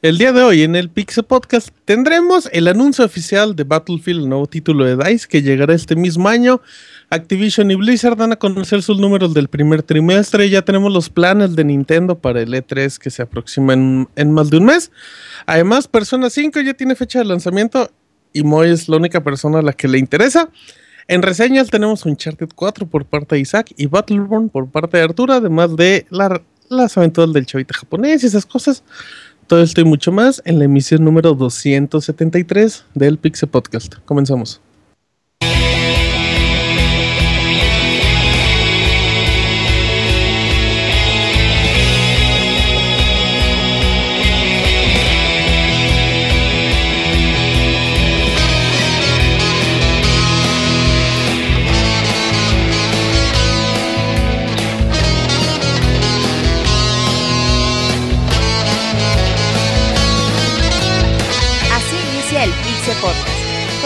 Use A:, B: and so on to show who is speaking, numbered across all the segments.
A: El día de hoy en el Pixel Podcast tendremos el anuncio oficial de Battlefield, el nuevo título de DICE que llegará este mismo año. Activision y Blizzard dan a conocer sus números del primer trimestre. Ya tenemos los planes de Nintendo para el E3 que se aproxima en, más de un mes. Además, Persona 5 ya tiene fecha de lanzamiento y Moy es la única persona a la que le interesa. En reseñas tenemos Uncharted 4 por parte de Isaac y Battleborn por parte de Arturo, además de las aventuras del chavita japonés y esas cosas. Todo esto y mucho más en la emisión número 273 del Pixel Podcast. Comenzamos.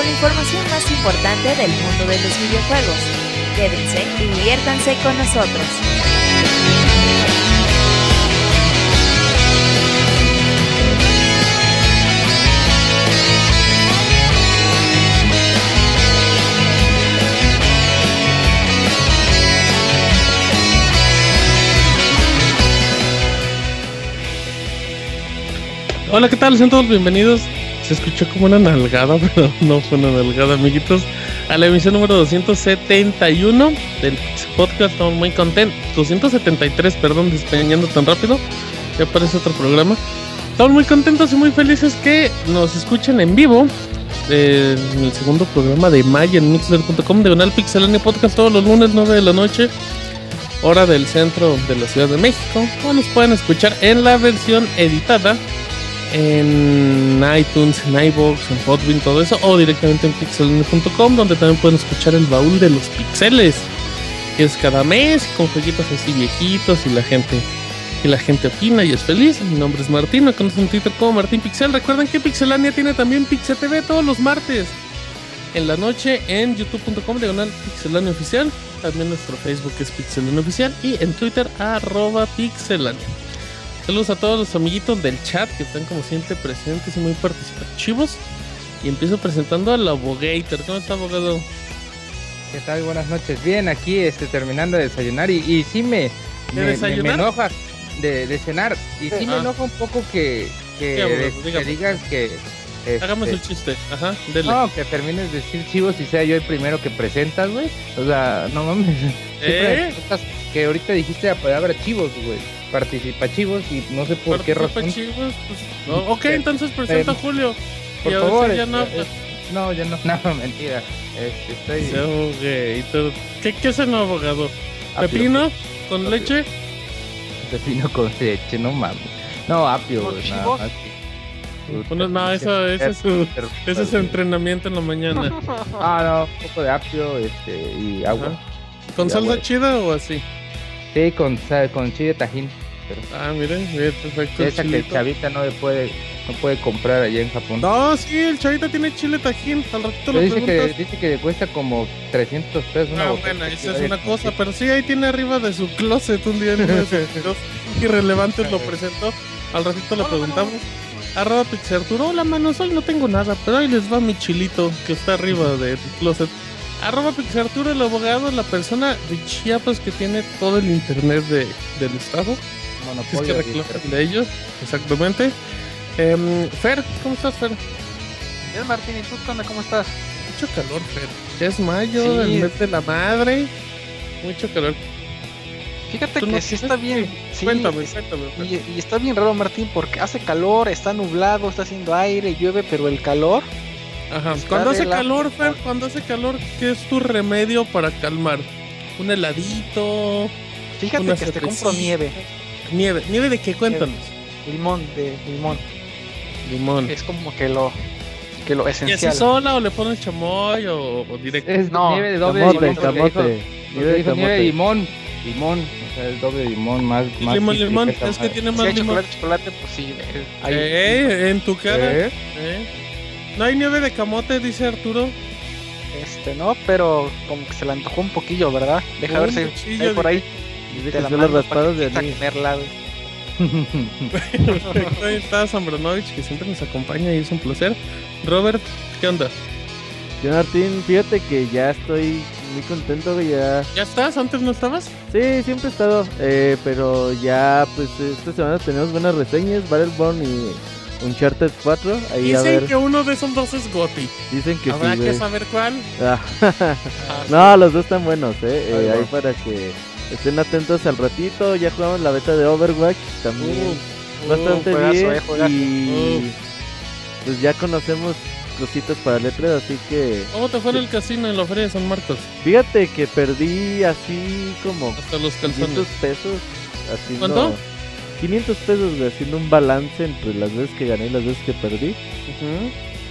B: Información más importante del mundo de los videojuegos. Quédense y diviértanse con nosotros.
A: Hola, ¿qué tal? Sean todos bienvenidos se escuchó como una nalgada, pero no fue una nalgada, amiguitos. A la emisión número 271 del podcast, estamos muy contentos. 273, perdón, despeñando tan rápido. Ya aparece otro programa. Estamos muy contentos y muy felices que nos escuchen en vivo. en el segundo programa de Maya en mixler.com, Gonal Pixelania Podcast todos los lunes 9 de la noche, hora del centro de la Ciudad de México. O nos pueden escuchar en la versión editada en iTunes, en iVoox, en Podbean, todo eso, o directamente en pixelania.com, donde también pueden escuchar el baúl de los pixeles, que es cada mes, con jueguitos así viejitos y la gente y la gente opina y es feliz. Mi nombre es Martín, me conocen en Twitter como Martín Pixel. Recuerden que Pixelania tiene también Pixel TV todos los martes en la noche en youtube.com diagonal pixelania oficial. También nuestro Facebook es pixelania oficial y en Twitter arroba pixelania. Saludos a todos los amiguitos del chat que están como siempre presentes y muy participativos. Y empiezo presentando al abogator. ¿Cómo está, abogado?
C: ¿Qué tal? Buenas noches. Bien, aquí este, terminando de desayunar y, y sí me, me, enoja de, cenar. Y sí me enoja un poco que, que, digas que...
A: Este, Hagamos el chiste, ajá, dele.
C: No, que termines de decir chivos y sea yo el primero que presentas, güey. O sea, no mames. ¿Eh? Que ahorita dijiste la palabra chivos, güey participativos y no sé por qué razón.
A: Pues, ok, entonces presenta a Julio.
C: Por favor, ya no, eh, no, ya no, no, mentira. Este,
A: estoy... ¿Qué, ¿Qué es el abogado? ¿Pepino con leche?
C: Pepino con leche, no mames. No, apio, nada más.
A: Bueno, no, eso, ese es, su, ese es entrenamiento en la mañana.
C: Ah, no, un poco de apio este, y agua.
A: ¿Con salsa chida o así?
C: Sí, con, con chile tajín.
A: Ah, miren, bien, perfecto.
C: Esa que el chavita no puede, no puede comprar allá en Japón.
A: No, sí, el chavita tiene chile tajín. Al ratito lo
C: dice que Dice que cuesta como 300 pesos una
A: Ah, bueno, esa es una cosa, pero sí, ahí tiene arriba de su closet un día en irrelevantes lo presentó. Al ratito le preguntamos. Arroba Pixarturo, hola manos, hoy no tengo nada, pero ahí les va mi chilito que está arriba del closet. Arroba Pixarturo, el abogado, la persona de Chiapas que tiene todo el internet de, del estado monopolio es que de ellos, exactamente. Eh, Fer, ¿cómo estás, Fer?
D: Bien, Martín, ¿y tú cómo estás?
A: Mucho calor, Fer. Ya es mayo, el mes de la madre. Mucho calor.
D: Fíjate que sí está bien. Sí,
A: cuéntame, cuéntame.
D: Y, y, está bien raro, Martín, porque hace calor, está nublado, está haciendo aire, llueve, pero el calor.
A: Ajá. Cuando hace calor, Fer, cuando hace calor, ¿qué es tu remedio para calmar? ¿Un heladito?
D: Fíjate que te compro nieve.
A: Nieve, ¿nieve de qué? Cuéntanos.
D: Limón, de limón.
A: Limón.
D: Es como que lo que lo esencial. ¿Y
A: así sola o le pones chamoy o, o directo?
C: Es no, nieve de doble camote, limón. Camote. Nieve, dijo, nieve de limón. Limón, o sea, el doble limón más. más
A: limón, limón, es que tiene más
D: si
A: limón.
D: chocolate, chocolate, pues sí.
A: Eh, en tu cara. ¿Eh? ¿Eh? ¿No hay nieve de camote, dice Arturo?
D: Este, no, pero como que se le antojó un poquillo, ¿verdad? Deja ver si hay por ahí.
E: Y de las raspadas de anís.
A: Ahí está Sambranovich, que siempre nos acompaña y es un placer. Robert, ¿qué onda?
E: Yo, Martín, fíjate que ya estoy muy contento, ya...
A: ¿Ya estás? ¿Antes no estabas?
E: Sí, siempre he estado, eh, pero ya, pues, esta semana tenemos buenas reseñas, Battleborn y Uncharted 4.
A: Ahí Dicen que uno de esos dos es Gotti.
E: Dicen que
A: Habrá que saber cuál.
E: Ah. no, los dos están buenos, eh. eh ahí para que estén atentos al ratito. Ya jugamos la beta de Overwatch también. bastante bien. Eh, y pues ya conocemos cositas para letras, así que...
A: ¿Cómo te fue en el casino en la Feria de San Marcos?
E: Fíjate que perdí así como...
A: Hasta los calzones.
E: 500 pesos. Haciendo...
A: ¿Cuánto?
E: 500 pesos, haciendo un balance entre las veces que gané y las veces que perdí.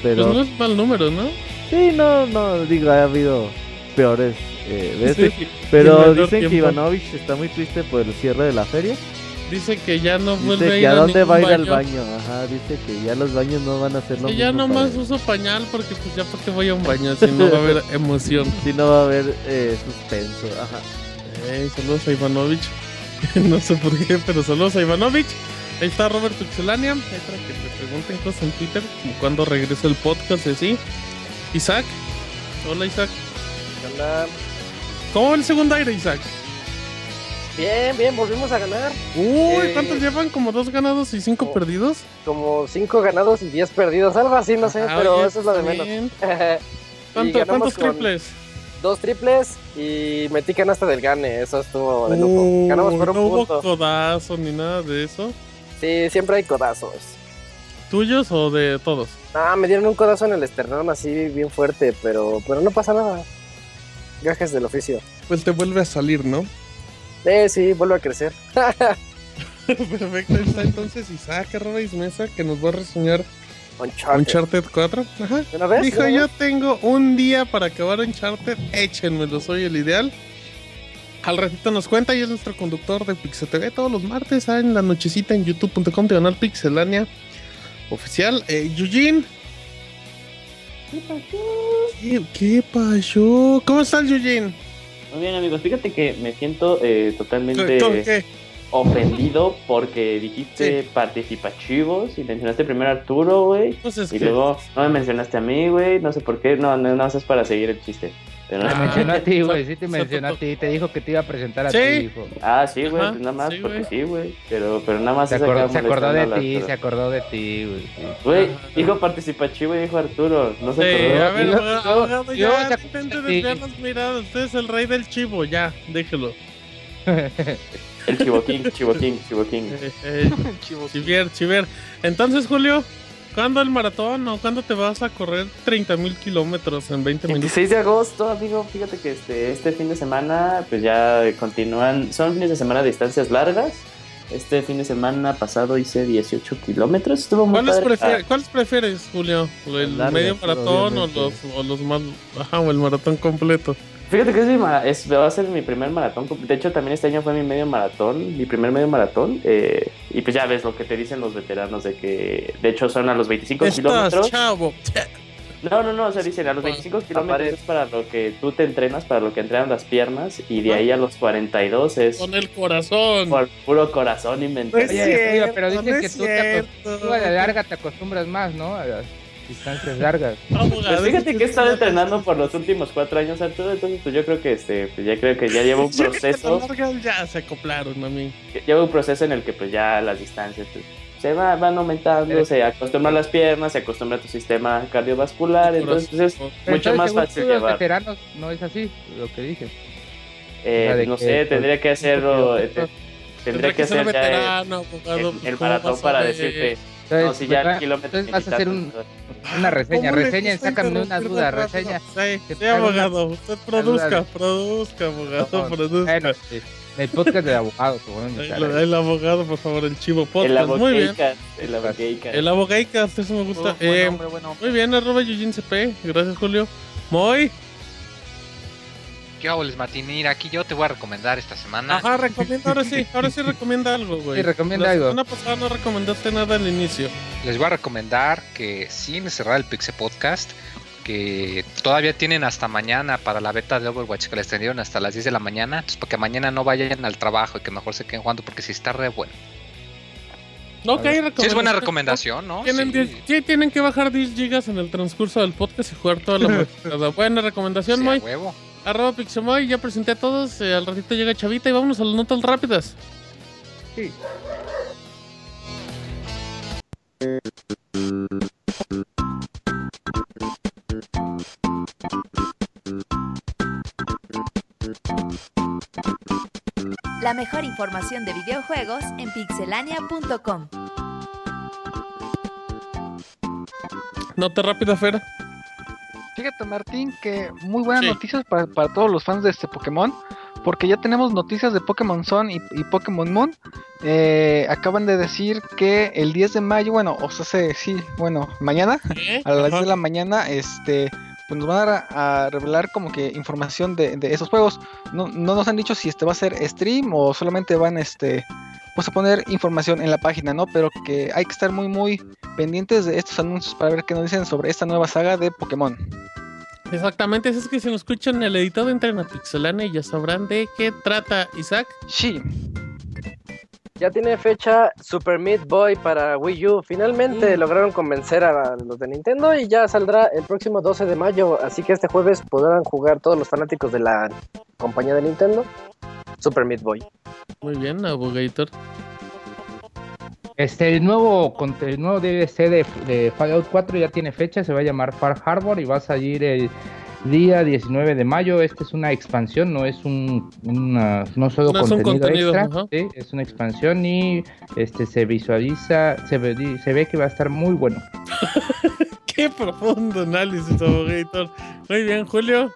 A: Pero... Pues no es mal número, ¿no?
E: Sí, no, no, digo, ha habido peores eh, veces. pero dicen que Ivanovich está muy triste por el cierre de la feria.
A: Dice que ya no vuelve
E: a ir a, dónde va a ir al baño. Ajá, dice que ya los baños no van a ser lo
A: que ya nomás uso pañal porque pues ya porque voy a un baño, si no va a haber emoción.
E: Si no va a haber eh, suspenso. Ajá.
A: Hey, saludos a Ivanovich. no sé por qué, pero saludos a Ivanovich. Ahí está Robert Pixelania. Ahí para que te pregunten cosas en Twitter, como cuando regresa el podcast así. Isaac. Hola Isaac.
F: Hola.
A: ¿Cómo el segundo aire, Isaac?
F: Bien, bien, volvimos a ganar.
A: Uy, eh, ¿cuántos llevan? ¿Como dos ganados y cinco perdidos?
F: Como cinco ganados y diez perdidos, algo así, no sé, ah, pero eso es lo de menos.
A: ¿Cuántos triples?
F: Dos triples y metí canasta del gane, eso estuvo de lujo. Ganamos por un
A: no
F: punto.
A: hubo codazo ni nada de eso?
F: Sí, siempre hay codazos.
A: ¿Tuyos o de todos?
F: Ah, me dieron un codazo en el esternón así bien fuerte, pero, pero no pasa nada. Gajes del oficio.
A: Pues te vuelve a salir, ¿no?
F: Eh, sí, vuelve a crecer.
A: Perfecto, está entonces Isaac Arrobais Mesa que nos va a reseñar Uncharted, 4. Ajá. ¿Una vez? Dijo, yo tengo un día para acabar Uncharted, échenmelo, soy el ideal. Al ratito nos cuenta y es nuestro conductor de Pixel TV todos los martes ah, en la nochecita en youtube.com diagonal pixelania oficial. Eh, Eugene.
G: ¿Qué pasó?
A: ¿Qué, pasó? ¿Cómo estás, Eugene?
G: Muy bien, amigos. Fíjate que me siento eh, totalmente ofendido porque dijiste participativos y mencionaste primero a Arturo, güey. Pues y luego no me mencionaste a mí, güey. No sé por qué. No, no, no, es para seguir el chiste.
E: Te mencionó a ti, güey, sí te mencionó a ti, te dijo que te iba a presentar a ti, hijo.
G: Ah, sí, güey, pues nada más, porque sí, güey, pero, pero nada más
E: se acordó, se acordó de ti, se acordó de ti, güey.
G: Güey, dijo participativo y dijo Arturo, no se
A: acordó. A ver, abogado, ya, intente desviar las miradas, usted es el rey del chivo, ya, déjelo.
G: El Chivoquín, Chivoquín, Chivoquín.
A: Eh, chivier, Chivier. Entonces, Julio, ¿Cuándo el maratón o cuándo te vas a correr 30 mil kilómetros en 20 minutos?
G: 16 de agosto, amigo. Fíjate que este, este fin de semana, pues ya continúan. Son fines de semana de distancias largas. Este fin de semana pasado hice 18 kilómetros. Estuvo muy
A: ¿Cuáles, prefieres, ¿Cuáles prefieres, Julio? ¿El medio maratón o los, o los más. Ajá, o el maratón completo?
G: Fíjate que es, va a ser mi primer maratón. De hecho, también este año fue mi medio maratón, mi primer medio maratón. Eh, y pues ya ves lo que te dicen los veteranos de que, de hecho, son a los 25 kilómetros.
A: chavo.
G: No, no, no, o sea, dicen a los 25 kilómetros es para lo que tú te entrenas, para lo que entrenan las piernas, y de ahí a los 42 es.
A: Con el corazón.
G: Por puro corazón inventado.
E: No pero dicen que tú, te, tú a la larga te acostumbras más, ¿no? Distancias largas.
G: Pues fíjate que he estado entrenando por los últimos cuatro años, Arturo, entonces pues yo creo que este, pues ya creo que ya llevo un proceso.
A: ya se acoplaron a mí.
G: Llevo un proceso en el que pues ya las distancias pues, se va, van aumentando, se acostumbran las piernas, se acostumbra tu sistema cardiovascular, entonces pues, es mucho más fácil llevar.
E: veteranos no es así, lo que dije.
G: Eh, no sé, tendría que hacerlo. Tendría que, hacer
A: veterano,
G: el maratón para decirte no, si ya
E: entonces vas a hacer un, una reseña, reseña, sácame una duda, reseña.
A: Sí, abogado, usted produzca, produzca, abogado, produzca. Bueno,
E: El podcast de abogado,
A: el, el, abogado, por favor, el chivo podcast.
G: El
A: muy bien.
G: El abogado.
A: El abogado, eso me gusta. eh, Muy bien, arroba Yujin CP. Gracias, Julio. Muy.
H: ¿Qué Martín? Mira, aquí yo te voy a recomendar esta semana.
A: Ajá, recomienda, ahora sí, ahora sí recomienda algo, güey.
E: Sí, recomienda algo.
A: La semana pasada no recomendaste nada al inicio.
H: Les voy a recomendar que sin cerrar el Pixel Podcast, que todavía tienen hasta mañana para la beta de Overwatch que la extendieron hasta las 10 de la mañana, entonces para que mañana no vayan al trabajo y que mejor se queden jugando porque si está re bueno. sí, es buena recomendación, ¿no?
A: Tienen, sí. tienen que bajar 10 gigas en el transcurso del podcast y jugar toda la Buena recomendación, sí, Moy. Arroba Pixemoy, ya presenté a todos. Eh, al ratito llega Chavita y vámonos a las notas rápidas. Sí.
B: La mejor información de videojuegos en pixelania.com.
A: Nota rápida, Fer.
D: Fíjate, Martín, que muy buenas noticias para, todos los fans de este Pokémon. Porque ya tenemos noticias de Pokémon Sun y, Pokémon Moon. Eh, acaban de decir que el 10 de mayo, bueno, o sea, sí, bueno, mañana, a las 10 de la mañana, este pues nos van a, revelar como que información de, esos juegos. No, no, nos han dicho si este va a ser stream o solamente van este pues a poner información en la página, ¿no? Pero que hay que estar muy muy pendientes de estos anuncios para ver qué nos dicen sobre esta nueva saga de Pokémon.
A: Exactamente, es que si nos escuchan el editado entren a Pixelane y ya sabrán de qué trata Isaac.
D: Sí.
F: Ya tiene fecha Super Meat Boy para Wii U. Finalmente mm. lograron convencer a los de Nintendo y ya saldrá el próximo 12 de mayo. Así que este jueves podrán jugar todos los fanáticos de la compañía de Nintendo Super Meat Boy.
A: Muy bien, Abogator.
C: Este el nuevo, el nuevo DLC de, de, Fallout 4 ya tiene fecha, se va a llamar Far Harbor y va a salir el día 19 de mayo. Esta es una expansión, no es un no solo contenido, extra, es una expansión y este se visualiza, se ve, se ve que va a estar muy bueno.
A: Qué profundo análisis, abogator. Muy bien, Julio.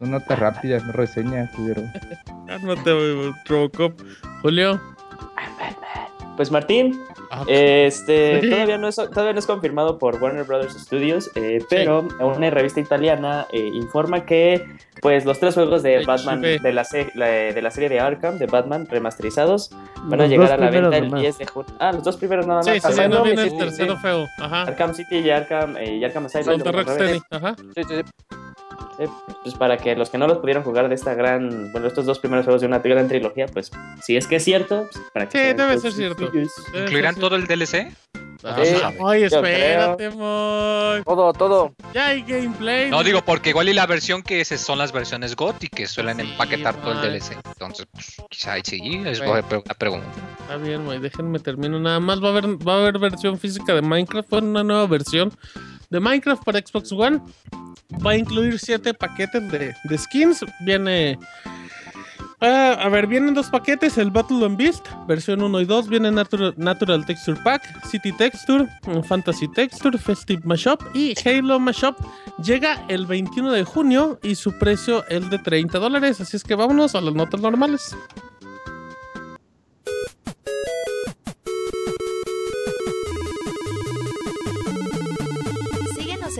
C: Una nota rápida, no reseña, pero.
A: te Robocop. Julio.
G: Pues Martín, Ah, este, todavía, no es, todavía no es confirmado por Warner Brothers Studios, eh, pero una revista italiana eh, informa que pues los tres juegos de Batman de la, de la serie de Arkham, de Batman remasterizados, van a llegar a la venta el 10 de junio. Ah, los dos primeros nada más.
A: Sí, sí, no viene el tercero feo. Ajá.
G: Arkham City y Arkham, eh, y Arkham Asylum.
A: Ajá. Sí, sí,
G: eh, pues para que los que no los pudieron jugar de esta gran, bueno, estos dos primeros juegos de una gran trilogía, pues si es que es cierto, pues, para que
A: sí, debe ser cierto.
H: ¿Incluirán todo el DLC?
A: Ah, Ay, espérate, muy.
F: Todo, todo.
A: Ya hay gameplay.
H: No, digo, porque igual y la versión que es, son las versiones GOTY que suelen empaquetar todo el DLC. Entonces, pues, quizá ahí sí, es una pregunta.
A: Está bien, güey, déjenme termino. Nada más va a haber, va a haber versión física de Minecraft, fue una nueva versión de Minecraft para Xbox One. Va a incluir 7 paquetes de, skins. Viene Ah, a ver, vienen dos paquetes, el Battle and Beast, versión 1 y 2, viene Natural, Texture Pack, City Texture, Fantasy Texture, Festive Mashup y Halo Mashup. Llega el 21 de junio y su precio es de 30 dólares, así es que vámonos a las notas normales.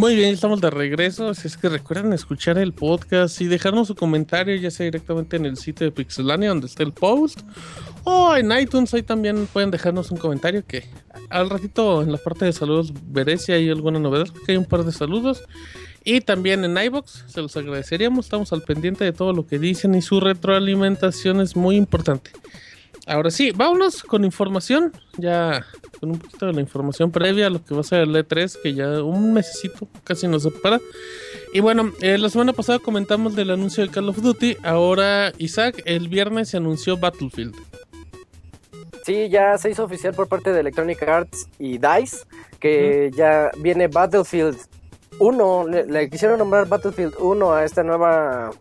A: Muy bien, estamos de regreso. Si es que recuerden escuchar el podcast y dejarnos su comentario, ya sea directamente en el sitio de Pixelania, donde está el post, o en iTunes. Ahí también pueden dejarnos un comentario que al ratito en la parte de saludos veré si hay alguna novedad, porque hay un par de saludos. Y también en iBox, se los agradeceríamos. Estamos al pendiente de todo lo que dicen y su retroalimentación es muy importante. Ahora sí, vámonos con información. Ya con un poquito de la información previa a lo que va a ser el E3, que ya un mesecito casi nos separa. Y bueno, eh, la semana pasada comentamos del anuncio de Call of Duty. Ahora, Isaac, el viernes se anunció Battlefield.
F: Sí, ya se hizo oficial por parte de Electronic Arts y DICE que ya viene Battlefield 1, le, quisieron nombrar Battlefield 1 a esta nueva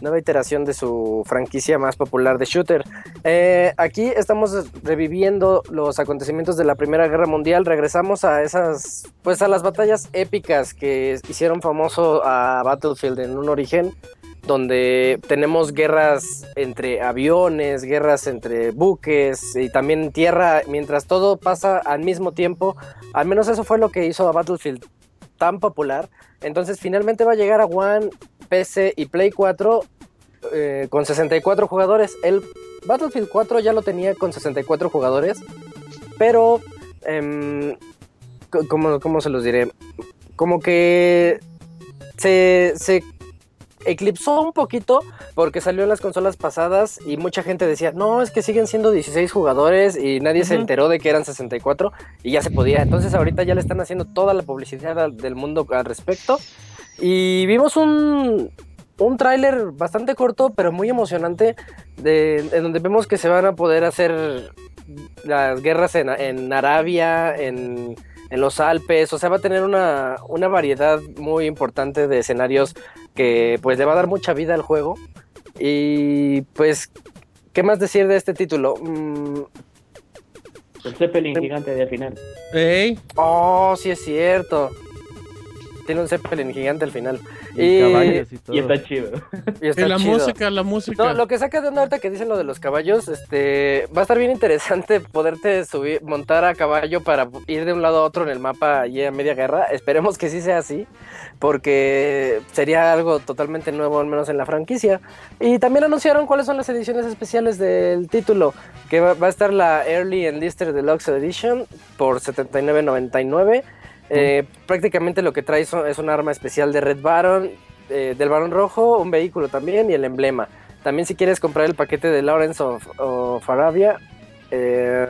F: nueva iteración de su franquicia más popular de shooter. Eh, aquí estamos reviviendo los acontecimientos de la Primera Guerra Mundial. Regresamos a esas, pues a las batallas épicas que hicieron famoso a Battlefield en un origen, donde tenemos guerras entre aviones, guerras entre buques y también tierra, mientras todo pasa al mismo tiempo. Al menos eso fue lo que hizo a Battlefield tan popular. Entonces finalmente va a llegar a One, PC y Play 4 eh, con 64 jugadores. El Battlefield 4 ya lo tenía con 64 jugadores, pero eh, ¿cómo, se los diré? Como que se, se eclipsó un poquito porque salió en las consolas pasadas y mucha gente decía, no, es que siguen siendo 16 jugadores y nadie se enteró de que eran 64 y ya se podía. Entonces ahorita ya le están haciendo toda la publicidad del mundo al respecto. Y vimos un, un tráiler bastante corto, pero muy emocionante, de, en donde vemos que se van a poder hacer las guerras en, en Arabia, en en los Alpes, o sea, va a tener una, variedad muy importante de escenarios que pues le va a dar mucha vida al juego. Y pues, ¿qué más decir de este título? Mm,
G: el Zeppelin gigante de final.
A: ¡Ey!
F: Oh, sí es cierto tiene un Zeppelin gigante al final.
G: Y, y todo. Y está chido.
A: Y, la música, la música.
F: No, lo que saca de una ahorita que dicen lo de los caballos, este, va a estar bien interesante poderte subir, montar a caballo para ir de un lado a otro en el mapa y a media guerra. Esperemos que sí sea así, porque sería algo totalmente nuevo, al menos en la franquicia. Y también anunciaron cuáles son las ediciones especiales del título, que va, va a estar la Early Enlister Deluxe Edition por 79.99 eh, prácticamente lo que trae es un arma especial de Red Baron, eh, del Barón Rojo, un vehículo también y el emblema. También si quieres comprar el paquete de Lawrence of, Arabia. Eh,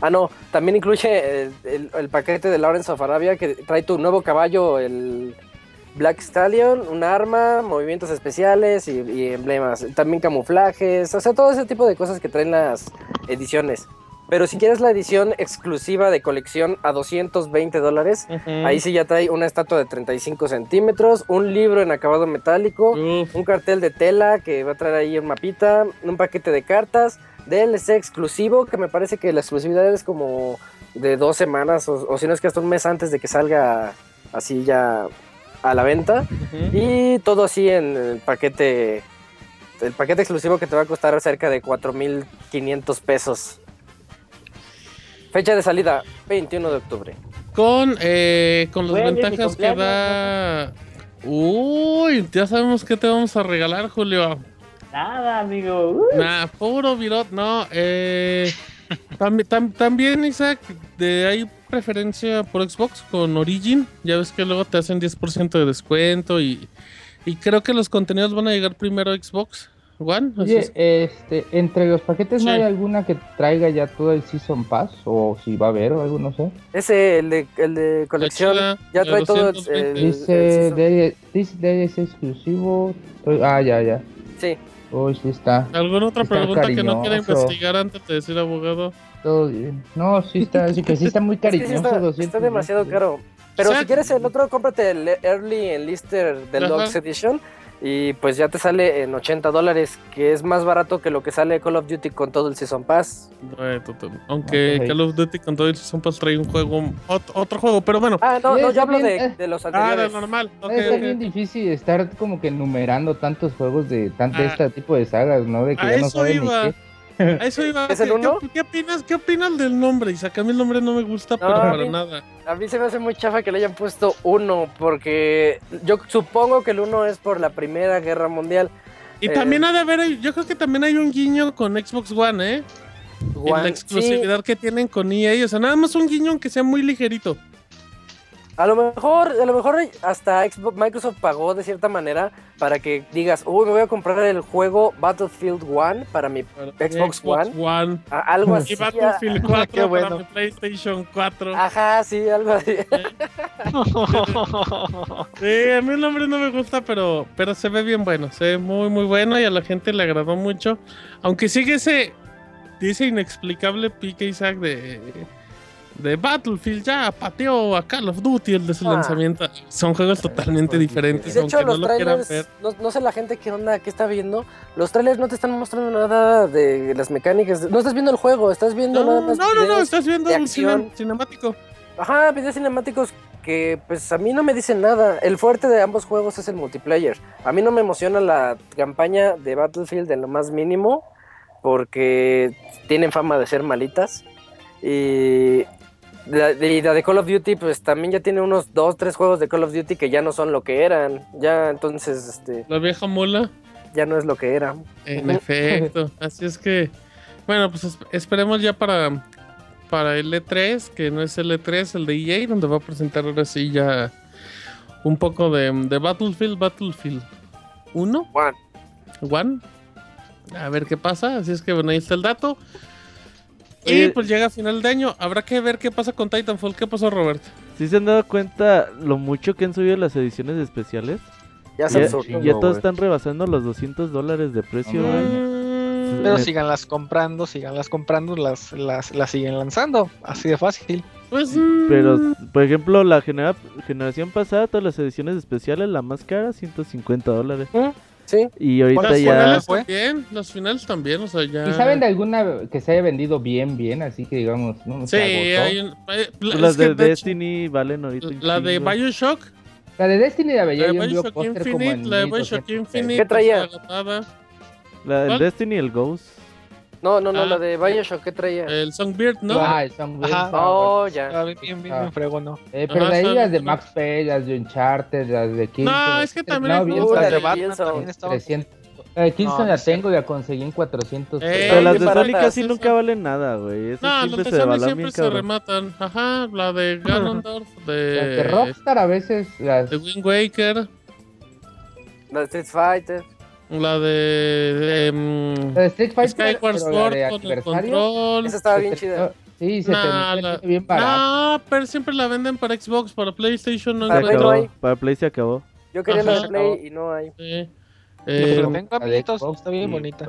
F: ah, no, también incluye el, paquete de Lawrence of Arabia que trae tu nuevo caballo, el Black Stallion, un arma, movimientos especiales y, y emblemas. También camuflajes, o sea, todo ese tipo de cosas que traen las ediciones. Pero si quieres la edición exclusiva de colección a 220 dólares, ahí sí ya trae una estatua de 35 centímetros, un libro en acabado metálico, un cartel de tela que va a traer ahí un mapita, un paquete de cartas, DLC exclusivo, que me parece que la exclusividad es como de dos semanas, o, si no es que hasta un mes antes de que salga así ya a la venta. Y todo así en el paquete, el paquete exclusivo que te va a costar cerca de 4.500 pesos. Fecha de salida, 21 de octubre.
A: Con, eh, con las ventajas que da... Uy, ya sabemos qué te vamos a regalar, Julio.
G: Nada, amigo.
A: Nada, puro virot, no. Eh, también, también, Isaac, de, hay preferencia por Xbox con Origin. Ya ves que luego te hacen 10% de descuento y, y creo que los contenidos van a llegar primero a Xbox. One.
C: este, entre los paquetes no hay alguna que traiga ya todo el Season Pass o si va a haber o algo, no sé.
F: Ese, el de, el de colección, ya trae todo el,
C: Dice, es exclusivo. Ah, ya, ya.
F: Sí.
C: Uy, sí está.
A: ¿Alguna otra pregunta que no quiera investigar antes de decir abogado?
C: Todo bien. No, sí está, sí que sí está muy cariñoso.
F: está, demasiado caro. Pero si quieres el otro, cómprate el Early Enlister Deluxe Edition y pues ya te sale en 80 dólares, que es más barato que lo que sale Call of Duty con todo el Season Pass.
A: Aunque Call of Duty con todo el Season Pass trae un juego, otro, juego, pero bueno.
F: Ah, no, no yo hablo de, de, los anteriores.
A: Ah, de normal.
C: es bien difícil estar como que enumerando tantos juegos de, tanto ah. este tipo de sagas, ¿no? De que ya no saben ni qué.
A: Eso iba. ¿Es el uno? ¿Qué, opinas, ¿Qué opinas del nombre? Isaac, a mí el nombre no me gusta, pero para nada.
F: A mí se me hace muy chafa que le hayan puesto uno, porque yo supongo que el uno es por la Primera Guerra Mundial.
A: Y también ha de haber, yo creo que también hay un guiño con Xbox One, ¿eh? en la exclusividad que tienen con EA, o sea, nada más un guiño que sea muy ligerito.
F: A lo mejor, a lo mejor hasta Xbox, Microsoft pagó de cierta manera para que digas, uy, me voy a comprar el juego Battlefield 1 para mi Xbox, One. algo así.
A: Y Battlefield 4 para mi PlayStation 4.
F: Ajá, sí, algo así.
A: sí, a mí el nombre no me gusta, pero, pero se ve bien bueno. Se ve muy, muy bueno y a la gente le agradó mucho. Aunque sigue ese, dice inexplicable pique Isaac de de Battlefield ya pateó a Call of Duty el de su ah. lanzamiento. Son juegos totalmente diferentes.
F: De hecho, los no trailers, no, sé la gente qué onda, qué está viendo. Los trailers no te están mostrando nada de las mecánicas. No estás viendo el juego, estás viendo
A: no,
F: nada más.
A: No, no, no, estás viendo un cinemático.
F: Ajá, videos cinemáticos que pues a mí no me dicen nada. El fuerte de ambos juegos es el multiplayer. A mí no me emociona la campaña de Battlefield en lo más mínimo porque tienen fama de ser malitas. Y La de, de Call of Duty, pues también ya tiene unos dos, tres juegos de Call of Duty que ya no son lo que eran. Ya entonces, este.
A: La vieja mola.
F: Ya no es lo que era.
A: En efecto. Así es que. Bueno, pues esperemos ya para, para el E3, que no es el E3, el de EA, donde va a presentar ahora sí ya un poco de, de Battlefield, Battlefield 1.
F: One.
A: One. A ver qué pasa. Así es que bueno, ahí está el dato. Y pues llega a final de año. Habrá que ver qué pasa con Titanfall. ¿Qué pasó, Robert?
E: ¿Sí se han dado cuenta lo mucho que han subido las ediciones especiales? Ya, ya, ya todos están rebasando los 200 dólares de precio.
D: Mm. Pero síganlas comprando, síganlas comprando, las, las, las siguen lanzando. Así de fácil.
A: Pues,
E: Pero, mm. por ejemplo, la generación pasada, todas las ediciones especiales, la más cara, 150 dólares.
F: ¿Mm? Sí.
E: Y ahorita
A: los
E: ya.
A: Finales también, los finales también, o sea, ya.
C: ¿Y saben de alguna que se haya vendido bien, bien? Así que digamos, ¿no?
A: Sí, hay un...
E: Eh, las de, Destiny valen ahorita.
A: La de Bioshock.
C: La de Destiny la veía
A: la de Bioshock Infinite, la de Bioshock Infinite.
F: ¿Qué traía?
E: La de Destiny, el Ghost.
F: No, no, no, la de Bioshock, ¿qué traía?
A: El Songbird, ¿no?
C: Ah, el Songbird.
F: Ajá. Oh, ya.
D: Ah, bien, bien, ah. frego, ¿no?
C: Eh, pero de ahí las de Max Payne, las de Uncharted, las de
A: Kingston. No, es que también no,
C: bien, las
F: de Batman también
C: 300. Eh, Kingston no, la tengo y la conseguí en 400.
E: Eh, pero las de Sony casi nunca valen nada, güey.
A: No, las de Sony siempre se rematan. Ajá, la de Ganondorf, de...
C: Las de Rockstar a veces. Las...
A: De Wind Waker.
F: La de Street Fighter.
A: La de,
C: um, la de Street Fighter,
A: Skyward Sword con el control.
F: Esa estaba bien chida.
C: Sí, se nah, te la... bien
A: barato. No, pero siempre la venden para Xbox, para PlayStation no
F: para Play no hay.
E: Para Play se acabó.
F: Yo quería Ajá. la de Play y no hay.
A: Sí.
D: Eh, tengo amiguitos, está bien bonita.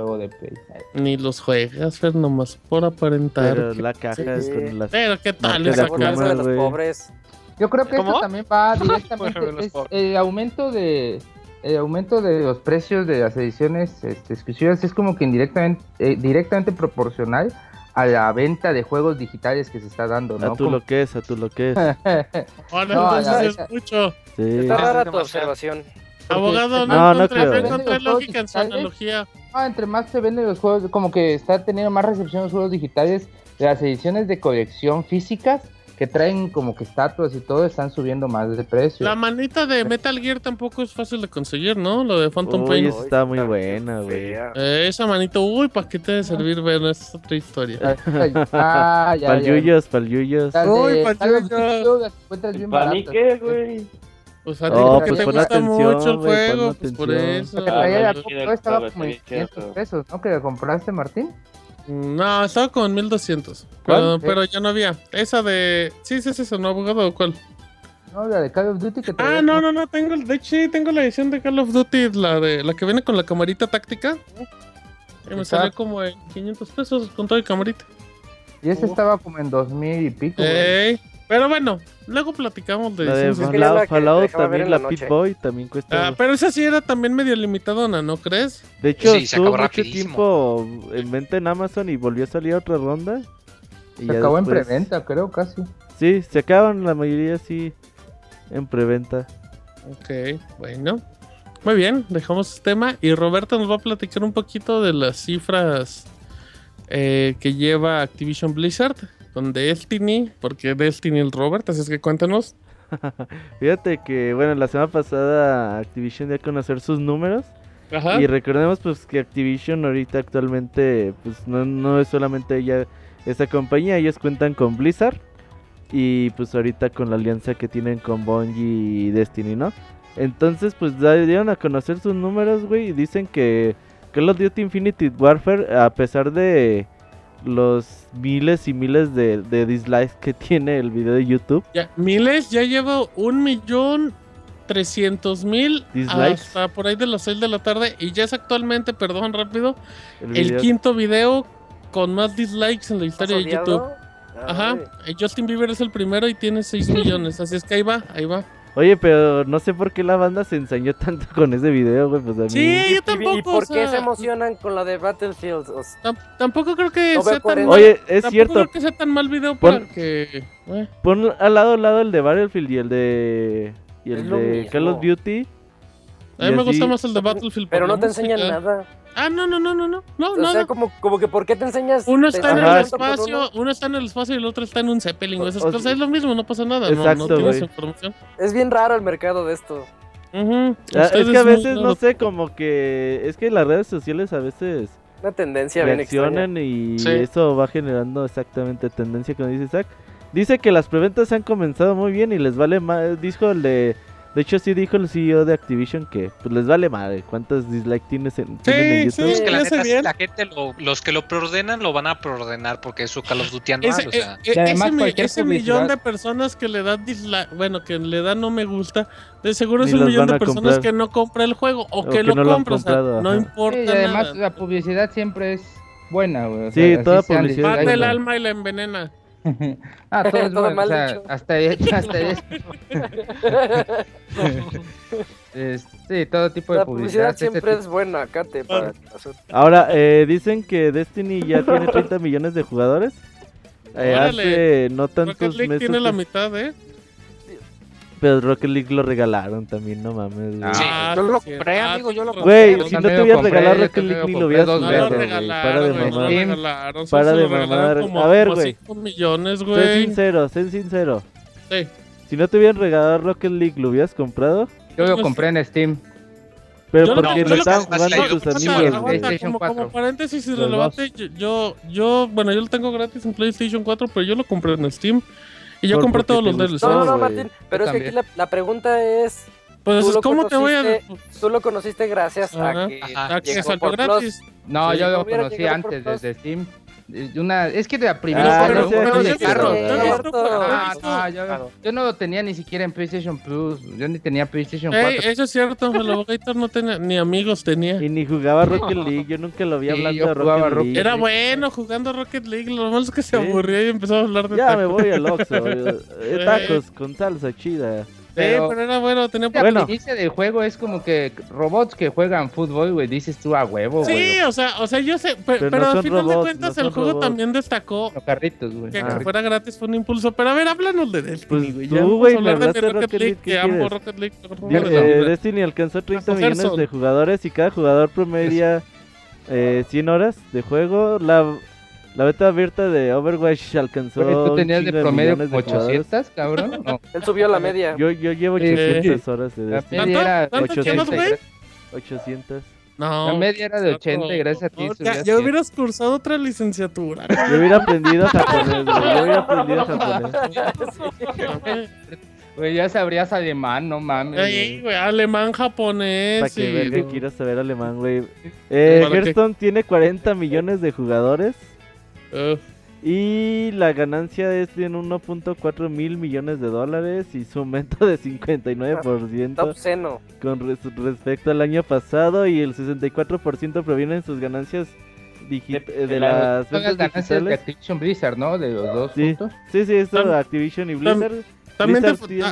A: Ni los juegas, Fer, nomás por aparentar.
E: Pero la caja sí. es con las.
A: Pero qué tal
F: esa caja de los pobres.
C: Yo creo que ¿Cómo? esto también va directamente. es el aumento de el aumento de los precios de las ediciones este, exclusivas es como que indirectamente eh, directamente proporcional a la venta de juegos digitales que se está dando, ¿no?
E: A tú lo que es, a tú lo que es.
A: Bueno, no, entonces es mucho.
E: Sí.
F: Está rara tu observación.
A: Abogado, no,
E: no, no
A: encontré, encontré lógica en su analogía.
C: Ah, entre más se venden los juegos, como que está teniendo más recepción los juegos digitales, las ediciones de colección físicas que traen como que estatuas y todo están subiendo más de precio.
A: La manita de Metal Gear tampoco es fácil de conseguir, ¿no? Lo de Phantom
E: Pain. está muy buena, güey.
A: Eh, esa manita, uy, ¿para qué te debe servir ver? Es otra historia.
C: ah, ya,
E: Palyuyos, palyuyos.
A: Uy, palyuyos.
G: ¿Para mí qué, güey?
A: Pues a ti oh, porque pues te gusta atención, mucho el juego, pues por eso.
C: Porque traía la estaba como en 500 pesos, ¿no? Que compraste, Martín.
A: No, estaba con 1200. Pero, pero, ya no había. Esa de. Sí, sí, es eso, ¿no, abogado? ¿Cuál?
C: No, la de Call of Duty que
A: Ah, no, no, no, tengo. De hecho, sí, tengo la edición de Call of Duty, la de la que viene con la camarita táctica. Y me salió como en 500 pesos con toda la camarita.
C: Y ese estaba como en 2000 y pico.
A: Ey. Pero bueno, luego platicamos de,
E: la de Fallout, Fallout también, la, Pit Boy también cuesta.
A: Ah, pero esa sí era también medio limitadona, ¿no crees?
E: De hecho, sí, estuvo mucho tiempo en venta en Amazon y volvió a salir otra ronda.
C: Y se acabó en preventa, creo, casi.
E: Sí, se acaban la mayoría sí en preventa.
A: Ok, bueno. Muy bien, dejamos este tema. Y Roberto nos va a platicar un poquito de las cifras eh, que lleva Activision Blizzard con Destiny, porque Destiny el Robert, así es que cuéntanos.
E: Fíjate que, bueno, la semana pasada Activision dio a conocer sus números. Y recordemos pues que Activision ahorita actualmente pues no, no es solamente ella esta compañía, ellos cuentan con Blizzard y pues ahorita con la alianza que tienen con Bungie y Destiny, ¿no? Entonces pues dieron a conocer sus números, güey, y dicen que Call of Duty Infinity Warfare a pesar de los miles y miles de, dislikes que tiene el video de YouTube.
A: Ya, miles, ya llevo un millón trescientos mil hasta por ahí de las 6 de la tarde y ya es actualmente, perdón rápido, el, quinto video con más dislikes en la historia de YouTube. Ajá, Justin Bieber es el primero y tiene 6 millones, así es que ahí va, ahí va.
E: Oye, pero no sé por qué la banda se ensañó tanto con ese video, güey. Pues a mí...
A: Sí, yo tampoco.
F: ¿Y, por qué se emocionan con la de Battlefield?
A: tampoco creo que sea tan
E: mal. Oye, es cierto.
A: creo que sea tan mal video pon, para que.
E: Eh. Pon al lado al lado el de Battlefield y el de. Y el de Call of Duty.
A: A mí me gusta más el de Battlefield.
F: Pero no te enseñan nada.
A: Ah, no, no, no, no, no. no o
F: sea, como, como que ¿por qué te enseñas?
A: Uno está en el espacio, uno? está en el espacio y el otro está en un Zeppelin. Esas cosas es lo mismo, no pasa nada. Exacto, no, no tienes información.
F: Es bien raro el mercado de esto.
E: Ah, es que a veces, no sé, como que. Es que las redes sociales a veces.
F: Una tendencia
E: reaccionan y eso va generando exactamente tendencia, como dice Zach. Dice que las preventas han comenzado muy bien y les vale más. Dijo el de de hecho, sí dijo el CEO de Activision que pues les vale madre cuántos dislikes tienes en,
H: sí, en YouTube. Sí, es que la, neta, la gente, lo, los que lo preordenan, lo van a preordenar porque es su Call of Duty anual. Ese, o sea.
A: Eh, además, ese, ese millón de personas que le dan dislike, bueno, que le dan no me gusta, de seguro es un millón de personas que no compra el juego o, que, lo compra, o sea, no importa. y
C: además, la publicidad siempre es buena, güey. O
E: sea, sí, toda publicidad.
A: Mata el alma y la envenena.
C: ah, todo es bueno, o sea, hasta, hasta sí, todo tipo de
F: la publicidad. Este siempre es buena, Kate. Para
E: Ahora, eh, dicen que Destiny ya tiene 30 millones de jugadores. Eh, hace no tantos meses.
A: tiene la mitad, ¿eh?
E: Pero Rocket League lo regalaron también, no mames.
F: Ah, yo lo compré, amigo, yo lo compré.
E: Güey, si no te hubieras regalado Rocket League ni lo hubieras comprado, güey. Para de mamar. Para de mamar. A ver, güey.
A: millones, güey.
E: Sé sincero, sé sincero.
A: Sí.
E: Si no te hubieran regalado Rocket League, ¿lo hubieras comprado?
C: Yo lo compré en Steam.
E: Pero porque lo estaban jugando tus amigos,
A: güey. Como, como paréntesis irrelevante, yo, yo, bueno, yo lo tengo gratis en PlayStation 4, pero yo lo compré en Steam. Y yo compré todos los DLC.
F: No, no, Martín, pero es que aquí la, la pregunta es...
A: Pues, ¿cómo te voy a...?
F: Tú lo conociste gracias a que,
A: a que salió gratis.
C: No, yo lo conocí antes desde Steam. Una, es que de la primera ah, no, de carro. yo, no lo tenía ni siquiera en PlayStation Plus. Yo ni tenía PlayStation 4.
A: eso es cierto, el Gator no tenía ni amigos tenía.
E: Y ni jugaba Rocket League. Yo nunca lo vi hablando de Rocket League.
A: Era bueno jugando Rocket League. Lo malo es que se aburría y empezó a hablar de
E: Ya me voy al Oxxo. Eh, tacos con salsa chida.
A: Pero, pero era bueno, tenía
C: bueno. El inicio del juego es como que robots que juegan fútbol, güey, dices tú a huevo,
A: güey. Sí, o sea, o sea, yo sé, pero, pero al final de cuentas el juego también destacó
C: Los carritos, güey.
A: Que, ah. fuera gratis fue un impulso. Pero a ver, háblanos de Destiny,
E: pues
A: güey.
E: Tú, güey, hablar de Rocket, Rocket League,
A: que amo Rocket League.
E: Eh, Destiny alcanzó 30 millones de jugadores y cada jugador promedia eh, 100 horas de juego. La la beta abierta de Overwatch alcanzó.
C: ¿Tú tenías de promedio como 800, cabrón? No.
F: Él subió a la media.
E: Yo, yo llevo 800 horas de
C: La media era
E: 800. 800.
A: No,
C: la media era de 80 y gracias a ti.
A: ya, ya, hubieras cursado otra licenciatura.
E: Yo hubiera aprendido japonés, Yo hubiera aprendido japonés.
C: Güey, ya sabrías alemán, no mames.
A: Sí, güey, alemán, japonés.
E: Para que verga quieras saber alemán, güey. Eh, Hearthstone tiene 40 millones de jugadores. Y la ganancia es de 1.4 mil millones de dólares y su aumento de 59% con respecto al año pasado y el 64% provienen sus ganancias de, de, las
C: ganancias de Activision Blizzard, ¿no? De los dos
E: sí.
C: puntos.
E: Sí, sí, esto de Activision y Blizzard.
A: También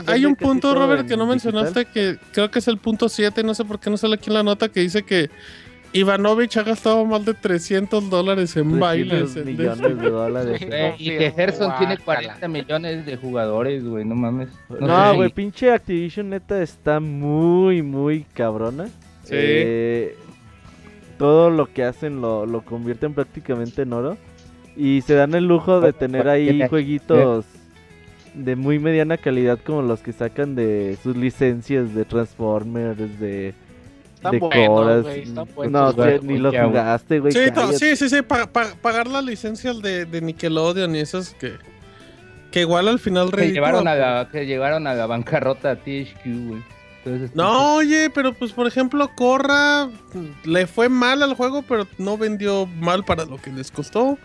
A: hay un punto, Robert, que no mencionaste, que creo que es el punto 7, no sé por qué no sale aquí en la nota, que dice que Ivanovich ha gastado más de 300 dólares en bailes.
E: millones de dólares.
C: y que Gerson tiene 40 millones de jugadores, güey, no mames.
E: No, güey, pinche Activision neta está muy, muy cabrona.
A: Sí. Eh,
E: todo lo que hacen lo, lo convierten prácticamente en oro. Y se dan el lujo de tener ahí jueguitos de muy mediana calidad como los que sacan de sus licencias de Transformers, de
F: están buenos, güey.
E: No, ni lo jugaste, güey.
A: Sí, sí, sí, pagar las licencias de, de, Nickelodeon y esas que. Que igual al final
C: que llevaron a la Que llevaron a la bancarrota a THQ, güey.
A: no, oye, pero pues por ejemplo, Corra le fue mal al juego, pero no vendió mal para lo que les costó.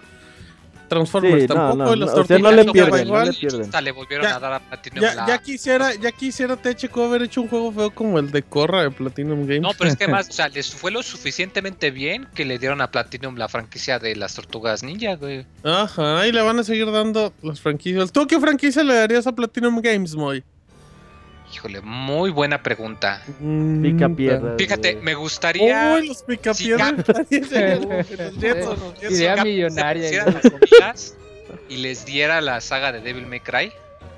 A: Transformers tampoco, no,
E: no, o sea, no le pierden, no le pierden.
H: le volvieron
A: ya,
H: a dar a Platinum
A: ya, ya, quisiera, ya quisiera THQ haber hecho un juego feo como el de Corra de Platinum Games.
H: No, pero es que más, o sea, les fue lo suficientemente bien que le dieron a Platinum la franquicia de las Tortugas Ninja, güey.
A: Ajá, y le van a seguir dando las franquicias. ¿Tú qué franquicia le darías a Platinum Games, Moy?
H: Híjole, muy buena pregunta.
E: Mm, picapiedra.
H: Fíjate, me gustaría.
A: Uy, los picapiedras.
C: Idea millonaria.
H: y les diera la saga de Devil May Cry.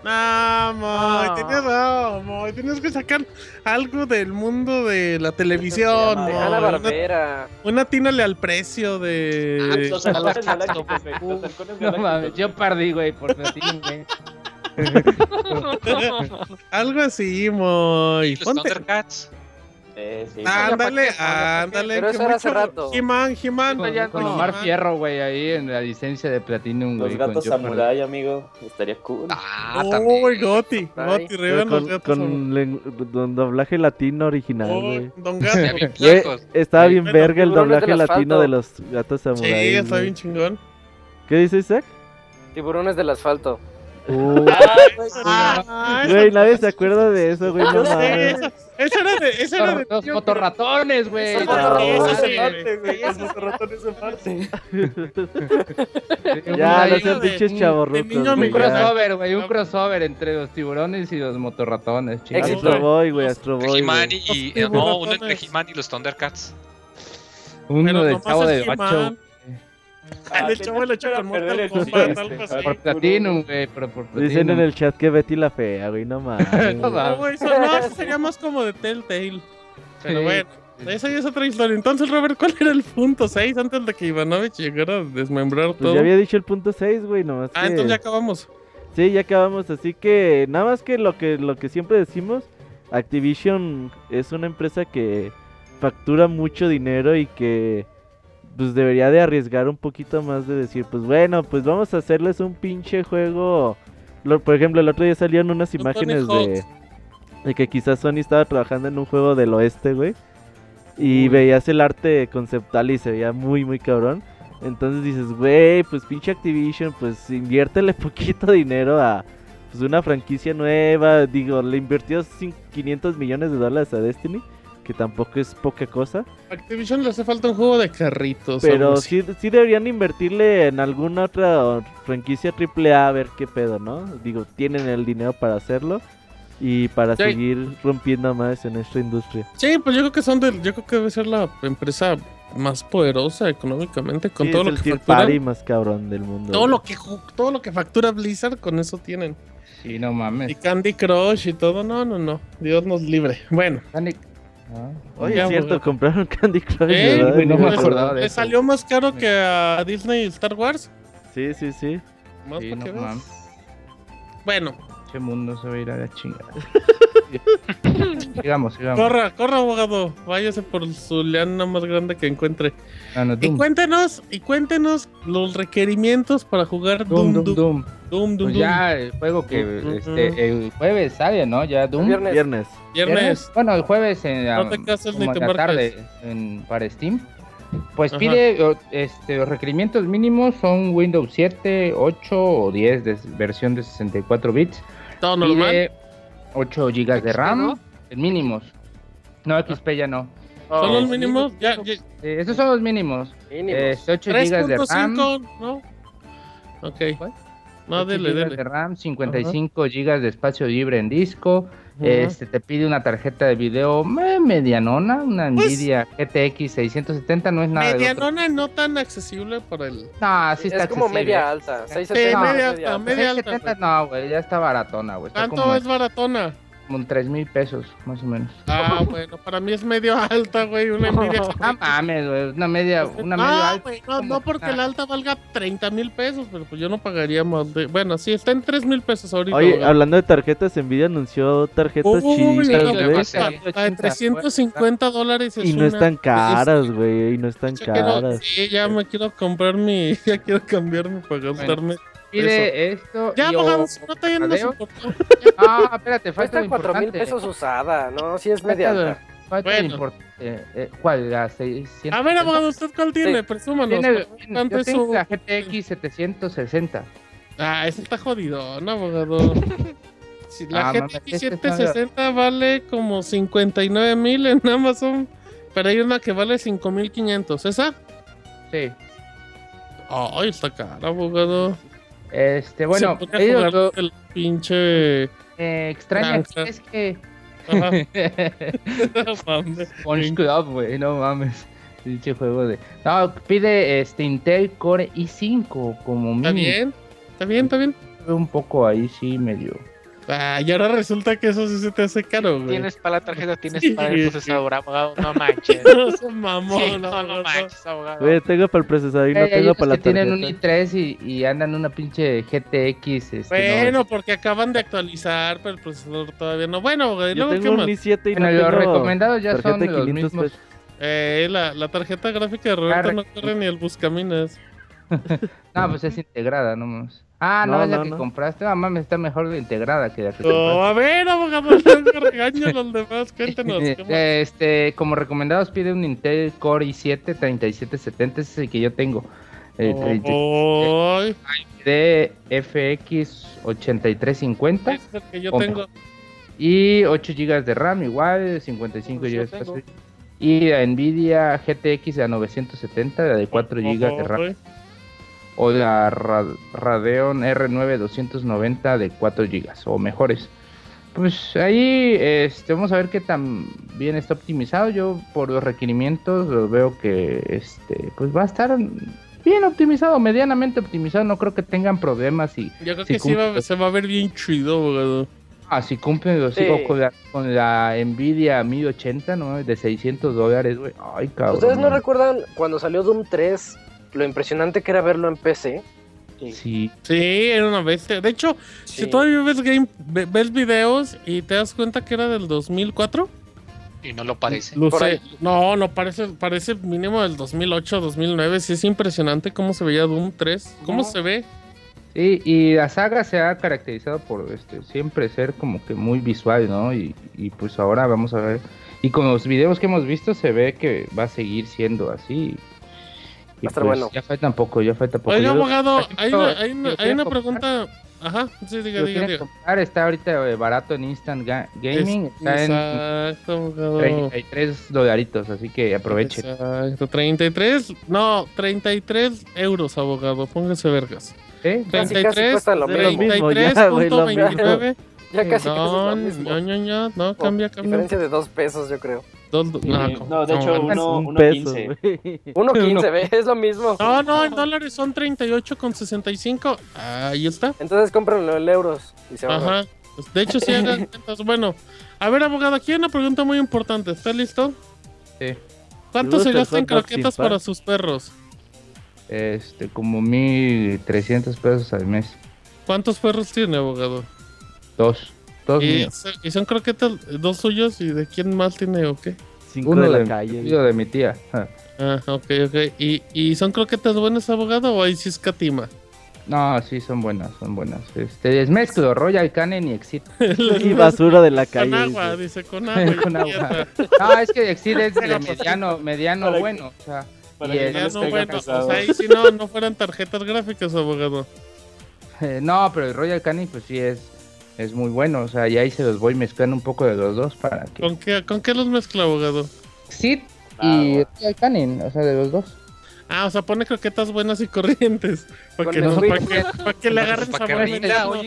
A: No, Moy, no. tenías que sacar algo del mundo de la televisión.
F: Ana Barbera.
A: Una, atínale al precio de.
C: no mames, yo perdí, güey, por platín, güey.
A: algo así, Moy.
G: Los Thundercats.
A: Eh, ándale, ándale.
F: Pero eso era hace rato.
A: He-Man, He-Man.
C: Con, con Omar Fierro, güey, ahí en la licencia de Platinum,
G: güey. Los gatos samurai, amigo. Estaría cool.
A: Ah, oh, también. Goti. Goti, Reven
E: los gatos Con, con doblaje latino original, oh, güey.
A: don Gato.
E: estaba bien verga el doblaje latino de los gatos samurai.
A: Sí, está bien chingón.
E: ¿Qué dice Isaac?
F: Tiburones del asfalto.
E: Uh. Güey, nadie se acuerda de eso, güey. No mames.
A: Eso era de. Eso era de
C: los motorratones, güey. Los
A: motorratones, güey. Los motorratones en parte.
E: Ya, no sean pinches chavorrucos.
C: Un crossover, güey. Un crossover entre los tiburones y los motorratones.
E: Astro Boy, güey. Astro Boy.
H: He-Man y. No, uno entre He-Man y los Thundercats.
C: Uno del chavo de Bacho.
A: El chavo lo echó con Mortal
C: Kombat, Por Platinum, güey, pero por Platinum.
E: Dicen en el chat que Betty la fea, güey, no mames.
A: no, güey, no, sería más como de Telltale. Pero bueno, esa ya es otra historia. Entonces, Robert, ¿cuál era el punto 6 antes de que Ivanovich llegara a desmembrar
E: pues
A: todo?
E: Ya había dicho el punto 6, güey, nomás.
A: Ah, entonces ya acabamos.
E: Sí, ya acabamos, así que nada más que lo que lo que siempre decimos, Activision es una empresa que factura mucho dinero y que pues debería de arriesgar un poquito más de decir, pues bueno, pues vamos a hacerles un pinche juego. por ejemplo, el otro día salieron unas imágenes de, de que quizás Sony estaba trabajando en un juego del oeste, güey. Y veías el arte conceptual y se veía muy, muy cabrón. Entonces dices, güey, pues pinche Activision, pues inviértele poquito dinero a pues, una franquicia nueva. Digo, le invirtió 500 millones de dólares a Destiny que tampoco es poca cosa.
A: Activision le hace falta un juego de carritos.
E: Pero sí, sí deberían invertirle en alguna otra franquicia AAA a ver qué pedo, ¿no? Digo, tienen el dinero para hacerlo y para seguir rompiendo más en esta industria.
A: Sí, pues yo creo que son de, yo creo que debe ser la empresa más poderosa económicamente con todo lo que factura.
E: más cabrón del mundo.
A: Todo lo que todo lo que factura Blizzard con eso tienen.
C: Sí, no mames.
A: Y Candy Crush y todo, no, no, no. Dios nos libre. Bueno.
E: Candy Ah, Oye, es cierto, compraron Candy Crush.
A: ¿Eh? no me acordaba de ¿Le salió más caro que a Disney y Star Wars?
E: Sí, sí, sí.
A: Más sí, no, Bueno.
C: ¿Qué mundo se va a ir a la chingada? sigamos, sigamos.
A: Corra, corra, abogado. Váyase por su leana más grande que encuentre. Ah, y cuéntenos, y cuéntenos los requerimientos para jugar Doom Doom. Doom, Doom.
C: Doom, pues ya el juego que este, el jueves sale, ¿no? Ya Doom.
E: Viernes.
A: Viernes.
C: Bueno, el jueves en, no la tarde en, para Steam. Pues pide este, los requerimientos mínimos son Windows 7, 8 o 10 de versión de 64 bits.
A: Todo normal.
C: 8 GB de RAM, mínimos. No, XP ya no.
A: ¿Son los mínimos? Ya,
C: esos son los mínimos. mínimos. 8 GB de RAM.
A: ¿no? Ok. No, dele, dele.
C: de RAM, 55 GB de espacio libre en disco. Este te pide una tarjeta de video medianona, una pues, Nvidia GTX 670, no es nada.
A: Medianona no tan accesible para el.
C: No, sí está
F: Es como media alta, 670.
A: media, alta, media
C: alta. no, güey, ya está baratona, güey.
A: ¿Cuánto es baratona?
C: Como 3 mil pesos, más o menos.
A: Ah, bueno, para mí es medio alta, güey. Una Nvidia.
C: No mames, güey. Una media, una
A: media
C: alta.
A: no, no porque la alta valga 30 mil pesos, pero pues yo no pagaría más de. Bueno, sí, está en 3 mil pesos ahorita.
E: Oye, hablando de tarjetas, Nvidia anunció tarjetas Uy, chidas,
A: La de 350 dólares.
E: y no están caras, güey. Y no están caras.
A: sí, ya me quiero comprar mi. Ya quiero cambiarme para gastarme
C: pide esto.
A: Ya, pagamos, no te
C: ah, espérate, falta
F: 4 mil pesos usada, ¿no? Si es media.
C: Falta bueno. importante. Eh, ¿Cuál? La 600.
A: A ver, abogado, ¿usted cuál tiene? Sí. Presúmanos. Tiene,
C: yo tengo la GTX 760.
A: Ah, esa está jodido, ¿no, abogado? Si la ah, GTX 760 vale como 59 mil en Amazon, pero hay una que vale 5500. ¿Esa?
C: Sí.
A: Ay, está cara, abogado.
C: Este, bueno, ellos
A: el pinche
C: eh, extraña es que Punch Club, güey, no mames. Pinche juego de. No, pide este Intel Core i5 como
A: mínimo. Está bien, está bien, está bien.
C: Un poco ahí sí medio.
A: Ah, y ahora resulta que eso sí se te hace caro, güey.
D: Tienes para la tarjeta, tienes para el procesador, abogado. No manches.
A: no mamón,
D: no, no, manches, abogado.
E: Güey, tengo para el procesador y no tengo para la tarjeta.
C: tienen un i3 y, y, andan una pinche GTX. Este,
A: bueno, porque acaban de actualizar, pero el procesador todavía no. Bueno, güey,
E: Yo tengo un i7 y no
C: los recomendados ya son de los mismos.
A: Eh, la, la tarjeta gráfica de Roberto no corre ni el Buscaminas.
C: no, pues es integrada nomás. Ah, no, no, que compraste. Ah, mames, está mejor integrada que la que
A: oh, A ver, abogado, regaño los demás. Cuéntanos.
C: este, como recomendados, pide un Intel Core i7 3770. Ese es el que yo tengo. El,
A: oh,
C: de FX 8350.
A: Es el que yo tengo.
C: Y 8 GB de RAM, igual, 55 GB de espacio. Y la Nvidia GTX a 970 de 4 GB de RAM o la Radeon R9 290 de 4 GB o mejores. Pues ahí este, vamos a ver qué tan bien está optimizado. Yo por los requerimientos veo que este, pues va a estar bien optimizado, medianamente optimizado. No creo que tengan problemas. Y,
A: Yo creo que sí se va a ver bien chido,
C: Ah, si cumple los con, la, con la Nvidia 1080, ¿no? De 600 dólares, güey. Ay, cabrón.
F: ¿Ustedes no recuerdan cuando salió Doom 3 lo impresionante que era verlo en PC.
C: Sí.
A: Sí, era una bestia. De hecho, si todavía ves game, ves videos y te das cuenta que era del 2004.
H: Y no lo parece.
A: No, no parece, parece mínimo del 2008, 2009. Sí es impresionante cómo se veía Doom 3. ¿Cómo se ve?
C: Sí, y la saga se ha caracterizado por este siempre ser como que muy visual, ¿no? Y, y pues ahora vamos a ver. Y con los videos que hemos visto se ve que va a seguir siendo así.
F: Pues, bueno.
C: Ya falta poco, ya falta poco.
A: Oiga, abogado, hay una, hay una, hay una pregunta. Ajá, sí, diga, diga, diga.
C: está ahorita eh, barato en Instant Gaming. está
A: Exacto,
C: en 33 dolaritos, así que aprovechen.
A: Exacto, 33, no, 33 euros, abogado, póngase vergas.
C: ¿Eh?
A: 33, 33.29. Ya casi, no, no, no, no, cambia, cambia.
F: Diferencia de dos pesos, yo creo.
G: No, de hecho, uno, uno peso,
F: 1.15, ¿ves? Es lo mismo.
A: No, no, en dólares son 38,65. Ahí está.
F: Entonces cómprenlo en euros y se
A: Ajá. Pues, de hecho, sí hagan Bueno, a ver, abogado, aquí hay una pregunta muy importante. ¿Está listo?
C: Sí.
A: ¿Cuánto se gasta en croquetas para sus perros?
C: Este, como 1.300 pesos al mes.
A: ¿Cuántos perros tiene, abogado?
C: Dos. Dos
A: ¿Y, ¿Y, son croquetas dos suyos y de quién más tiene o qué?
E: Cinco de la calle.
C: Uno de mi tía.
A: Ah, ok, ok. ¿Y, ¿Y son croquetas buenas, abogado, o ahí sí es catima?
C: No, sí, son buenas, son buenas. Este, es mezclo, Royal Canen y Exit.
E: y basura de la calle.
A: Con agua, dice, con agua.
C: con agua. No, es que Exit es de mediano, mediano bueno. O sea,
A: y mediano bueno. O sea, ahí si no, no fueran tarjetas gráficas, abogado.
C: Eh, no, pero el Royal Canin, pues sí es es muy bueno. O sea, y ahí se los voy mezclando un poco de los dos para que.
A: ¿Con qué, con qué los mezcla, abogado?
C: Sí, y ah, el Canin, o sea, de los dos.
A: Ah, o sea, pone croquetas buenas y corrientes. Para que, no, para que, para que le agarren sabor.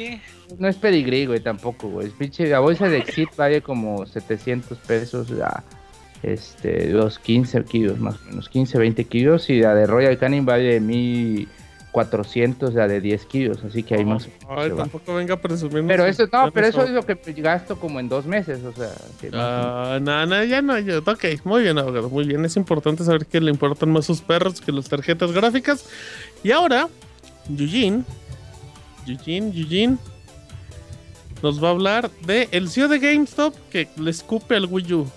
C: No es pedigrí, güey, tampoco, güey. Pinche, la bolsa de Exit vale como 700 pesos. Ya, este, los 15 kilos, más o menos. 15, 20 kilos. Y la de Royal Canin vale mi 400 ya de 10 kilos, así que hay más.
A: Ay, tampoco venga presumiendo.
C: Pero eso, no, pero eso es lo que gasto como en dos meses, o sea.
A: Ah, no, no, ya no, yo, ok, muy bien, abogado, muy bien. Es importante saber que le importan más sus perros que las tarjetas gráficas. Y ahora, Eugene, Eugene, Eugene, nos va a hablar de el CEO de GameStop que le escupe al Wii U.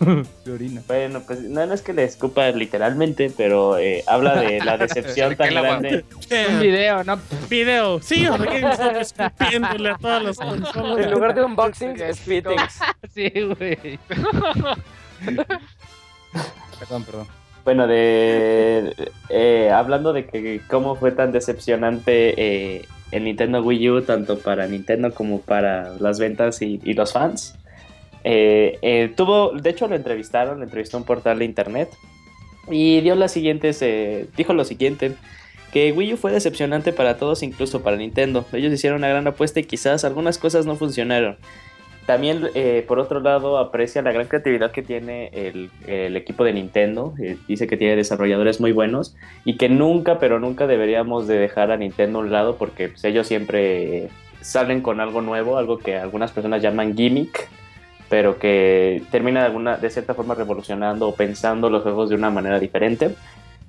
G: Bueno, pues no, es que le escupa literalmente, pero eh, habla de la decepción tan grande.
C: Un video, ¿no?
A: Video, sí, o sea, escupiéndole a todas las consolas.
F: En lugar de unboxing, es fittings.
C: sí, güey. perdón, perdón.
G: Bueno, de eh, hablando de que cómo fue tan decepcionante eh, el Nintendo Wii U, tanto para Nintendo como para las ventas y los fans. Eh, eh, tuvo, de hecho lo entrevistaron, lo entrevistó un portal de internet y dio las siguientes, eh, dijo lo siguiente, que Wii U fue decepcionante para todos, incluso para Nintendo. Ellos hicieron una gran apuesta y quizás algunas cosas no funcionaron. También, por otro lado, aprecia la gran creatividad que tiene el, equipo de Nintendo. dice que tiene desarrolladores muy buenos y que nunca, pero nunca deberíamos de dejar a Nintendo a un lado porque pues, ellos siempre salen con algo nuevo, algo que algunas personas llaman gimmick, pero que termina de, alguna, de cierta forma revolucionando o pensando los juegos de una manera diferente.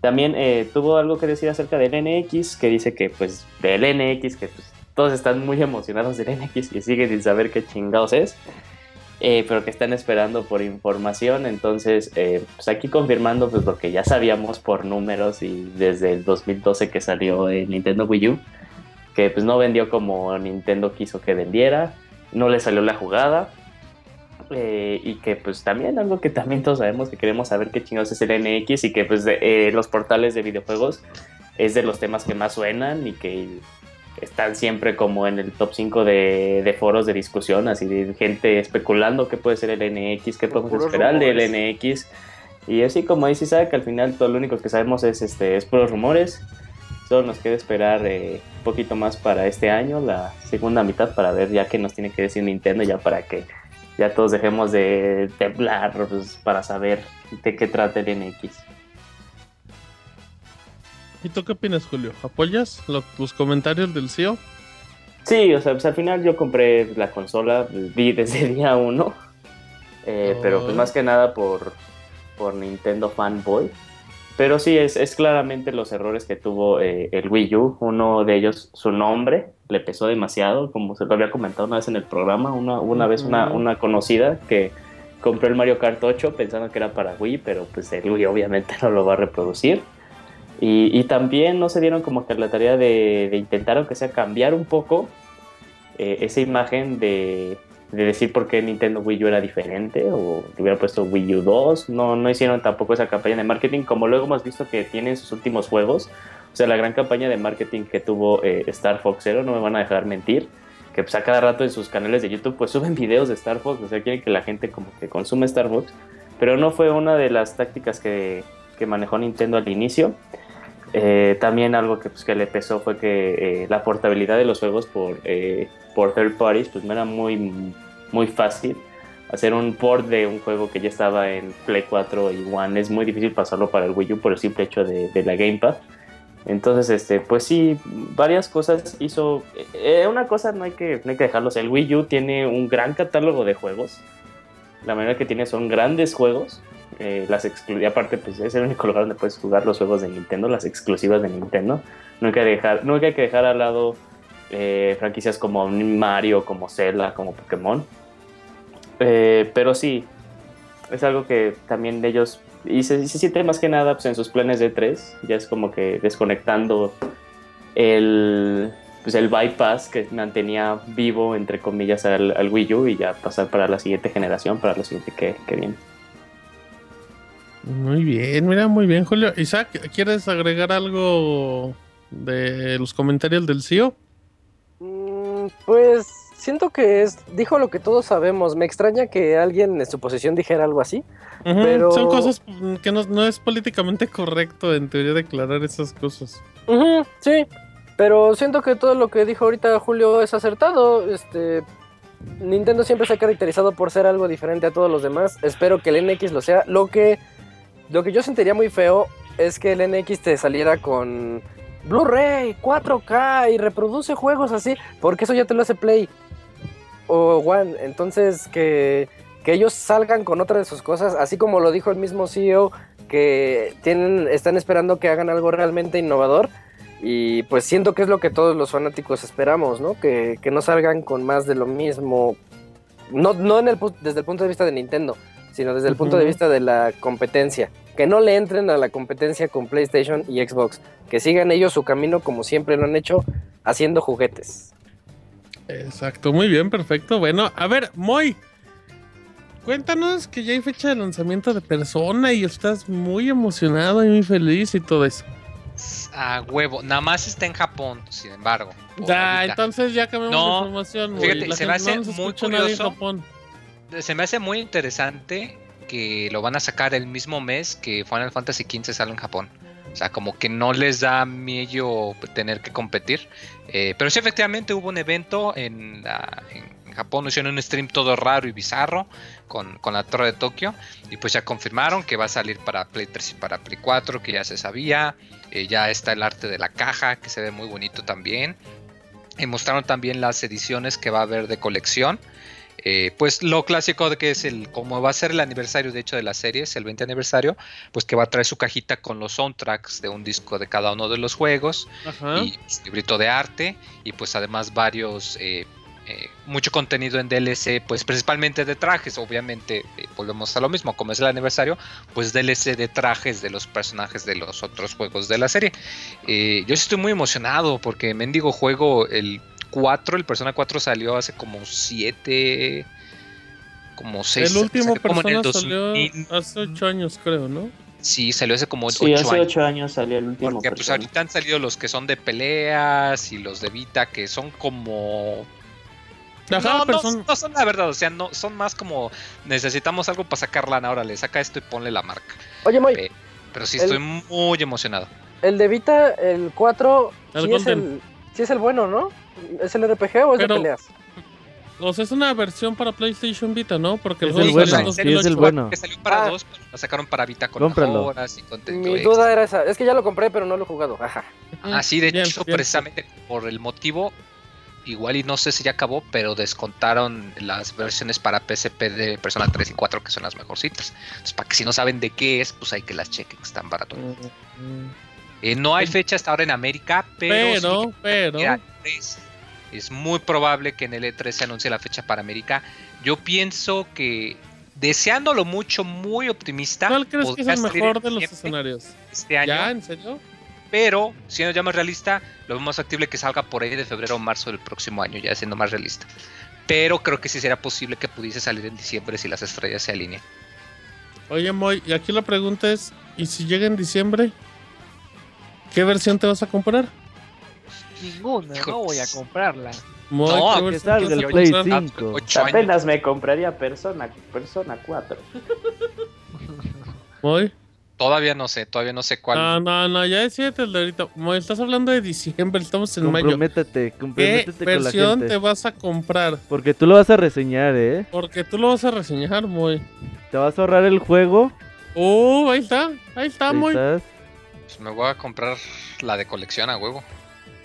G: También eh, tuvo algo que decir acerca del NX, que dice que pues del NX, que pues, todos están muy emocionados del NX y siguen sin saber qué chingados es, eh, pero que están esperando por información. Entonces, eh, pues aquí confirmando pues lo que ya sabíamos por números y desde el 2012 que salió el Nintendo Wii U, que pues no vendió como Nintendo quiso que vendiera, no le salió la jugada eh, y que pues también algo que también todos sabemos que queremos saber qué chingados es el NX y que pues eh, los portales de videojuegos es de los temas que más suenan y que están siempre como en el top 5 de, foros de discusión, así de gente especulando qué puede ser el NX, qué podemos esperar del NX. Y así como ahí sí sabe que al final todo lo único que sabemos es este es puros rumores. Solo nos queda esperar eh, un poquito más para este año, la segunda mitad, para ver ya qué nos tiene que decir Nintendo, ya para que ya todos dejemos de temblar pues, para saber de qué trata el NX.
A: ¿Y tú qué opinas, Julio? ¿Apoyas los comentarios del CEO?
G: Sí, o sea, pues al final yo compré la consola, vi desde día uno, eh, pero pues más que nada por, por Nintendo Fanboy. Pero sí, es, es claramente los errores que tuvo eh, el Wii U. Uno de ellos, su nombre, le pesó demasiado, como se lo había comentado una vez en el programa. Una, una vez una, una conocida que compró el Mario Kart 8 pensando que era para Wii, pero pues el Wii obviamente no lo va a reproducir. Y, y también no se dieron como que la tarea de, de intentar, aunque sea, cambiar un poco eh, esa imagen de, de decir por qué Nintendo Wii U era diferente o hubiera puesto Wii U 2. No, no hicieron tampoco esa campaña de marketing como luego hemos visto que tienen sus últimos juegos. O sea, la gran campaña de marketing que tuvo eh, Star Fox Zero, no me van a dejar mentir, que pues a cada rato en sus canales de YouTube pues suben videos de Star Fox, o sea, quieren que la gente como que consume Star Fox, pero no fue una de las tácticas que, que manejó Nintendo al inicio. Eh, también algo que, pues, que le pesó fue que eh, la portabilidad de los juegos por, eh, por third parties pues no era muy, muy fácil. Hacer un port de un juego que ya estaba en Play 4 y One es muy difícil pasarlo para el Wii U por el simple hecho de, de la Gamepad. Entonces, este, pues sí, varias cosas hizo. una cosa no hay, que, no hay que dejarlos. El Wii U tiene un gran catálogo de juegos. La manera que tiene son grandes juegos eh, las y aparte pues es el único lugar donde puedes jugar los juegos de Nintendo, las exclusivas de Nintendo. Que dejar, no hay que dejar al lado eh, franquicias como Mario, como Zelda, como Pokémon. Eh, pero sí, es algo que también ellos, y se, siente más que nada pues, en sus planes de 3, ya es como que desconectando el, pues, el bypass que mantenía vivo, entre comillas, al, Wii U y ya pasar para la siguiente generación, para la siguiente que viene.
A: Muy bien, mira, muy bien, Julio. Isaac, ¿quieres agregar algo de los comentarios del CEO?
F: Mm, pues siento que es, dijo lo que todos sabemos. Me extraña que alguien en su posición dijera algo así. pero...
A: Son cosas que no, es políticamente correcto en teoría declarar esas cosas.
F: sí, pero siento que todo lo que dijo ahorita Julio es acertado. Este, Nintendo siempre se ha caracterizado por ser algo diferente a todos los demás. Espero que el NX lo sea. Lo que lo que yo sentiría muy feo es que el NX te saliera con Blu-ray, 4K y reproduce juegos así, porque eso ya te lo hace Play o One. Entonces, que, que ellos salgan con otra de sus cosas, así como lo dijo el mismo CEO, que tienen, están esperando que hagan algo realmente innovador. Y pues siento que es lo que todos los fanáticos esperamos, ¿no? Que, que no salgan con más de lo mismo. No, no en el, desde el punto de vista de Nintendo, sino desde el punto de vista de la competencia. Que no le entren a la competencia con PlayStation y Xbox. Que sigan ellos su camino como siempre lo han hecho, haciendo juguetes.
A: Exacto, muy bien, perfecto. Bueno, a ver, Moy, cuéntanos que ya hay fecha de lanzamiento de persona y estás muy emocionado y muy feliz y todo eso.
H: A huevo, nada más está en Japón, sin embargo.
A: Ya, entonces ya cambiamos de información.
H: Fíjate, se me hace muy curioso se me hace muy interesante que lo van a sacar el mismo mes que Final Fantasy XV sale en Japón. O sea, como que no les da miedo tener que competir. Eh, pero sí, efectivamente hubo un evento en, Japón, hicieron un stream todo raro y bizarro con, la Torre de Tokio. Y pues ya confirmaron que va a salir para Play 3 y para Play 4, que ya se sabía. Eh, ya está el arte de la caja, que se ve muy bonito también. Y mostraron también las ediciones que va a haber de colección. Eh, pues lo clásico de que es el, como va a ser el aniversario de hecho de la serie, es el 20 aniversario, pues que va a traer su cajita con los soundtracks de un disco de cada uno de los juegos y un librito de arte y pues además varios eh, eh, mucho contenido en DLC, pues principalmente de trajes, obviamente volvemos a lo mismo, como es el aniversario, pues DLC de trajes de los personajes de los otros juegos de la serie. Yo estoy muy emocionado porque Mendigo juego el 4, el Persona 4 salió hace como 7, como 6
A: El último Persona salió hace 8 años creo, ¿no?
H: Sí, salió hace como 8
G: sí, hace 8 años salió el último.
H: Porque pues ahorita han salido los que son de peleas y los de Vita que son como no, no, son la verdad, o sea, no, son más como necesitamos algo para sacar lana, órale, saca esto y ponle la marca.
F: Oye, Moy.
H: pero sí estoy muy emocionado.
F: El de Vita, el 4, sí, es el, sí, es el, bueno, ¿no? ¿Es el RPG o es de peleas?
A: O sea, es una versión para PlayStation Vita, ¿no? Porque
E: es el, bueno, sí, es el bueno.
H: Que salió para ah. dos, pero lo sacaron para Vita con mejoras y contenido.
F: Mi duda era esa. Es que ya lo compré, pero no lo he jugado. Ajá.
H: Ah, sí, de hecho, precisamente por el motivo igual y no sé si ya acabó, pero descontaron las versiones para PSP de Persona 3 y 4 que son las mejorcitas. Entonces, para que si no saben de qué es, pues hay que las chequen, están baratos. Eh, no hay fecha hasta ahora en América, pero,
A: pero,
H: es muy probable que en el E3 se anuncie la fecha para América. Yo pienso que deseándolo mucho, muy optimista.
A: ¿Cuál crees que es el mejor de los escenarios?
H: Este año.
A: ¿Ya? ¿En serio?
H: pero siendo ya más realista, lo más factible que salga por ahí de febrero o marzo del próximo año, ya siendo más realista. Pero creo que sí será posible que pudiese salir en diciembre si las estrellas se alinean.
A: Oye, Moy, y aquí la pregunta es: ¿y si llega en diciembre? ¿Qué versión te vas a comprar?
D: Ninguna, no voy a comprarla.
E: Moy, no, que salga el Play 5.
G: Apenas me compraría Persona, Persona 4.
A: Moy.
H: Todavía no sé, todavía no sé cuál.
A: No, no, no, ya decídete ahorita. Estás hablando de diciembre, estamos en mayo.
E: Comprométete, comprométete
A: ¿Qué versión te vas a comprar?
E: Porque tú lo vas a reseñar, ¿eh?
A: Porque tú lo vas a reseñar, muy.
E: ¿Te vas a ahorrar el juego?
A: Uh, ahí está, ahí está, muy.
H: Pues me voy a comprar la de colección a huevo.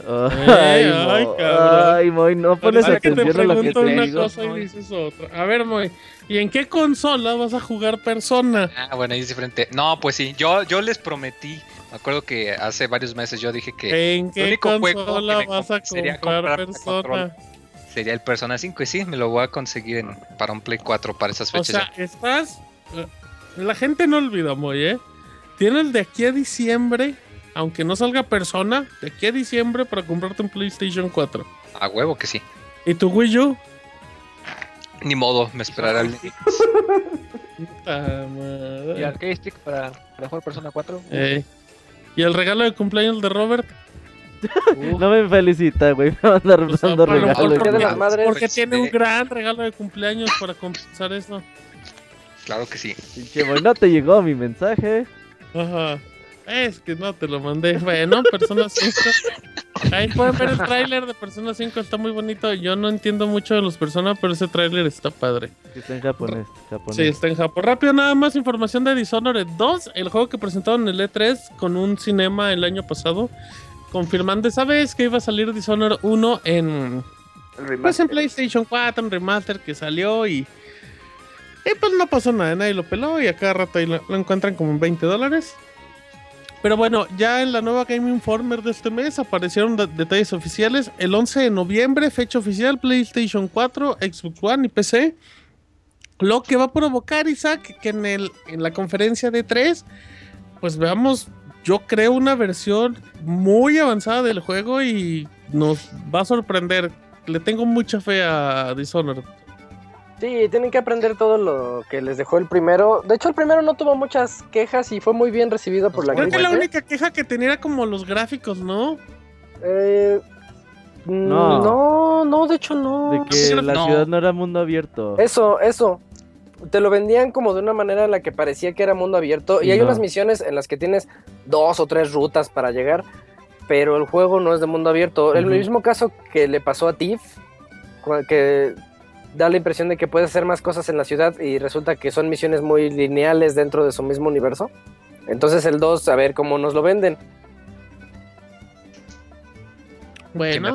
E: Ay, ay, cabrón. Ay, Moy, no pones atención a lo que te una digo.
A: Cosa y dices otra. A ver, Moy, ¿y en qué consola vas a jugar Persona?
H: Ah, bueno, ahí es diferente. No, pues sí, yo, yo les prometí. Me acuerdo que hace varios meses yo dije que
A: ¿En qué consola vas a comprar, Persona?
H: Sería el Persona 5 y sí, me lo voy a conseguir para un Play 4 para esas fechas.
A: O sea, estás... La gente no olvida, Moy, ¿eh? Tienes de aquí a diciembre aunque no salga persona, de aquí a diciembre para comprarte un PlayStation 4.
H: A huevo que sí.
A: ¿Y tu Wii U?
H: Ni modo, me esperará el.
D: ¿Y arcade stick para, para jugar Persona 4?
A: Eh. ¿Y el regalo de cumpleaños de Robert?
E: no me felicita, güey. Me van a andar dando regalos.
A: Porque, porque tiene un gran regalo de cumpleaños para compensar eso.
H: Claro que sí.
E: Pinche, no te llegó mi mensaje.
A: Ajá. Es que no te lo mandé. Bueno, Persona 5. Ahí pueden ver el tráiler de Persona 5, está muy bonito. Yo no entiendo mucho de los Persona, pero ese tráiler está padre.
E: Está en japonés,
A: Sí, está en japonés. Rápido, nada más información de Dishonored 2, el juego que presentaron en el E3 con un cinema el año pasado. Confirmando, ¿sabes que iba a salir Dishonored 1 en, pues en PlayStation 4, un remaster que salió y... Y pues no pasó nada, nadie lo peló y a cada rato ahí lo, encuentran como en 20 dólares. Pero bueno, ya en la nueva Game Informer de este mes aparecieron detalles oficiales. El 11 de noviembre, fecha oficial, PlayStation 4, Xbox One y PC. Lo que va a provocar, Isaac, que en, el, en la conferencia de 3, pues veamos, yo creo una versión muy avanzada del juego y nos va a sorprender. Le tengo mucha fe a Dishonored.
F: Sí, tienen que aprender todo lo que les dejó el primero. De hecho, el primero no tuvo muchas quejas y fue muy bien recibido por la
A: Creo que la única queja que tenía era como los gráficos, ¿no?
F: Eh, no. no, no, de hecho no.
E: De que la ciudad no era mundo abierto.
F: Eso, eso. Te lo vendían como de una manera en la que parecía que era mundo abierto. Y hay unas misiones en las que tienes dos o tres rutas para llegar, pero el juego no es de mundo abierto. El mismo caso que le pasó a Tiff, que da la impresión de que puede hacer más cosas en la ciudad y resulta que son misiones muy lineales dentro de su mismo universo. Entonces el 2, a ver cómo nos lo venden.
H: Bueno,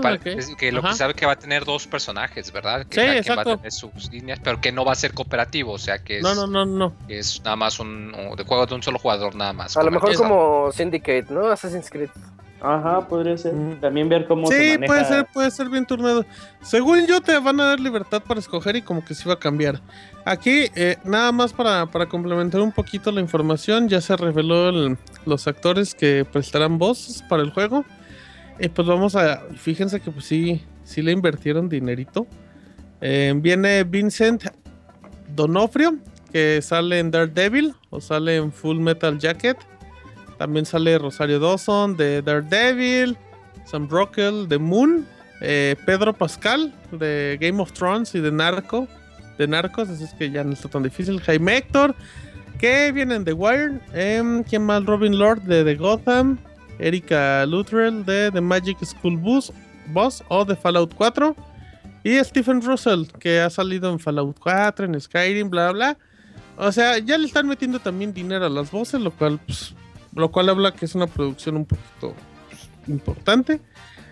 H: que, lo que sabe que va a tener dos personajes, ¿verdad? Que, sí, que va a tener sus líneas, pero que no va a ser cooperativo, o sea que es,
A: no, no, no, no.
H: es nada más un de juego de un solo jugador nada más.
F: A lo mejor como Syndicate, ¿no? Assassin's Creed.
G: Ajá, podría ser. Mm. También ver cómo
A: sí, se maneja. puede ser, puede ser bien turnado. Según yo, te van a dar libertad para escoger y como que sí va a cambiar. Aquí, eh, nada más para, para, complementar un poquito la información, ya se reveló los actores que prestarán voz para el juego. Y pues vamos a, fíjense que pues sí, sí le invirtieron dinerito. Eh, viene Vincent Donofrio, que sale en Daredevil o sale en Full Metal Jacket. También sale Rosario Dawson de Daredevil, Sam Rockwell de Moon, eh, Pedro Pascal de Game of Thrones y de Narco, de Narcos, así es que ya no está tan difícil. Jaime Héctor, que vienen de Wire. Eh, ¿Quién más? Robin Lord de The Gotham. Erika Luttrell de The Magic School Bus, Boss o de Fallout 4. Y Stephen Russell, que ha salido en Fallout 4, en Skyrim, bla, bla. O sea, ya le están metiendo también dinero a las voces, lo cual pues, lo cual habla que es una producción un poquito importante.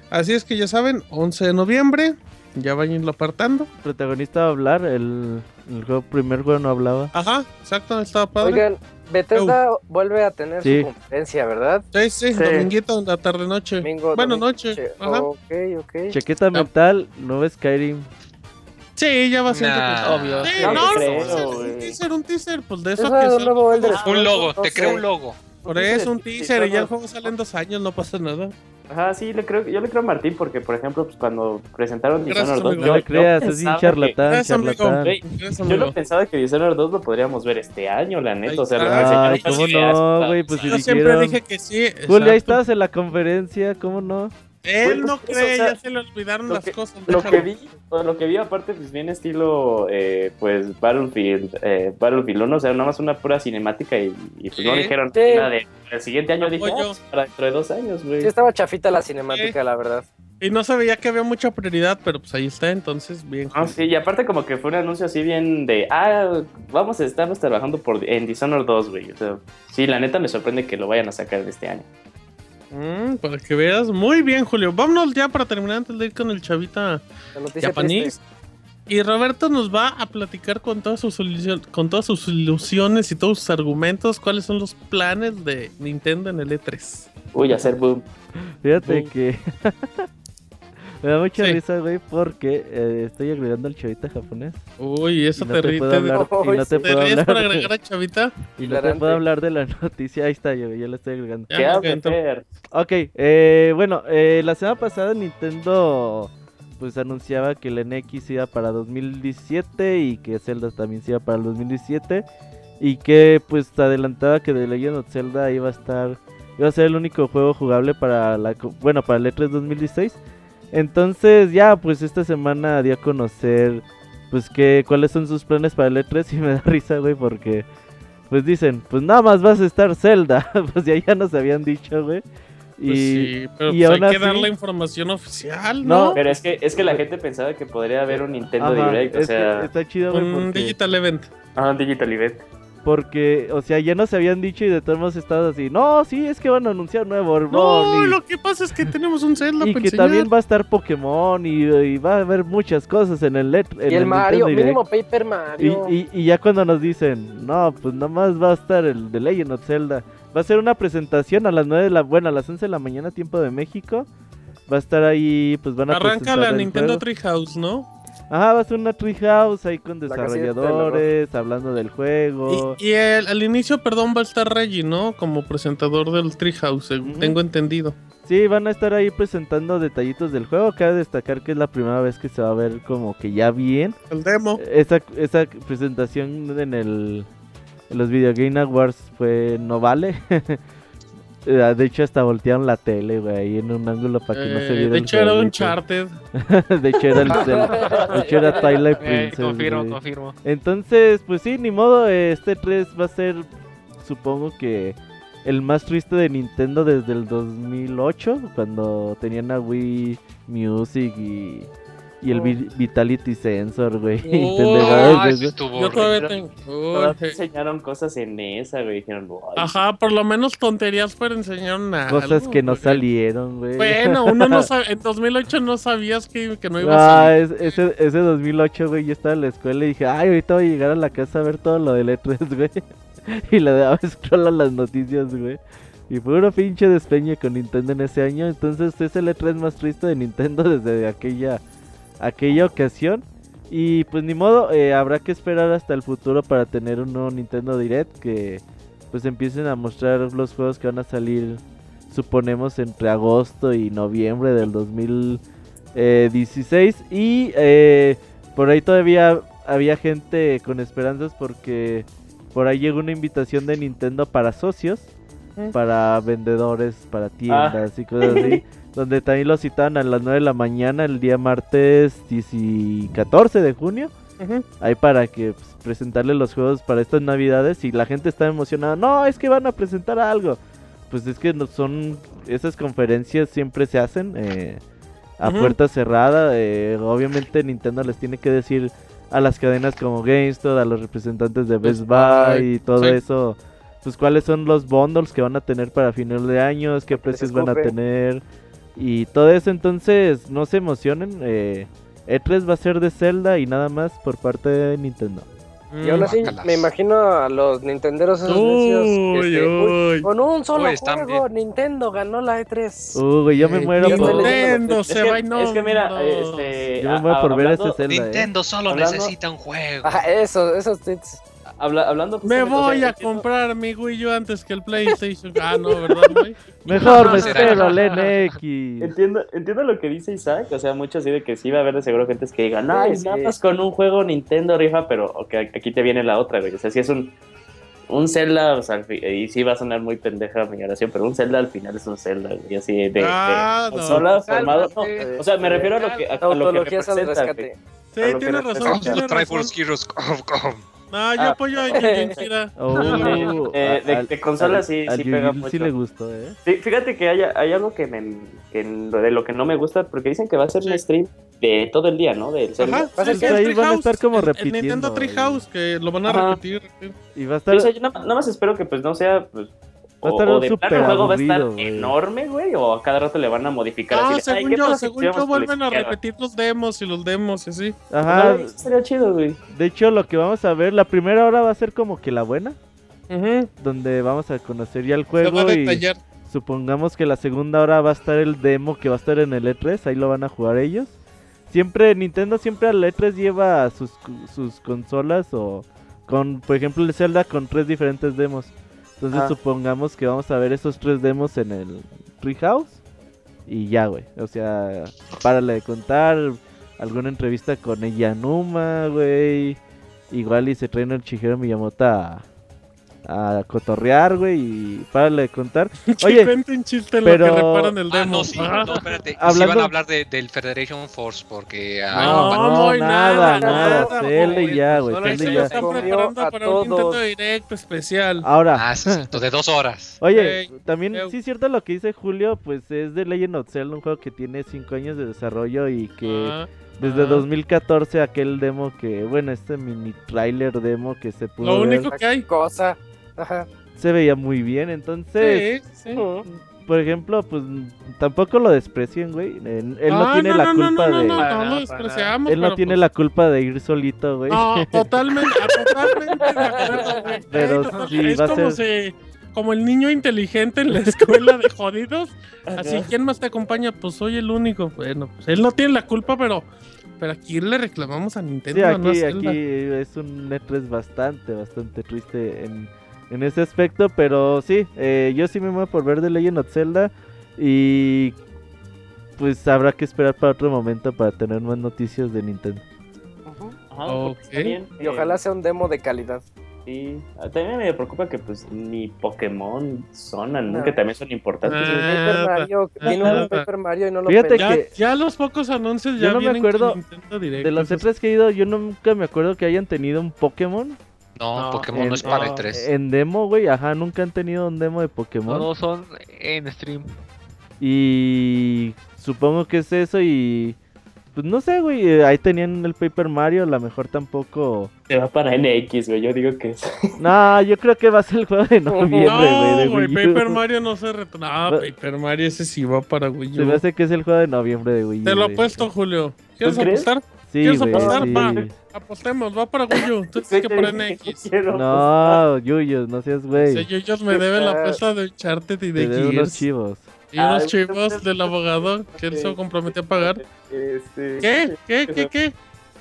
A: Así es que ya saben, 11 de noviembre, ya vayan apartando.
E: El protagonista va a hablar, el, el primer juego no hablaba.
A: Ajá, exacto, estaba padre.
F: Oigan, Bethesda vuelve a tener su conferencia, ¿verdad?
A: Sí, sí, dominguito, la tarde noche. bueno, noche. Ajá.
F: Ok, ok.
E: Chaqueta mental, nuevo Skyrim.
A: Sí, ya va siendo nah. obvio. Sí, no, no, no, un teaser, un teaser, pues de eso que
H: Un logo, te creo un logo.
A: Por eso un teaser y ya el juego sale en dos años, no pasa nada.
G: Ajá, sí, le creo, yo le creo a Martín porque, por ejemplo, pues cuando presentaron
E: Dishonored 2... No le creas, es un charlatán, charlatán.
G: yo no pensaba que Dishonored 2 lo podríamos ver este año, la neta, o sea,
E: lo ¿cómo no, güey? Pues si
A: Yo siempre dije que sí.
E: Julia, ahí estabas en la conferencia, ¿cómo no?
A: Él no pues, cree, ya se le olvidaron las cosas.
G: Lo que vi, lo que vi aparte, pues bien estilo, eh, pues Battlefield, eh, Battlefield 1, o sea, nada más una pura cinemática y, pues no dijeron nada de. El siguiente año dije, ah, pues, para dentro de dos años, güey.
F: Sí, estaba chafita la cinemática, la verdad.
A: Y no se veía que había mucha prioridad, pero pues ahí está, entonces bien.
G: Ah, sí, y aparte como que fue un anuncio así bien de, ah, vamos a estar trabajando por, en Dishonored 2, güey. O sea, sí, la neta me sorprende que lo vayan a sacar de este año.
A: Mm, para que veas. Muy bien, Julio. Vámonos ya para terminar antes de ir con el chavita japonés. Y Roberto nos va a platicar con todas, sus con todas sus ilusiones y todos sus argumentos cuáles son los planes de Nintendo en el E3.
G: Uy, hacer boom.
E: Fíjate que Me da mucha risa, güey, porque eh, estoy agregando al chavita japonés.
A: Uy, eso te, ríes.
E: y no te, puedo
A: hablar. para agregar a chavita?
E: Y no te puedo hablar de la noticia. Ahí está, yo ya la estoy agregando.
G: ¿Qué hacer?
E: Ok, eh, bueno, eh, la semana pasada Nintendo pues anunciaba que el NX iba para 2017 y que Zelda también se iba para el 2017 y que pues adelantaba que The Legend of Zelda iba a estar iba a ser el único juego jugable para la bueno para el E3 2016 entonces ya, pues esta semana dio a conocer, pues que cuáles son sus planes para el E3 y me da risa, güey, porque pues dicen, pues nada más vas a estar Zelda, pues ya, ya nos habían dicho, güey.
A: Pues y, sí, pero pues hay que dar la información oficial, ¿no?
G: Pero es que, es que la gente pensaba que podría haber un Nintendo Direct, o sea...
E: Está chido,
A: güey, Un Digital Event.
G: Ah, un Digital Event.
E: Porque, o sea, ya nos habían dicho y de todos hemos estado así. No, sí, es que van a anunciar nuevo
A: No, lo que pasa es que tenemos un Zelda
E: Y que también va a estar Pokémon y, va a haber muchas cosas en el LED.
F: y el, Mario, mínimo Paper Mario.
E: Y, y, ya cuando nos dicen, no, pues nomás va a estar el de Legend of Zelda. Va a ser una presentación a las 9 de la, bueno, a las 11 de la mañana, tiempo de México. Va a estar ahí, pues van a
A: Arranca la Nintendo Treehouse, ¿no?
E: Ajá, va a ser una treehouse ahí con desarrolladores, hablando del juego.
A: Y, al inicio, perdón, va a estar Reggie, ¿no? Como presentador del treehouse, tengo entendido.
E: Sí, van a estar ahí presentando detallitos del juego. Cabe destacar que es la primera vez que se va a ver como que ya bien.
A: El demo.
E: Esa, esa presentación en el en los Video Game Awards fue no vale. Eh, de hecho, hasta voltearon la tele, güey, ahí en un ángulo para que no se eh, viera.
A: De hecho, era un charted.
E: de hecho, era el De hecho, era Twilight eh, Princess.
A: confirmo, confirmo.
E: Entonces, pues sí, ni modo. Este 3 va a ser, supongo que, el más triste de Nintendo desde el 2008, cuando tenían a Wii Music y y el Vitality Sensor, güey.
G: Oh, yo todavía tengo. enseñaron cosas en esa, güey. Dijeron,
A: Ajá, por lo menos tonterías, pero enseñaron nada.
E: Cosas que no salieron, güey.
A: Bueno, uno no sabe. En 2008 no sabías que, que no iba a
E: salir. Ah, ese, ese 2008, güey, yo estaba en la escuela y dije, ay, ahorita voy a llegar a la casa a ver todo lo de E3, güey. y le daba scroll a las noticias, güey. Y fue una pinche despeñe con Nintendo en ese año. Entonces es el E3 más triste de Nintendo desde aquella aquella ocasión. Y pues ni modo, eh, habrá que esperar hasta el futuro para tener un nuevo Nintendo Direct que pues empiecen a mostrar los juegos que van a salir, suponemos, entre agosto y noviembre del 2016. Y eh, por ahí todavía había gente con esperanzas porque por ahí llegó una invitación de Nintendo para socios, mm. para vendedores, para tiendas ah. y cosas así. donde también lo citaban a las 9 de la mañana el día martes 14 de junio. Ahí para que pues, presentarle los juegos para estas navidades y la gente está emocionada. No, es que van a presentar algo. Pues es que no son esas conferencias siempre se hacen eh, a puerta cerrada. Eh, obviamente Nintendo les tiene que decir a las cadenas como GameStop, a los representantes de Best Buy y todo eso, pues cuáles son los bundles que van a tener para final de años, qué precios van a tener y todo eso. Entonces, no se emocionen. Eh, E3 va a ser de Zelda y nada más por parte de Nintendo.
F: Y aún así, me imagino a los Nintenderos esos este, con un solo juego, Nintendo ganó la E3.
E: Uy, yo me muero
A: por Nintendo se va
G: Es que mira, este,
E: yo me muero por ver ese Zelda. ¿eh?
H: Nintendo solo necesita un juego.
F: Ajá, eso, esos tweets
G: hablando
A: me voy a comprar mi Wii U antes que el PlayStation. ah, no, ¿verdad, güey?
E: Mejor me espero al NX.
G: Entiendo, entiendo lo que dice Isaac. O sea, mucho así de que sí va a haber de seguro gente que digan, ay, nada más con un juego Nintendo rifa, pero okay, aquí te viene la otra, güey. O sea, si es un, un Zelda, o sea, y sí va a sonar muy pendeja mi oración, pero un Zelda al final es un Zelda, y así de, de, ah, no. formado. o sea, me refiero a lo que, a, lo que representa.
A: Sí, tiene razón. Triforce Heroes no, yo ah. apoyo a Yujin
G: oh, eh, de, de, consola sí, sí pega mucho.
E: Sí le gustó, ¿eh?
G: fíjate que hay, hay algo que, me, que de lo que no me gusta, porque dicen que va a ser un stream de todo el día, ¿no? Del
A: Ajá, sí, que ahí van a estar como repitiendo. El Nintendo Treehouse, que lo van a repetir.
G: Y va a estar... yo nada, más espero que pues no sea pues, Va a estar o, de plano el juego va a estar enorme, güey, o a cada rato le van a modificar.
A: No, según yo, según yo vuelven a repetir los demos y los demos y así.
E: Ajá.
G: eso sería chido, güey.
E: De hecho, lo que vamos a ver, la primera hora va a ser como que la buena. Donde vamos a conocer ya el juego y supongamos que la segunda hora va a estar el demo que va a estar en el E3, ahí lo van a jugar ellos. Siempre, Nintendo siempre al E3 lleva sus, sus consolas o con, por ejemplo, el Zelda con tres diferentes demos. Entonces ah. supongamos que vamos a ver esos tres demos en el Treehouse. Y ya, güey. O sea, párale de contar. Alguna entrevista con Numa, güey. Igual y se traen el Chihiro Miyamoto a, a cotorrear, güey, y párale de contar.
A: Oye, un chiste en pero... lo que reparan el ah, demo.
H: Ah, no, sí, no, espérate. Hablando... Sí van a hablar de, del Federation Force, porque...
E: Ah, no, no, no, hay nada, nada, nada. ya, güey,
A: Cele ya. están preparando para un intento directo especial.
E: Ahora.
H: Ah, de dos horas.
E: Oye, también, sí es cierto lo que dice Julio, pues es de Legend of Zelda, un juego que tiene cinco años de desarrollo y que... Desde 2014 aquel demo que, bueno, este mini trailer demo que se pudo
A: Lo único que hay.
F: Cosa
E: se veía muy bien, entonces... Por ejemplo, pues tampoco lo desprecien, güey. Él, no tiene la culpa de...
A: No, lo despreciamos.
E: Él no tiene pues la culpa de ir solito, güey.
A: No, totalmente, totalmente Pero sí, es va como a ser... como el niño inteligente en la escuela de jodidos. Así, ¿quién más te acompaña? Pues soy el único. Bueno, pues él no tiene la culpa, pero pero aquí le reclamamos a Nintendo.
E: Sí, aquí, aquí es un E3 bastante, bastante triste en, en ese aspecto. Pero sí, eh, yo sí me muevo por ver The Legend of Zelda. Y pues habrá que esperar para otro momento para tener más noticias de Nintendo.
F: Y ojalá sea un demo de calidad.
G: Sí, también me preocupa que pues ni Pokémon sonan, ¿no? que también son importantes.
F: Ah, Mario, un Paper Mario y no lo
E: Fíjate
A: que ya, los pocos anuncios ya
E: yo no me acuerdo de los E3 que he ido, yo nunca me acuerdo que hayan tenido un Pokémon.
H: No, Pokémon no es para E3.
E: En demo, güey, ajá, nunca han tenido un demo de Pokémon.
D: Todos son en stream.
E: Y supongo que es eso y pues no sé, güey. Eh, ahí tenían el Paper Mario, a lo mejor tampoco.
G: Se va para NX, güey. Yo digo que es.
E: No, yo creo que va a ser el juego de noviembre, güey.
A: No, güey, Paper Mario no se retrasa. No, Paper Mario ese sí va para Wii U.
E: Se me hace que es el juego de noviembre de Wii U.
A: Te lo apuesto, Julio. ¿Quieres apostar? Sí, ¿Quieres apostar? Sí. Apostemos, va para Wii U. Tú tienes que para NX.
E: No, Yuyos, no seas güey.
A: Yuyos me debe la apuesta de Uncharted y de Gears.
E: unos chivos.
A: Y unos chivos del abogado que él se comprometió a pagar. Este, ¿Qué? ¿Qué? ¿Qué? ¿Qué?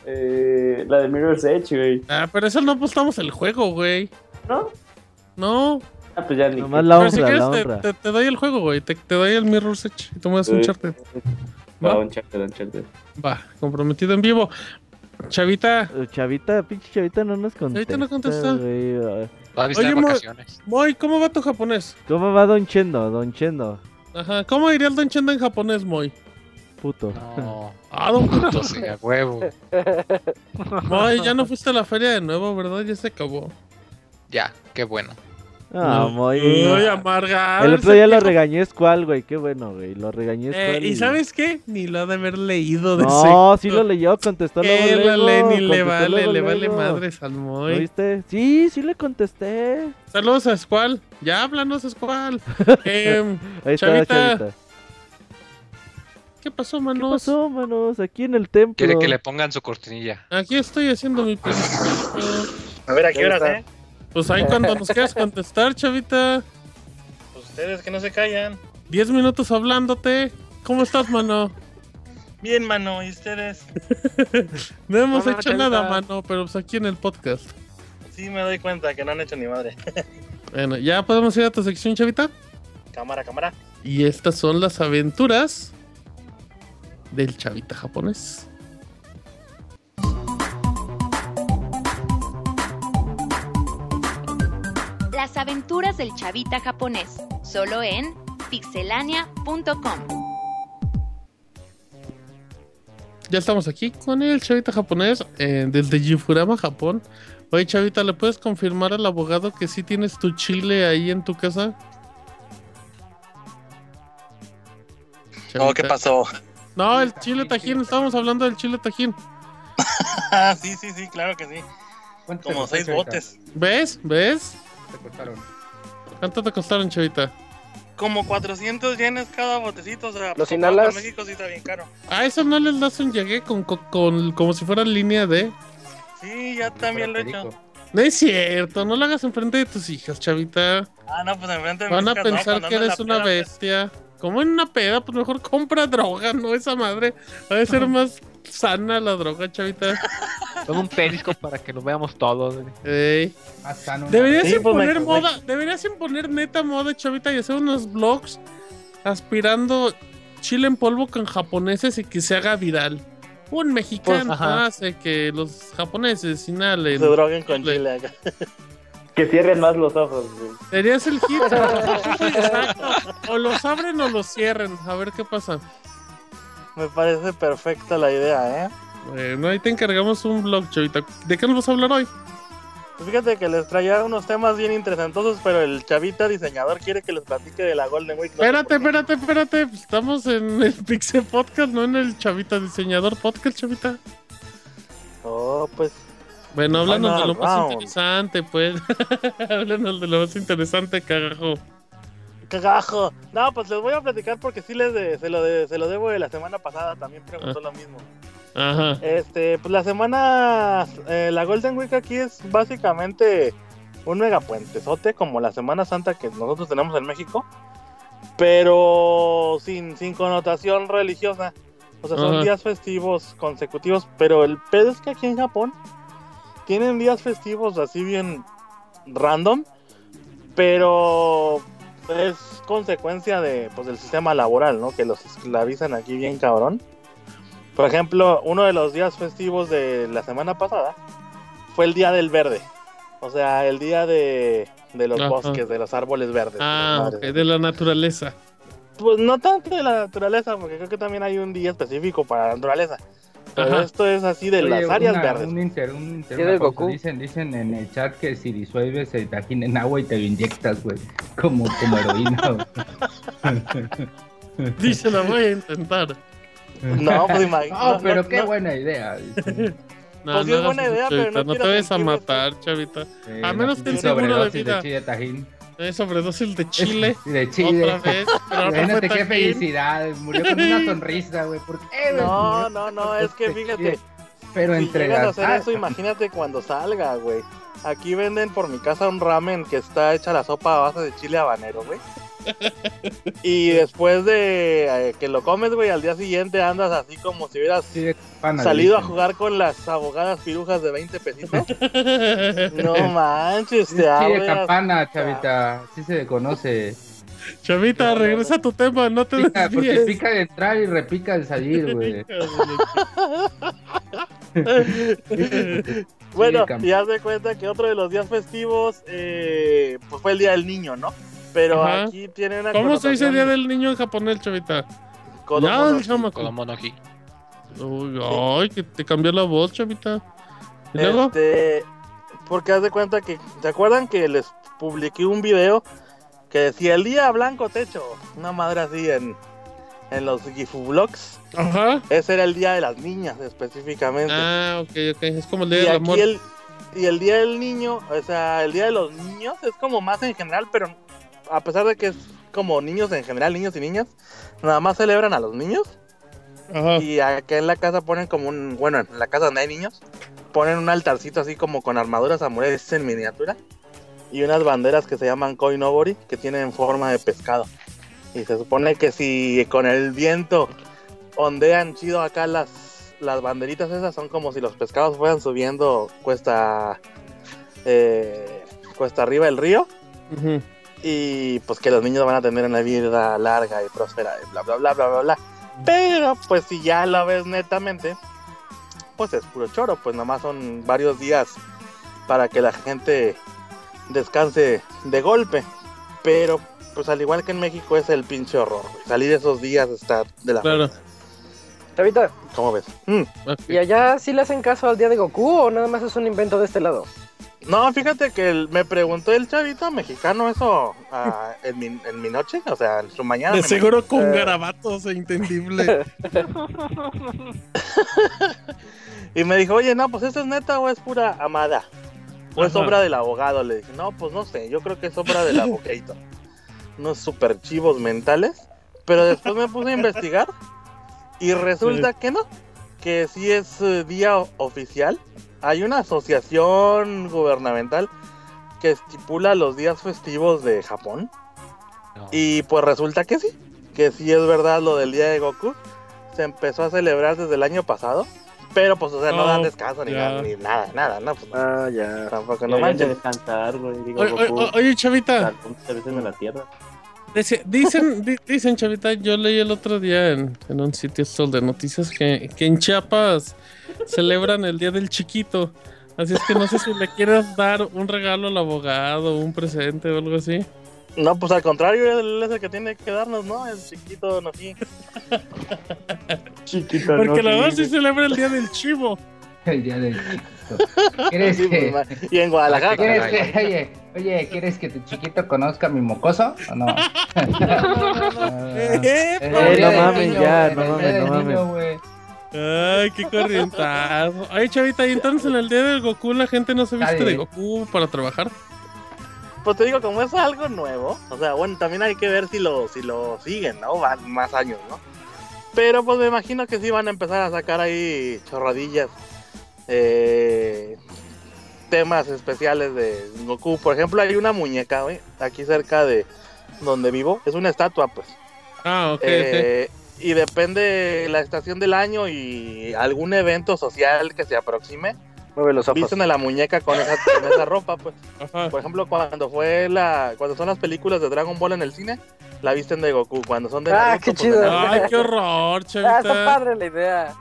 G: Eh, la de Mirror's Edge, güey.
A: Ah, pero eso no apostamos el juego, güey.
G: ¿No?
A: No.
G: Ah, pues ya ni.
E: Nomás la honra, si quieres, la honra.
A: Te, te, doy el juego, güey. Te, te, doy el Mirror's Edge y tú me das un charter.
G: Va, un charter, un charter.
A: Va, comprometido en vivo. Chavita.
E: Chavita, pinche Chavita no nos contesta.
A: Chavita no contesta.
H: Güey. Oye, vacaciones.
A: Moy, ¿cómo va tu japonés?
E: ¿Cómo va Don Chendo? Don Chendo.
A: Ajá, ¿cómo diría el Don Chendo en japonés, Moy?
E: Puto.
H: No.
A: Ah, Don
H: Puto, sí, a huevo.
A: Moy, ya no fuiste a la feria de nuevo, ¿verdad? Ya se acabó.
H: Ya, qué bueno.
E: Ah, muy.
A: Muy amarga.
E: El otro día lo regañé Squall, güey. Qué bueno, güey. Lo regañé
A: eh, ¿Y sabes qué? Ni lo ha de haber leído de
E: No, sí lo leyó, contestó
A: luego, luego. Ni le vale, le vale madres al Moy.
E: ¿Lo viste? Sí, sí le contesté.
A: Saludos a Squall. Ya háblanos, Squall. eh,
E: Ahí está, chavita. chavita.
A: ¿Qué pasó, manos?
E: ¿Qué pasó, manos? Aquí en el templo.
H: Quiere que le pongan su cortinilla.
A: Aquí estoy haciendo mi
I: A ver, ¿a qué horas, eh?
A: Pues ahí cuando nos quieras contestar, chavita.
I: Pues ustedes que no se callan.
A: Diez minutos hablándote. ¿Cómo estás, mano?
I: Bien, mano, ¿y ustedes?
A: no hemos hecho nada, mano, pero pues aquí en el podcast.
I: Sí, me doy cuenta que no han hecho ni madre.
A: bueno, ¿ya podemos ir a tu sección, chavita?
I: Cámara, cámara.
A: Y estas son las aventuras del chavita japonés.
B: Las aventuras del chavita japonés, solo en pixelania.com.
A: Ya estamos aquí con el chavita japonés eh, desde Yifurama, Japón. Oye, chavita, ¿le puedes confirmar al abogado que sí tienes tu chile ahí en tu casa?
I: Oh, ¿qué pasó?
A: No, el chile tajín, estábamos hablando del chile tajín.
I: sí, sí, sí, claro que sí. Como seis botes.
A: ¿Ves? ¿Ves? Te costaron? ¿Cuánto te costaron, chavita?
I: Como 400 yenes cada botecito, o sea,
F: ¿Los inhalas?
I: México sí está bien caro.
A: Ah, eso no les das un llegué con, con, como si fuera línea de...
I: Sí, ya también lo he hecho.
A: No es cierto, no lo hagas enfrente de tus hijas, chavita.
I: Ah, no, pues enfrente de
A: Van a pensar que eres una bestia. Como en una peda, pues mejor compra droga, ¿no? Esa madre. Va a ser más sana la droga, chavita.
C: Toma un perisco para que lo veamos todos.
A: Ey.
C: Más sano.
A: Deberías sí, imponer pues moda, deberías imponer neta moda, chavita, y hacer unos vlogs aspirando chile en polvo con japoneses y que se haga viral. Un mexicano pues, hace que los japoneses inhalen.
I: Se droguen con chile acá.
G: Que cierren más los ojos,
A: Serías el hit. Exacto. O los abren o los cierren. A ver qué pasa.
I: Me parece perfecta la idea, ¿eh?
A: Bueno, ahí te encargamos un blog, chavita. ¿De qué nos vas a hablar hoy?
I: Pues fíjate que les traía unos temas bien interesantosos, pero el chavita diseñador quiere que les platique de la Golden Week.
A: espérate, espérate, espérate. Estamos en el Pixel Podcast, no en el chavita diseñador podcast, chavita.
I: Oh, pues.
A: Bueno, háblanos de lo más interesante, pues. háblanos de lo más interesante, carajo.
I: Cagajo. No, pues les voy a platicar porque sí les se, lo se lo debo de la semana pasada, también preguntó lo mismo.
A: Ajá.
I: Este, pues la semana, eh, la Golden Week aquí es básicamente un megapuentezote como la Semana Santa que nosotros tenemos en México, pero sin, sin connotación religiosa. O sea, son días festivos consecutivos, pero el pedo es que aquí en Japón tienen días festivos así bien random, pero es consecuencia de pues del sistema laboral, ¿no? Que los esclavizan aquí bien cabrón. Por ejemplo, uno de los días festivos de la semana pasada fue el día del verde. O sea, el día de, los bosques, de los árboles verdes.
A: Ah, de la naturaleza.
I: Pues no tanto de la naturaleza, porque creo que también hay un día específico para la naturaleza. Pero esto es así de las áreas verdes.
C: Un inter, un Dicen, dicen en el chat que si disuelves el tajín en agua y te lo inyectas, güey, como, como heroína.
A: Dice, la voy a intentar.
I: No, pues imagínate.
C: No, pero qué buena idea.
A: No, pues no, es buena idea, pero no, no te vayas a matar, chavita. a menos que seguro de vida. De tajín. Eh, sobredosis de chile.
C: de chile. Otra vez. Imagínate qué felicidad. Murió con una sonrisa, güey.
I: No, no, no, es que fíjate.
C: Pero si entre
I: a hacer eso, imagínate cuando salga, güey. Aquí venden por mi casa un ramen que está hecha la sopa a base de chile habanero, güey. y después de eh, que lo comes, güey, al día siguiente andas así como si hubieras salido a jugar con las abogadas pirujas de 20 pesitos. no manches, te
C: Sí, de campana, chavita. Así se conoce.
A: Chavita, regresa a tu tema, no te
C: pica, Porque pica de entrar y repica de salir, güey.
I: bueno, y haz de cuenta que otro de los días festivos eh, pues fue el Día del Niño, ¿no? Pero aquí tiene una.
A: ¿Cómo se dice Día del Niño en japonés, chavita?
H: Kodomonohi.
A: Uy, ay, que te cambió la voz, chavita.
I: ¿Y luego? Este, porque haz de cuenta que. ¿Se acuerdan que les publiqué un video que decía el día blanco techo? Una madre así en, en los Gifu Vlogs. Ajá. Ese era el día de las niñas específicamente.
A: Ah, ok, ok. Es como el día del amor.
I: y el día del niño, o sea, el día de los niños es como más en general, pero a pesar de que es como niños en general, niños y niñas, nada más celebran a los niños. Y acá en la casa ponen como un, bueno, en la casa donde hay niños, ponen un altarcito así como con armaduras samuráis en miniatura y unas banderas que se llaman koinobori que tienen forma de pescado. Y se supone que si con el viento ondean chido acá las, las banderitas esas, son como si los pescados fueran subiendo cuesta, eh, cuesta arriba el río y pues que los niños van a tener una vida larga y próspera y bla bla bla bla bla bla. Pero pues si ya la ves netamente, pues es puro choro, pues nomás son varios días para que la gente descanse de golpe. Pero pues al igual que en México es el pinche horror, salir esos días está de la
F: claro. Chavita.
I: ¿Cómo ves?
F: Mm. ¿Y allá sí le hacen caso al día de Goku o nada más es un invento de este lado?
I: No, fíjate que me preguntó el chavito mexicano eso en, mi, noche, o sea, en su mañana.
A: De seguro con garabatos e entendible.
I: y me dijo, oye, no, pues eso es neta o es pura amada. O es obra del abogado. Le dije, no, pues no sé, yo creo que es obra del abogado. Unos super chivos mentales. Pero después me puse a investigar y resulta que no, que sí es eh, día oficial hay una asociación gubernamental que estipula los días festivos de Japón. Y pues resulta que sí, que sí es verdad lo del día de Goku. Se empezó a celebrar desde el año pasado. Pero pues, o sea, no dan descanso ni, nada, ni nada, nada, no, pues,
F: Ah, ya.
I: Tampoco, no manches.
G: descansar, güey.
A: Digo, oye, oye, chavita.
G: en la tierra.
A: Dicen, dicen, Chavita, yo leí el otro día en, un sitio de noticias que, que, en Chiapas celebran el Día del Chiquito. Así es que no sé si le quieres dar un regalo al abogado, un presente o algo así.
I: No, pues al contrario, él es el que tiene que darnos, ¿no? El chiquito no aquí.
A: chiquito Porque la verdad sí celebra el Día del Chivo.
C: El Día del Chiquito. ¿Quieres que...
I: Y en Guadalajara.
C: ¿Quieres que... Oye, Oye, ¿quieres que tu chiquito conozca mi mocoso o no? no,
E: mames, ya, no mames, no mames.
A: Ay, qué corrientazo. Ay, chavita, y entonces en el día del Goku la gente no se viste de Goku para trabajar.
I: Pues te digo, como es algo nuevo, o sea, bueno, también hay que ver si lo, si lo siguen, ¿no? Van más años, ¿no? Pero pues me imagino que sí van a empezar a sacar ahí chorradillas. Eh, temas especiales de Goku. Por ejemplo, hay una muñeca, güey, aquí cerca de donde vivo. Es una estatua, pues.
A: Ah, ok. Eh,
I: y depende la estación del año y algún evento social que se aproxime.
F: Mueve los ojos.
I: Visten a la muñeca con esa, con esa ropa, pues. Por ejemplo, cuando fue la, cuando son las películas de Dragon Ball en el cine, la visten de Goku. Cuando son de
F: ah, qué pues, chido.
A: Ay, qué horror, chavita.
F: Ah, está padre la idea.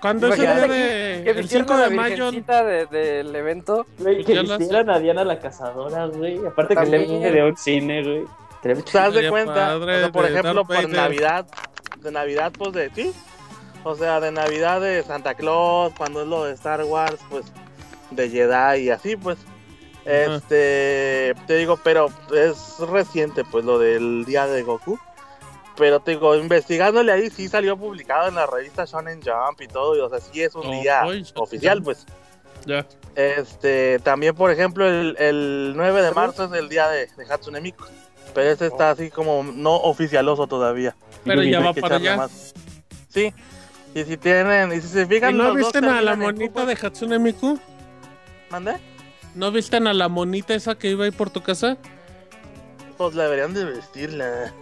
A: ¿Cuándo es el día de,
F: el 5 de mayo? De, del evento.
G: Güey, que hicieran a Diana la cazadora, güey. Aparte que le de un cine, güey.
I: ¿Te das de cuenta? por ejemplo, por Navidad, de Navidad, pues de sí. O sea, de Navidad de Santa Claus, cuando es lo de Star Wars, pues de Jedi y así, pues. Este, te digo, pero es reciente, pues lo del día de Goku Pero te digo, investigándole ahí, sí salió publicado en la revista Shonen Jump y todo. Y, o sea, sí es un día oficial, pues.
A: Ya.
I: Este, también, por ejemplo, el, el 9 de marzo es el día de, de Hatsune Miku. Pero ese está así como no oficialoso todavía.
A: Pero ya va para allá.
I: Sí. Y si tienen, y si se fijan.
A: ¿Y no visten a la monita de Hatsune Miku?
I: ¿Mande?
A: ¿No visten a la monita esa que iba ahí por tu casa?
I: Pues la deberían de vestirla.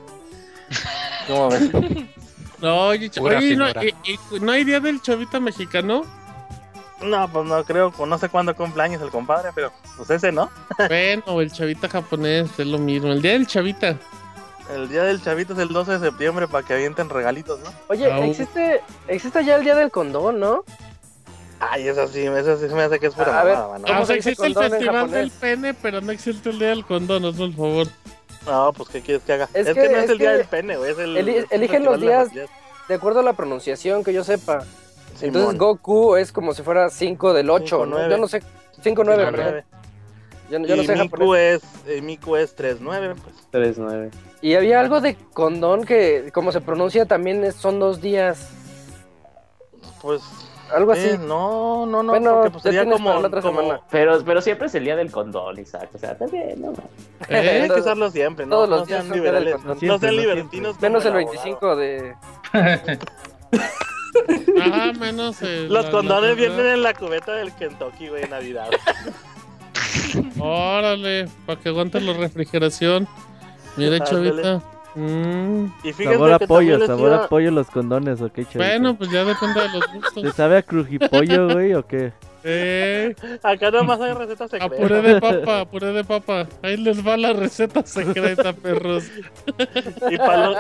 I: ¿Cómo ves?
A: No, oye, oye no, ¿no hay día del chavita mexicano?
I: No, pues no creo, pues no sé cuándo cumpleaños el compadre, pero pues ese, ¿no?
A: bueno, el chavita japonés es lo mismo, el día del chavita.
I: El día del chavito es el 12 de septiembre para que avienten regalitos, ¿no?
F: Oye, existe existe ya el día del condón, ¿no?
I: Ay, eso sí, eso sí me hace que es pura
A: a ver, ¿no? Pues existe el festival del pene, pero no existe el día del condón, no por favor.
I: No, pues ¿qué quieres que haga? Es, que, no es, el día del pene, güey, es el...
F: eligen los días de acuerdo a la pronunciación que yo sepa. Entonces Goku es como si fuera 5 del 8, ¿no? Yo no sé, 5 9, 9.
I: Yo, yo no sé Miku es, eh, Miku es 3 9, pues.
G: 3 9.
F: Y había algo de condón que, como se pronuncia, también son dos días.
I: Pues
F: algo así.
I: Eh, no, no, no, bueno, porque pues sería como, la otra
G: semana. Pero, pero siempre es el día del condón, Isaac. O sea, también, no.
I: Eh, hay que usarlo siempre, ¿no?
F: Todos los días sean liberales.
I: No sean libertinos.
F: Menos el 25 de.
A: Ajá, menos.
I: El, los condones vienen en la cubeta del Kentucky, güey, en Navidad.
A: Órale, para que aguante la refrigeración. Mira, chavita. Mm.
E: Y sabor a pollo, sabor a pollo los condones, ¿o qué, chavita?
A: Bueno, pues ya depende de los gustos.
E: ¿Te sabe a crujipollo, güey, o qué?
A: Eh.
I: Acá nomás hay recetas secretas.
A: A puré de papa, puré de papa. Ahí les va la receta secreta, perros.
I: Y para los,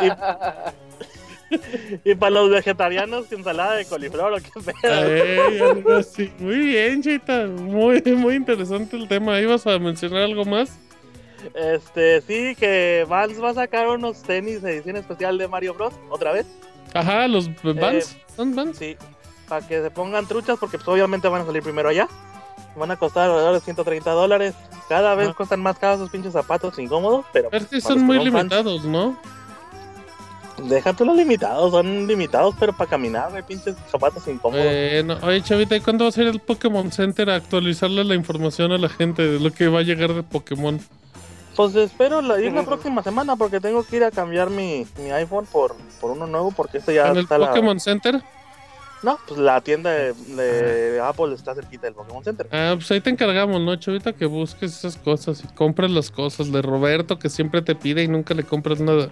I: y, para los vegetarianos, ensalada de coliflor o qué
A: pedo. Muy bien, Chita. Muy, muy interesante el tema. ¿Ibas a mencionar algo más?
I: Este, sí, que Vans va a sacar unos tenis de edición especial de Mario Bros. otra vez.
A: Ajá, los Vans. Eh, ¿Son Vans?
I: Sí, para que se pongan truchas porque pues, obviamente van a salir primero allá. Van a costar alrededor de 130 dólares. Cada vez cuestan más caros esos pinches zapatos incómodos, pero...
A: Pero que son muy limitados, ¿no?
I: Deja tú los limitados, son limitados, pero para caminar, hay pinches zapatos incómodos.
A: Eh, oye, Chavita, ¿y cuándo va a ser el Pokémon Center a actualizarle la información a la gente de lo que va a llegar de Pokémon?
I: Pues espero la, ir la próxima semana porque tengo que ir a cambiar mi, mi iPhone por, por uno nuevo porque este ya
A: ¿En el Pokémon Center?
I: No, pues la tienda de, Apple está cerquita del Pokémon Center.
A: Ah, pues ahí te encargamos, ¿no, Chavita? Que busques esas cosas y compres las cosas de Roberto que siempre te pide y nunca le compras nada.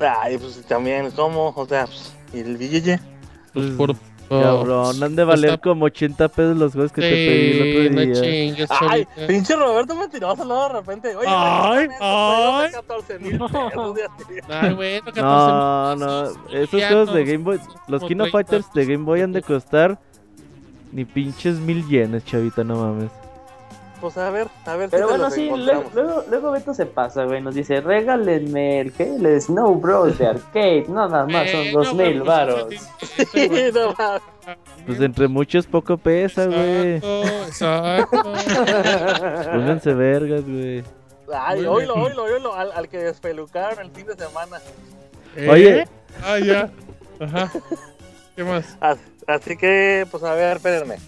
I: Ay, pues también, ¿cómo? O sea, pues, ¿y el billete?
A: Pues por...
E: Cabrón, han de valer como 80 pesos los juegos que te pedí el otro día.
A: No chingues,
I: ay, pinche Roberto me tiró a saludar de repente. Oye,
A: ay, ay.
I: 14 mil pesos.
A: Ay, bueno, 14
E: No, no, esos juegos de Game Boy, los Kino Fighters de Game Boy han de costar ni pinches mil yenes, chavita, no mames.
I: Pues a ver, a ver.
G: Pero bueno, sí, luego, luego, Beto se pasa, güey. Nos dice, regálenme el, ¿qué? El Snow Bros. de arcade. No, nada más, son dos mil varos.
E: Pues entre muchos poco pesa, güey.
A: Exacto,
E: Pónganse vergas, güey.
I: Ay, oílo, oílo, oílo, al, al que despelucaron el fin de semana.
E: Oye.
A: Ah, ya. Ajá. ¿Qué más?
I: Así que, pues a ver, espérenme.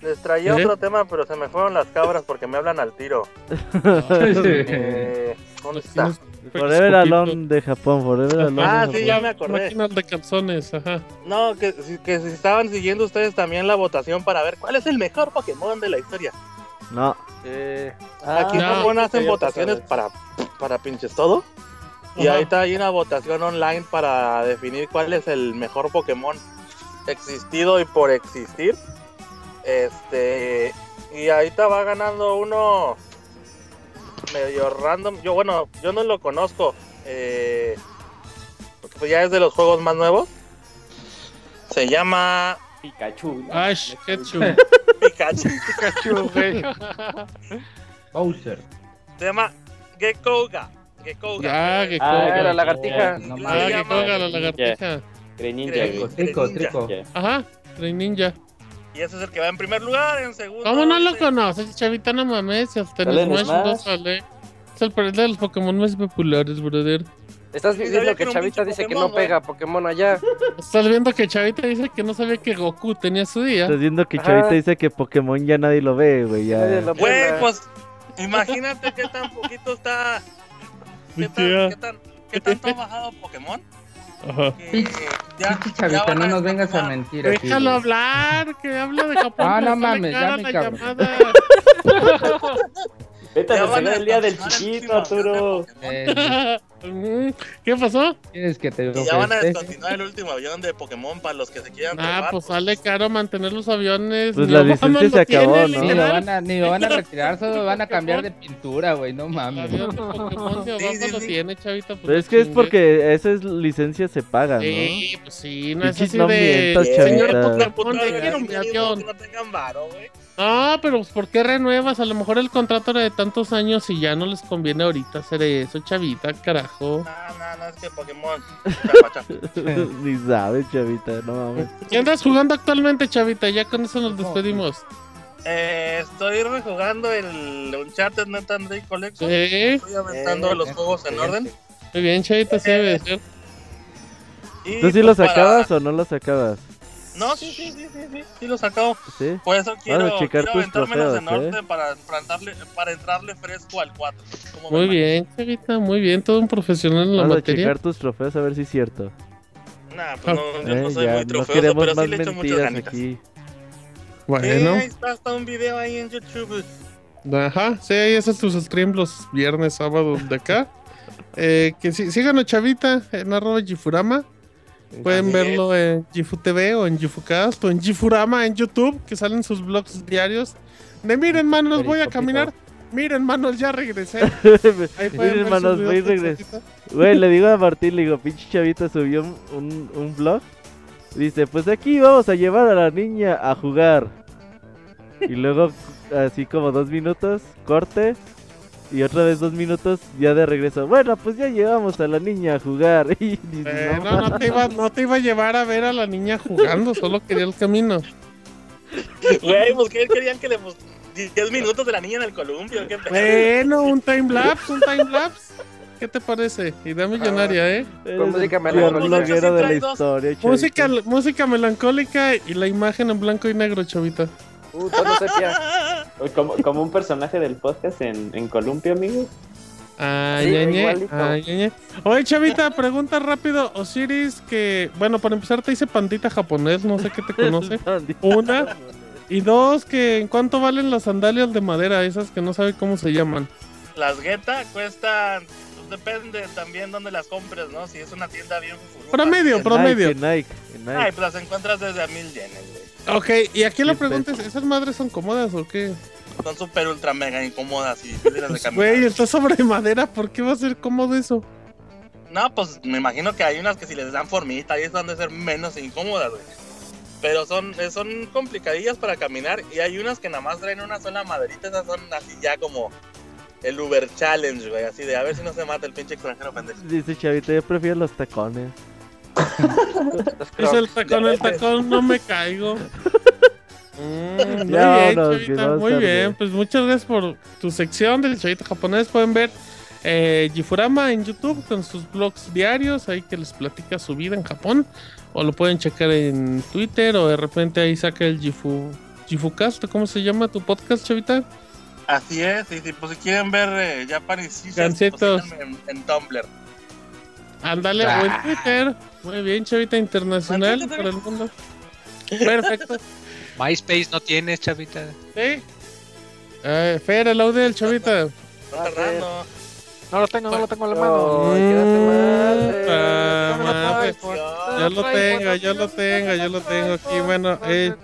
I: Les traía otro tema, pero se me fueron las cabras porque me hablan al tiro. eh, ¿Dónde está?
E: Forever Alone de Japón, Forever Alone.
I: Ah, sí, ya me acordé.
A: Máquinas de calzones, ajá.
I: No, que, que si estaban siguiendo ustedes también la votación para ver cuál es el mejor Pokémon de la historia.
E: No.
I: Eh, aquí en Japón hacen votaciones para, para pinches todo. Y ahorita hay una votación online para definir cuál es el mejor Pokémon existido y por existir. Este, y ahorita va ganando uno medio random. Yo, bueno, yo no lo conozco. Eh, porque pues ya es de los juegos más nuevos. Se llama
G: Pikachu.
A: Ash Ketchum.
I: Pikachu.
A: Pikachu,
C: Bowser.
I: Se llama Gekouga. Gekouga.
A: Ah, Gekouga.
F: Ah, la lagartija.
A: Ah, Gekouga, la lagartija.
G: Greninja.
C: Trico, trico.
A: Ajá, Greninja.
I: Y ese es el que va en primer lugar, en segundo.
A: ¿Cómo no lo conoces, chavita? No mames, hasta en Smash no sale. Es el de los Pokémon más populares, brother.
F: Estás viendo que, Chavita dice que no pega Pokémon allá.
A: Estás viendo que Chavita dice que no sabía que Goku tenía su día.
E: Estás viendo que Chavita dice que Pokémon ya nadie lo ve, güey. Ya.
I: Güey, pues imagínate qué tan poquito está. ¿Qué tan, qué tan, qué tanto ha bajado Pokémon?
C: Ajá. ya, chavita, no nos vengas a mentir.
A: Déjalo hablar, que habla de Japón.
C: Ah, no mames, ya me cago.
G: Vete a el día del chiquito, Arturo.
A: ¿Qué pasó?
C: Tienes que te
I: y ya van a descontinuar el último avión de Pokémon para los que se quieran
A: Ah, pues sale caro mantener los aviones.
E: Pues la licencia se acabó, ¿no?
C: Ni lo, van a, ni lo van a retirar, solo van a cambiar de pintura, güey, no mames.
A: El Pokémon de abajo lo tiene, chavita. Pues
E: Pero es que es porque esa es licencia se paga, ¿no?
A: Sí, pues sí, no es así de... Señor Pokémon, te quiero mi avión. No tengan varo, güey. Ah, pero pues, ¿por qué renuevas? A lo mejor el contrato era de tantos años y ya no les conviene ahorita hacer eso, chavita, carajo.
I: No, no, no, es que Pokémon.
E: Ni sabes, chavita, no mames.
A: ¿Qué andas jugando actualmente, chavita? Ya con eso nos despedimos.
I: Eh, estoy rejugando el Uncharted Nathan Drake Collection. ¿Sí? Estoy aventando los juegos en orden.
A: Muy bien, chavita, sí debe ser.
E: ¿Tú sí los acabas o no los acabas?
I: No, sí, sí, sí, sí, sí, acabo. ¿Sí? Por eso quiero, quiero aventármelos en orden ¿eh? para, para, entrarle, para entrarle fresco al 4.
A: Muy bien, Chavita, muy bien, todo un profesional en la
E: Vamos
A: materia.
E: a checar tus trofeos a ver si es cierto.
I: Nah, pues no, yo no eh, soy muy trofeoso, pero sí le echo muchas. Aquí.
A: Bueno.
I: ahí está, está un video ahí en YouTube.
A: Ajá, sí, ahí hacen tus streams los viernes, sábados de acá. eh, que sí, síganos, Chavita, en arroba Gifurama. Pueden verlo en Gifu TV o en Gifukast o en Gifurama en YouTube, que salen sus vlogs diarios. De miren, manos, voy a caminar. Miren, manos, ya regresé.
E: miren, manos, voy a regresar. Güey, le digo a Martín, le digo, pinche chavita subió un, un, vlog. Dice, pues aquí vamos a llevar a la niña a jugar. Y luego, así como dos minutos, corte. Y otra vez dos minutos ya de regreso. Bueno, pues ya llevamos a la niña a jugar. Y,
A: eh, no, no, te iba, no te iba a llevar a ver a la niña jugando, solo quería el camino.
I: Güey, pues que querían que le 10 minutos de la niña en el columpio.
A: bueno, un time lapse, un time lapse. ¿Qué te parece? Idea millonaria, ¿eh?
F: Con música melancólica.
E: de la historia,
A: música, música melancólica y la imagen en blanco y negro, chavita.
F: Uh, todo sepia.
G: Como, como un personaje del podcast en, en Columpio, amigo.
A: Ay, ay, Oye, Chavita, pregunta rápido. Osiris, que, bueno, para empezar te dice pandita japonés, no sé qué te conoce. Una. Y dos, que en cuánto valen las sandalias de madera, esas que no sabe cómo se llaman.
I: Las Guetta cuestan, pues, depende también dónde las compres, ¿no? Si es una tienda bien
A: Promedio, promedio.
E: Nike, Nike, Nike.
I: Ay, pues las encuentras desde a mil yenes.
A: Ok, y aquí la pregunta es, ¿esas madres son cómodas o qué?
I: Son súper ultra mega incómodas y
A: pues, Güey, está sobre madera, ¿por qué va a ser cómodo eso?
I: No, pues me imagino que hay unas que si les dan formita y eso han de ser menos incómodas, güey. Pero son, eh, son complicadillas para caminar y hay unas que nada más traen una sola maderita, esas son así ya como el Uber Challenge, güey, así de a ver si no se mata el pinche extranjero pendejo.
E: Dice Chavito, yo prefiero los tacones.
A: Es el tacón, el tacón, no me caigo. Mm, muy bien, Chavita, muy bien. Pues muchas gracias por tu sección del Chavito japonés. Pueden ver eh, Jifurama en YouTube con sus blogs diarios, ahí que les platica su vida en Japón. O lo pueden checar en Twitter o de repente ahí saca el Jifu, Jifukast, ¿cómo se llama tu podcast, Chavita?
I: Así es, y pues si quieren ver eh, Japan pues, en, en Tumblr.
A: Ándale, ah. buen Twitter. Muy bien, Chavita Internacional para el mundo. Perfecto.
H: MySpace no tienes, Chavita.
A: Sí. Eh, Fer, el audio del Chavita.
D: No lo tengo, no lo tengo en la mano.
A: yo lo tengo, yo lo tengo, yo lo tengo aquí. Bueno, eh,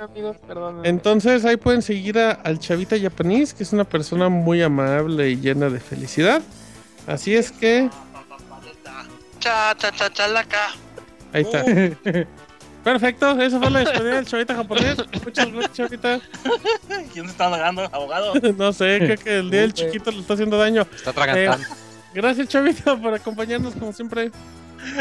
A: entonces ahí pueden seguir al Chavita Japanese, que es una persona muy amable y llena de felicidad. Así es que.
I: Cha, cha, cha, chalaca.
A: Ahí está. Uh. Perfecto, eso fue la despedida del chavita japonés. Muchas gracias, chavita.
I: ¿Quién se está dando, abogado?
A: no sé, creo que el día del chiquito le está haciendo daño.
H: Está tragando. Eh,
A: gracias, chavita, por acompañarnos como siempre.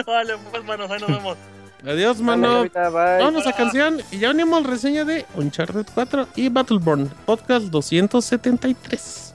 I: Vale, pues, manos, ahí nos vemos.
A: Adiós, mano. Vámonos a canción y ya unimos reseña de Uncharted 4 y Battleborn, podcast 273.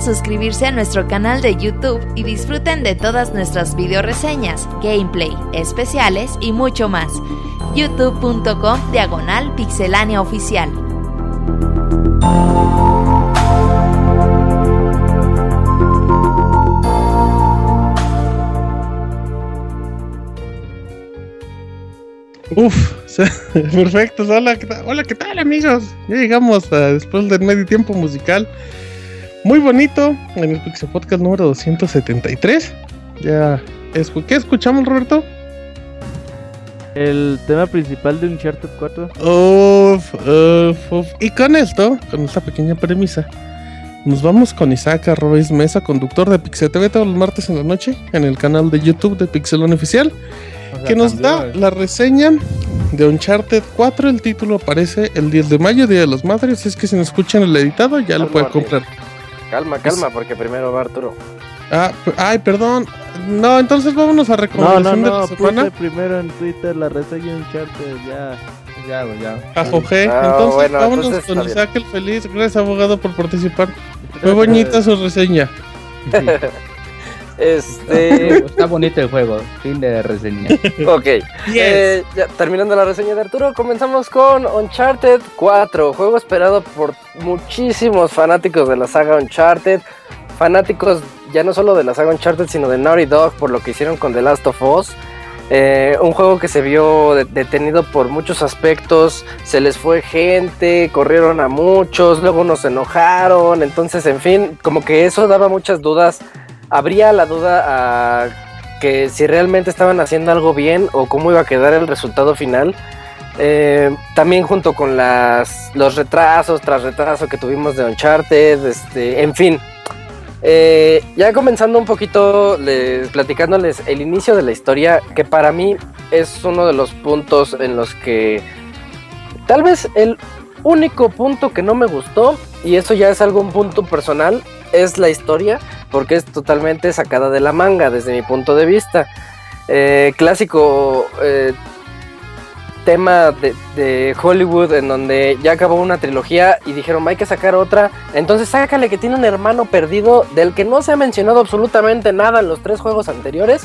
B: Suscribirse a nuestro canal de YouTube y disfruten de todas nuestras video reseñas, gameplay, especiales y mucho más. youtube.com diagonal pixelánea oficial.
A: Uf, perfecto. Hola, ¿qué tal? Hola, ¿qué tal amigos? Ya llegamos a, después del medio tiempo musical muy bonito en el Pixel Podcast número 273. Ya, ¿qué escuchamos, Roberto?
E: El tema principal de Uncharted 4.
A: Uf, uf, uf. Y con esto, con esta pequeña premisa, nos vamos con Isaac Arroz Mesa, conductor de Pixel TV todos los martes en la noche en el canal de YouTube de Pixelon Oficial, que nos da la reseña de Uncharted 4. El título aparece el 10 de mayo, Día de los Madres. Es que si nos escuchan el editado, ya lo pueden comprar.
F: Calma, calma, porque primero va Arturo.
A: Ah, ay, perdón. No, entonces vámonos a recomendación
E: no, no, no, de la semana. primero en Twitter la reseña en Charter, ya. Ya, ya.
A: Jorge. Ah, entonces vámonos con Isaac el Feliz. Gracias, abogado, por participar. Fue bonita su reseña.
F: Este.
C: Está bonito el juego. Fin de reseña.
F: ok. Eh, ya, terminando la reseña de Arturo, comenzamos con Uncharted 4. Juego esperado por muchísimos fanáticos de la saga Uncharted. Fanáticos ya no solo de la saga Uncharted, sino de Naughty Dog por lo que hicieron con The Last of Us. Eh, un juego que se vio detenido por muchos aspectos, se les fue gente, corrieron a muchos, luego nos enojaron, entonces en fin, como que eso daba muchas dudas. Habría la duda a que si realmente estaban haciendo algo bien o cómo iba a quedar el resultado final. Eh, también junto con las, los retrasos tras retraso que tuvimos de Uncharted, este, en fin, eh, ya comenzando un poquito, platicándoles el inicio de la historia, que para mí es uno de los puntos en los que tal vez el único punto que no me gustó, y eso ya es algo un punto personal, es la historia, porque es totalmente sacada de la manga desde mi punto de vista. Eh, clásico eh, tema de, Hollywood en donde ya acabó una trilogía y dijeron hay que sacar otra. Entonces sácale que tiene un hermano perdido del que no se ha mencionado absolutamente nada en los tres juegos anteriores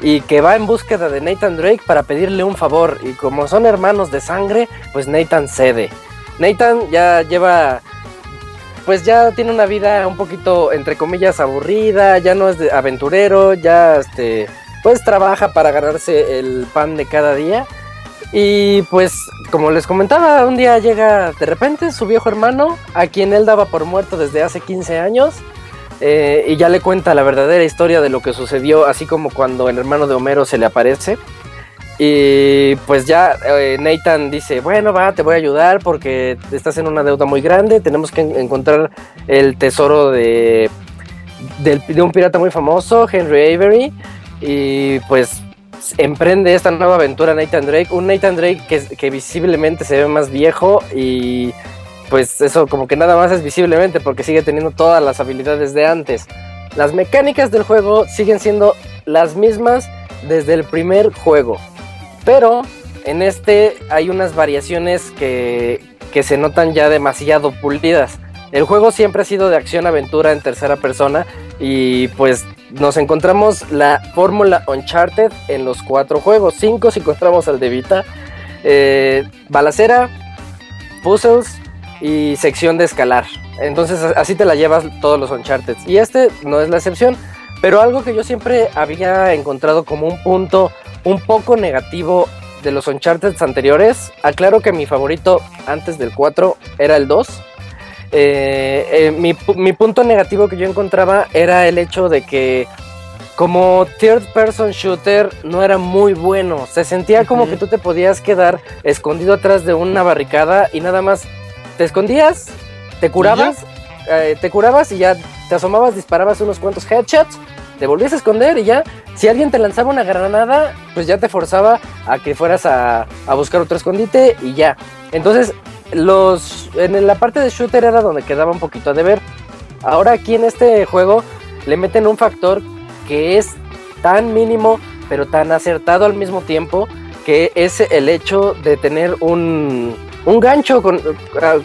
F: y que va en búsqueda de Nathan Drake para pedirle un favor. Y como son hermanos de sangre, pues Nathan cede. Nathan ya lleva pues ya tiene una vida un poquito, entre comillas, aburrida, ya no es de aventurero, ya este, pues trabaja para ganarse el pan de cada día. Y pues, como les comentaba, un día llega de repente su viejo hermano, a quien él daba por muerto desde hace 15 años, eh, y ya le cuenta la verdadera historia de lo que sucedió, así como cuando el hermano de Homero se le aparece. Y pues ya eh, Nathan dice, bueno, va, te voy a ayudar porque estás en una deuda muy grande, tenemos que encontrar el tesoro de, de un pirata muy famoso, Henry Avery. Y pues emprende esta nueva aventura Nathan Drake. Un Nathan Drake que, visiblemente se ve más viejo y pues eso como que nada más es visiblemente porque sigue teniendo todas las habilidades de antes. Las mecánicas del juego siguen siendo las mismas desde el primer juego. Pero en este hay unas variaciones que, que se notan ya demasiado pulidas. El juego siempre ha sido de acción-aventura en tercera persona y pues nos encontramos la fórmula Uncharted en los cuatro juegos. Cinco si encontramos al de Vita. Eh, balacera, puzzles y sección de escalar. Entonces así te la llevas todos los Uncharted. Y este no es la excepción. Pero algo que yo siempre había encontrado como un punto un poco negativo de los Uncharted anteriores. Aclaro que mi favorito antes del 4 era el 2 eh, eh, mi, mi, punto negativo que yo encontraba era el hecho de que como third person shooter no era muy bueno. Se sentía como que tú te podías quedar escondido atrás de una barricada y nada más te escondías, te curabas, eh, te curabas y ya te asomabas, disparabas unos cuantos headshots, te volvías a esconder y ya, si alguien te lanzaba una granada, pues ya te forzaba a que fueras a, a buscar otro escondite y ya. Entonces los en la parte de shooter era donde quedaba un poquito de ver. Ahora aquí en este juego le meten un factor que es tan mínimo pero tan acertado al mismo tiempo que es el hecho de tener un, un gancho con,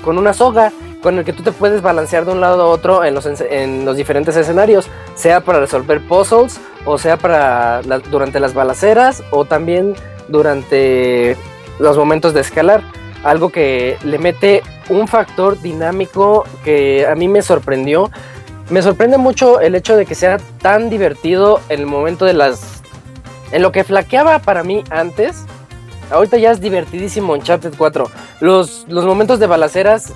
F: con, una soga con el que tú te puedes balancear de un lado a otro en los, en los diferentes escenarios, sea para resolver puzzles o sea para durante las balaceras o también durante los momentos de escalar algo que le mete un factor dinámico que a mí me sorprendió. Me sorprende mucho el hecho de que sea tan divertido en el momento de las... En lo que flaqueaba para mí antes, ahorita ya es divertidísimo Uncharted 4. Los, los momentos de balaceras,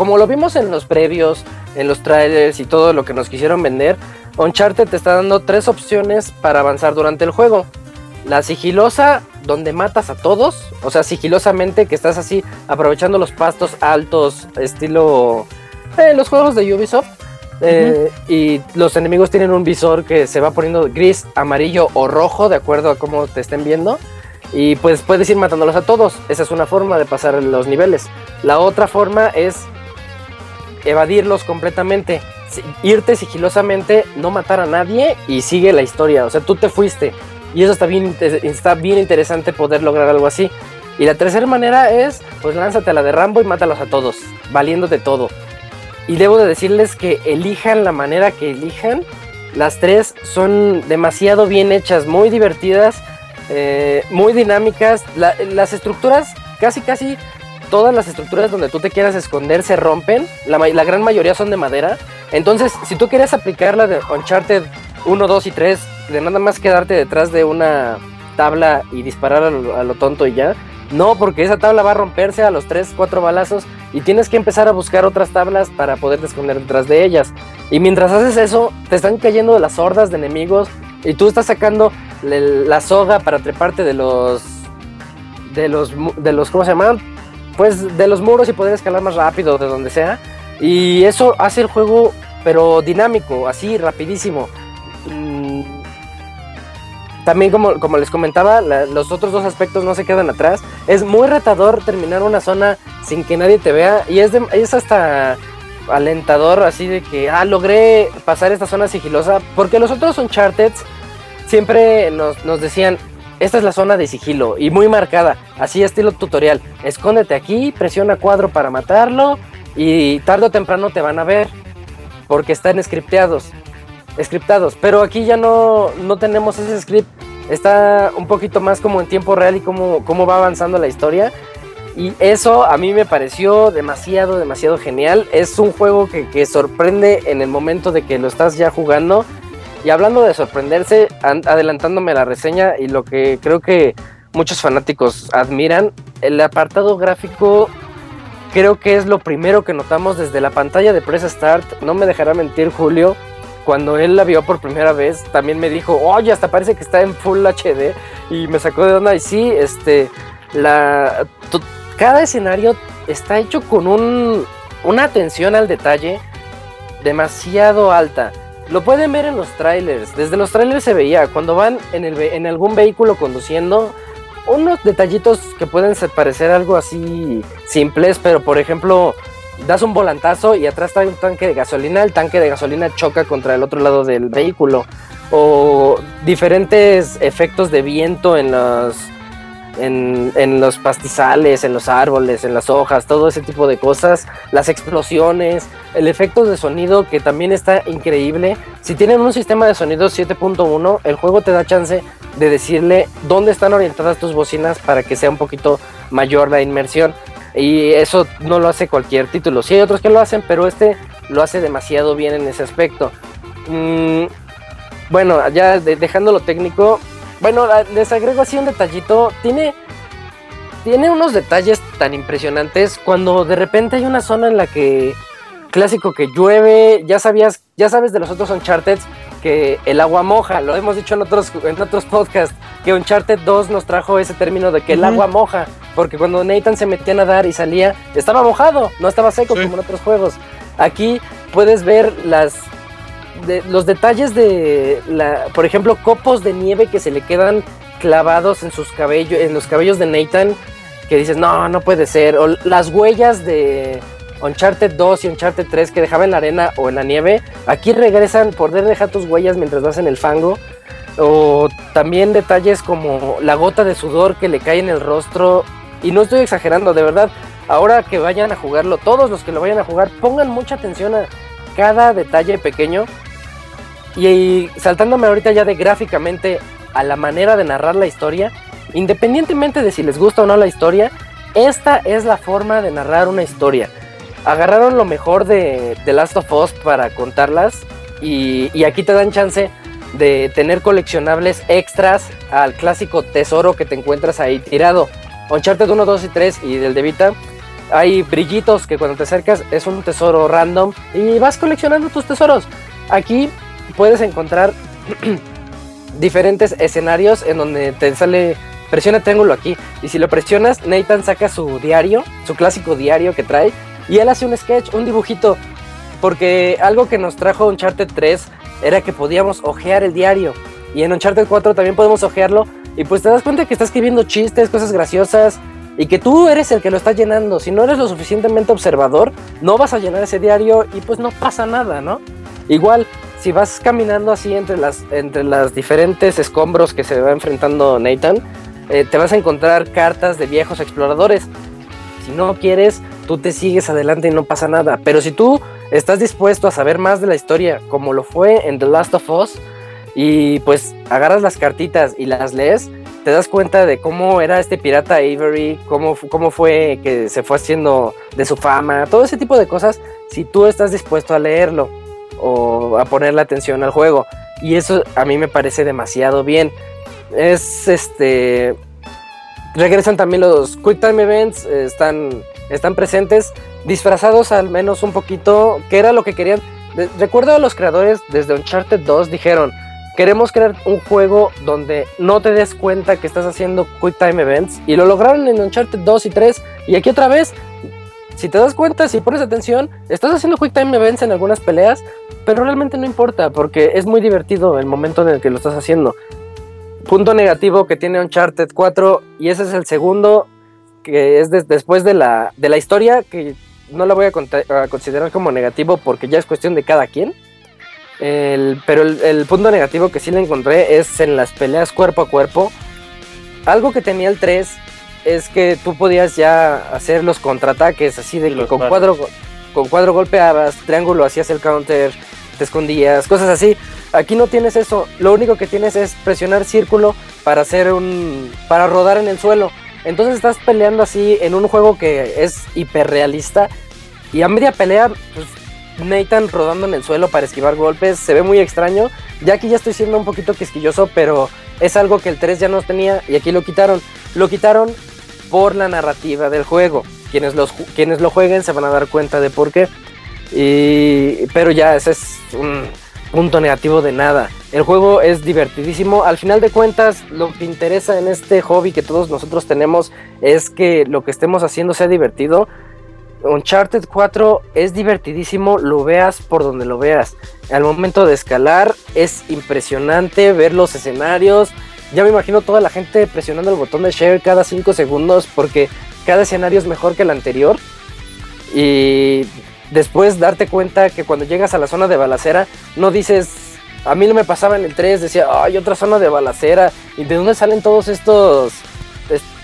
F: como lo vimos en los previos, en los trailers y todo lo que nos quisieron vender, Uncharted te está dando tres opciones para avanzar durante el juego. La sigilosa, donde matas a todos, o sea, sigilosamente, que estás así aprovechando los pastos altos, estilo eh, los juegos de Ubisoft. Eh, y los enemigos tienen un visor que se va poniendo gris, amarillo o rojo, de acuerdo a cómo te estén viendo. Y pues puedes ir matándolos a todos. Esa es una forma de pasar los niveles. La otra forma es evadirlos completamente. Irte sigilosamente, no matar a nadie y sigue la historia. O sea, tú te fuiste. Y eso está bien, está bien interesante poder lograr algo así. Y la tercera manera es, pues lánzate a la de Rambo y mátalos a todos, valiéndote todo. Y debo de decirles que elijan la manera que elijan. Las tres son demasiado bien hechas, muy divertidas, eh, muy dinámicas. las estructuras, casi casi todas las estructuras donde tú te quieras esconder se rompen. La, gran mayoría son de madera. Entonces, si tú quieres aplicar la de Uncharted 1, 2 y 3, de nada más quedarte detrás de una tabla y disparar a lo, tonto y ya. No, porque esa tabla va a romperse a los 3, 4 balazos y tienes que empezar a buscar otras tablas para poderte esconder detrás de ellas. Y mientras haces eso, te están cayendo las hordas de enemigos y tú estás sacando la soga para treparte de los de los de los ¿cómo se llaman? Pues de los muros y poder escalar más rápido de donde sea. Y eso hace el juego pero dinámico, así rapidísimo. Mm, también como, como les comentaba, los otros dos aspectos no se quedan atrás. Es muy retador terminar una zona sin que nadie te vea y es, es hasta alentador así de que, ah, logré pasar esta zona sigilosa, porque los otros Uncharted siempre nos, nos decían, esta es la zona de sigilo y muy marcada, así estilo tutorial, escóndete aquí, presiona cuadro para matarlo y tarde o temprano te van a ver, porque están scripteados, scriptados, pero aquí ya no, no tenemos ese script, está un poquito más como en tiempo real y cómo, cómo va avanzando la historia y eso a mí me pareció demasiado, demasiado genial. Es un juego que, sorprende en el momento de que lo estás ya jugando. Y hablando de sorprenderse, adelantándome la reseña y lo que creo que muchos fanáticos admiran, el apartado gráfico creo que es lo primero que notamos desde la pantalla de Press Start. No me dejará mentir Julio, cuando él la vio por primera vez, también me dijo, oye, hasta parece que está en Full HD. Y me sacó de onda. Y sí, este, la, cada escenario está hecho con un, una atención al detalle demasiado alta. Lo pueden ver en los trailers. Desde los trailers se veía cuando van en, el, en algún vehículo conduciendo unos detallitos que pueden parecer algo así simples, pero por ejemplo, das un volantazo y atrás está un tanque de gasolina, el tanque de gasolina choca contra el otro lado del vehículo. O diferentes efectos de viento en los en, los pastizales, en los árboles, en las hojas, todo ese tipo de cosas, las explosiones, el efecto de sonido que también está increíble. Si tienen un sistema de sonido 7.1, el juego te da chance de decirle dónde están orientadas tus bocinas para que sea un poquito mayor la inmersión. Y eso no lo hace cualquier título. Sí hay otros que lo hacen, pero este lo hace demasiado bien en ese aspecto. Mm, bueno, ya dejando lo técnico, bueno, les agrego así un detallito. Tiene, tiene unos detalles tan impresionantes cuando de repente hay una zona en la que clásico que llueve, ya sabías, ya sabes de los otros Uncharted que el agua moja, lo hemos dicho en otros en otros podcasts, que Uncharted 2 nos trajo ese término de que el agua moja, porque cuando Nathan se metía a nadar y salía, estaba mojado, no estaba seco como en otros juegos. Aquí puedes ver las los detalles de, la, por ejemplo, copos de nieve que se le quedan clavados en sus cabellos, en los cabellos de Nathan, que dices, no, no puede ser. O las huellas de Uncharted 2 y Uncharted 3 que dejaban en la arena o en la nieve, aquí regresan, poder dejar tus huellas mientras vas en el fango. O también detalles como la gota de sudor que le cae en el rostro. Y no estoy exagerando, de verdad. Ahora que vayan a jugarlo, todos los que lo vayan a jugar, pongan mucha atención a cada detalle pequeño y, saltándome ahorita ya de gráficamente a la manera de narrar la historia, independientemente de si les gusta o no la historia, esta es la forma de narrar una historia. Agarraron lo mejor de The Last of Us para contarlas y, y aquí te dan chance de tener coleccionables extras al clásico tesoro que te encuentras ahí tirado. Uncharted 1, 2 y 3 y del de Vita hay brillitos que cuando te acercas es un tesoro random y vas coleccionando tus tesoros. Aquí puedes encontrar diferentes escenarios en donde te sale presiona triángulo aquí y si lo presionas Nathan saca su diario, su clásico diario que trae y él hace un sketch, un dibujito porque algo que nos trajo Uncharted 3 era que podíamos ojear el diario y en Uncharted 4 también podemos ojearlo y pues te das cuenta que está escribiendo chistes, cosas graciosas y que tú eres el que lo está llenando. Si no eres lo suficientemente observador, no vas a llenar ese diario y pues no pasa nada, ¿no? Igual, si vas caminando así entre las, entre las diferentes escombros que se va enfrentando Nathan, eh, te vas a encontrar cartas de viejos exploradores. Si no quieres, tú te sigues adelante y no pasa nada. Pero si tú estás dispuesto a saber más de la historia, como lo fue en The Last of Us, y pues agarras las cartitas y las lees, te das cuenta de cómo era este pirata Avery, cómo, cómo fue que se fue haciendo de su fama, todo ese tipo de cosas, si tú estás dispuesto a leerlo o a ponerle atención al juego. Y eso a mí me parece demasiado bien. es este regresan también los Quick Time Events, están, están presentes, disfrazados al menos un poquito, que era lo que querían. recuerdo a los creadores desde Uncharted 2 dijeron, queremos crear un juego donde no te des cuenta que estás haciendo Quick Time Events, y lo lograron en Uncharted 2 y 3, y aquí otra vez, si te das cuenta, si pones atención, estás haciendo Quick Time Events en algunas peleas, pero realmente no importa, porque es muy divertido el momento en el que lo estás haciendo punto negativo que tiene Uncharted 4 y ese es el segundo que es después de la, de la historia que no la voy a, considerar como negativo porque ya es cuestión de cada quien. pero el, punto negativo que sí le encontré es en las peleas cuerpo a cuerpo. Algo que tenía el 3 es que tú podías ya hacer los contraataques así de que con cuadro, con cuadro golpeabas, triángulo hacías el counter, te escondías, cosas así. Aquí no tienes eso, lo único que tienes es presionar círculo para hacer un para rodar en el suelo. Entonces estás peleando así en un juego que es hiperrealista y a media pelea pues, Nathan rodando en el suelo para esquivar golpes, se ve muy extraño. Ya aquí ya estoy siendo un poquito quisquilloso, pero es algo que el 3 ya no tenía y aquí lo quitaron. Lo quitaron por la narrativa del juego. Quienes, los, quienes lo jueguen se van a dar cuenta de por qué. Y, pero ya, ese es un, punto negativo de nada. El juego es divertidísimo. Al final de cuentas, lo que interesa en este hobby que todos nosotros tenemos es que lo que estemos haciendo sea divertido. Uncharted 4 es divertidísimo, lo veas por donde lo veas. Al momento de escalar es impresionante ver los escenarios. Ya me imagino toda la gente presionando el botón de share cada 5 segundos porque cada escenario es mejor que el anterior. Y después darte cuenta que cuando llegas a la zona de balacera, no dices, a mí no me pasaba en el 3, decía, hay otra zona de balacera, ¿y de dónde salen todos estos,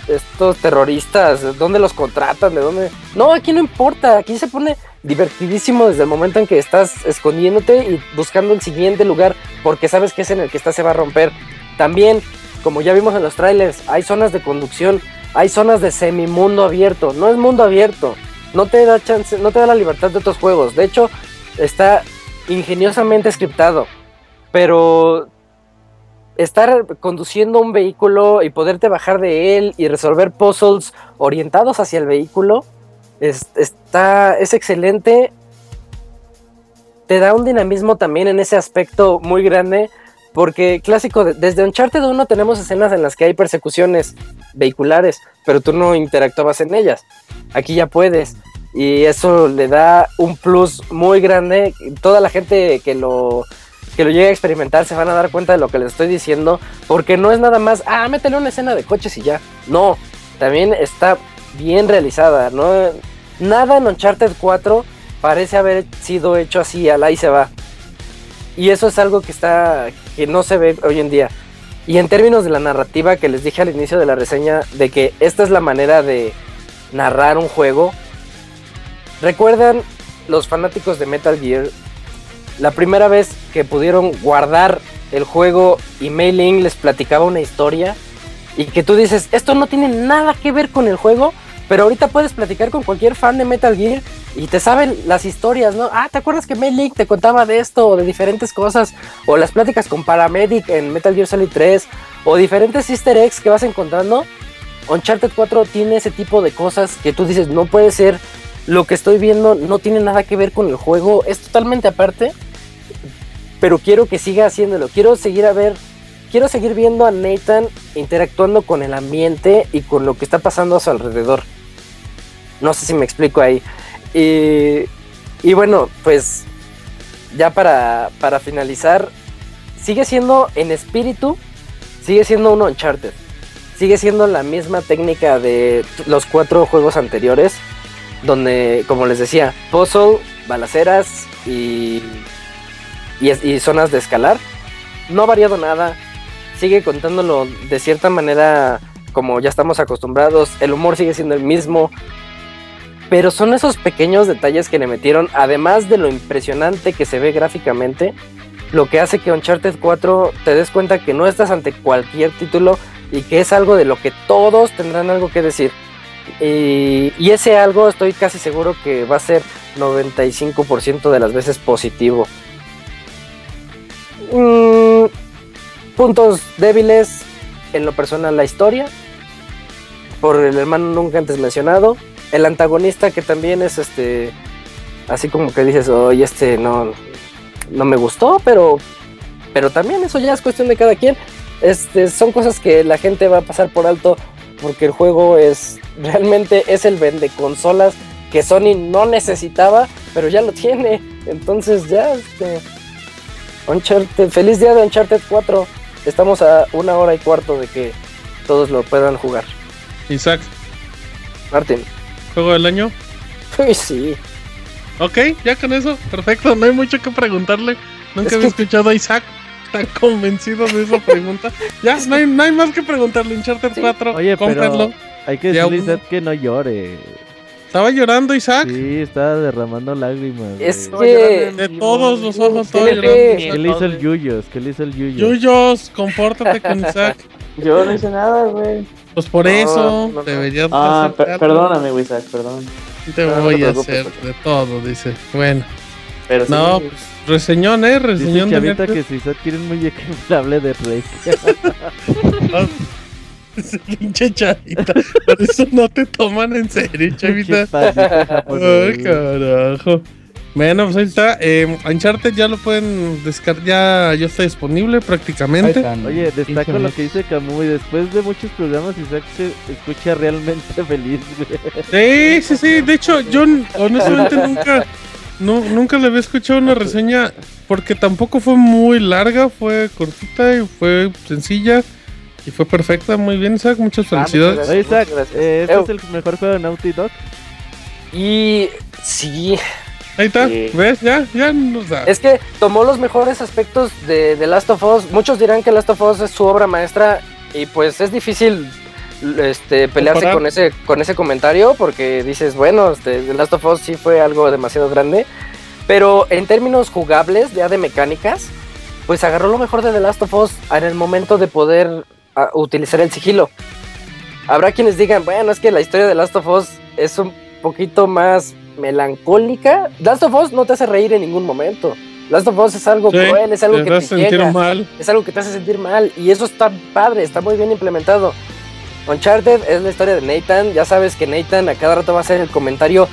F: estos terroristas? ¿De dónde los contratan? ¿De dónde? No, aquí no importa, aquí se pone divertidísimo desde el momento en que estás escondiéndote y buscando el siguiente lugar, porque sabes que es en el que estás se va a romper. También, como ya vimos en los trailers, hay zonas de conducción, hay zonas de semimundo abierto, no es mundo abierto no te da chance, no te da la libertad de otros juegos. De hecho, está ingeniosamente scriptado. Pero estar conduciendo un vehículo y poderte bajar de él y resolver puzzles orientados hacia el vehículo es, está, es excelente. Te da un dinamismo también en ese aspecto muy grande. Porque clásico, desde Uncharted 1 tenemos escenas en las que hay persecuciones vehiculares, pero tú no interactuabas en ellas. Aquí ya puedes. Y eso le da un plus muy grande. Toda la gente que lo, que lo llegue a experimentar se van a dar cuenta de lo que les estoy diciendo. Porque no es nada más, ah, métele una escena de coches y ya. No, también está bien realizada. Nada en Uncharted 4 parece haber sido hecho así, al ahí se va. Y eso es algo que está que no se ve hoy en día. Y en términos de la narrativa que les dije al inicio de la reseña de que esta es la manera de narrar un juego. ¿Recuerdan los fanáticos de Metal Gear la primera vez que pudieron guardar el juego y Mailing les platicaba una historia y que tú dices, esto no tiene nada que ver con el juego, pero ahorita puedes platicar con cualquier fan de Metal Gear y te saben las historias, ¿no? Ah, ¿te acuerdas que Mailing te contaba de esto o de diferentes cosas? O las pláticas con Paramedic en Metal Gear Solid 3 o diferentes easter eggs que vas encontrando. Uncharted 4 tiene ese tipo de cosas que tú dices, no puede ser, lo que estoy viendo no tiene nada que ver con el juego, es totalmente aparte, pero quiero que siga haciéndolo, quiero seguir a ver, quiero seguir viendo a Nathan interactuando con el ambiente y con lo que está pasando a su alrededor. No sé si me explico ahí. Y, y bueno, pues ya para, para finalizar, sigue siendo en espíritu, sigue siendo un Uncharted sigue siendo la misma técnica de los cuatro juegos anteriores, donde, como les decía, puzzle, balaceras y, y, zonas de escalar. No ha variado nada, sigue contándolo de cierta manera como ya estamos acostumbrados, el humor sigue siendo el mismo, pero son esos pequeños detalles que le metieron, además de lo impresionante que se ve gráficamente, lo que hace que Uncharted 4 te des cuenta que no estás ante cualquier título, y que es algo de lo que todos tendrán algo que decir. Y, ese algo estoy casi seguro que va a ser 95% de las veces positivo. Mm, puntos débiles. en lo personal la historia, por el hermano nunca antes mencionado, el antagonista que también es este, así como que dices, oye, este no, no me gustó, pero, pero también eso ya es cuestión de cada quien. Este, son cosas que la gente va a pasar por alto porque el juego es realmente es el vende consolas que Sony no necesitaba, pero ya lo tiene. Entonces ya este Uncharted, feliz día de Uncharted 4. Estamos a una hora y cuarto de que todos lo puedan jugar.
A: Isaac.
F: Martín.
A: ¿Juego del año?
F: Uy, sí.
A: Ok, ya con eso, perfecto. No hay mucho que preguntarle. Nunca había escuchado a Isaac tan convencido de esa pregunta. Ya, no hay, no hay más que preguntarle. Uncharted 4,
E: Oye, cómprenlo. hay que decirle a Isaac que no llore.
A: ¿Estaba llorando Isaac?
E: Sí, estaba derramando lágrimas.
F: Es que...
A: De todos los ojos estaba llorando.
E: ¿Qué le hizo el Yuyos? ¿Qué le hizo el Yuyos?
A: Yuyos, compórtate con Isaac.
G: Yo no hice nada, güey.
A: Pues por eso deberías...
G: Ah, perdóname, Isaac, perdón.
A: Te voy a hacer de todo, dice. Bueno. Pero no, pues, reseñón, ¿eh? Reseñón
E: dice de que si Isaac quiere un muñeco inflable de Rey.
A: pinche chavita. Por eso no te toman en serio, chavita. Ay, carajo. Bueno, pues ahí está. Eh, Uncharted ya lo pueden descargar. Ya, ya está disponible prácticamente.
E: Oye, destaco lo que dice Camuy. Después de muchos programas, Isaac se escucha realmente feliz.
A: Sí, sí, sí. De hecho, yo honestamente nunca, no, nunca le había escuchado una reseña porque tampoco fue muy larga. Fue cortita y fue sencilla. Y fue perfecta, muy bien, Isaac. Muchas ah, felicidades.
E: Oye, Isaac, eh, ¿este es el mejor juego de Naughty Dog?
F: Y sí.
A: Ahí está, ¿ves? Ya, ya nos da.
F: Es que tomó los mejores aspectos de, The Last of Us. Muchos dirán que Last of Us es su obra maestra. Y pues es difícil este, pelearse con ese, con ese comentario. Porque dices, bueno, este, The Last of Us sí fue algo demasiado grande. Pero en términos jugables, ya de mecánicas, pues agarró lo mejor de The Last of Us en el momento de poder utilizar el sigilo. Habrá quienes digan, bueno, es que la historia de Last of Us es un poquito más melancólica. Last of Us no te hace reír en ningún momento. Last of Us es algo cruel, es algo que te sentir mal. es algo que te hace sentir mal y eso está padre, está muy bien implementado. Uncharted es la historia de Nathan, ya sabes que Nathan a cada rato va a hacer el comentario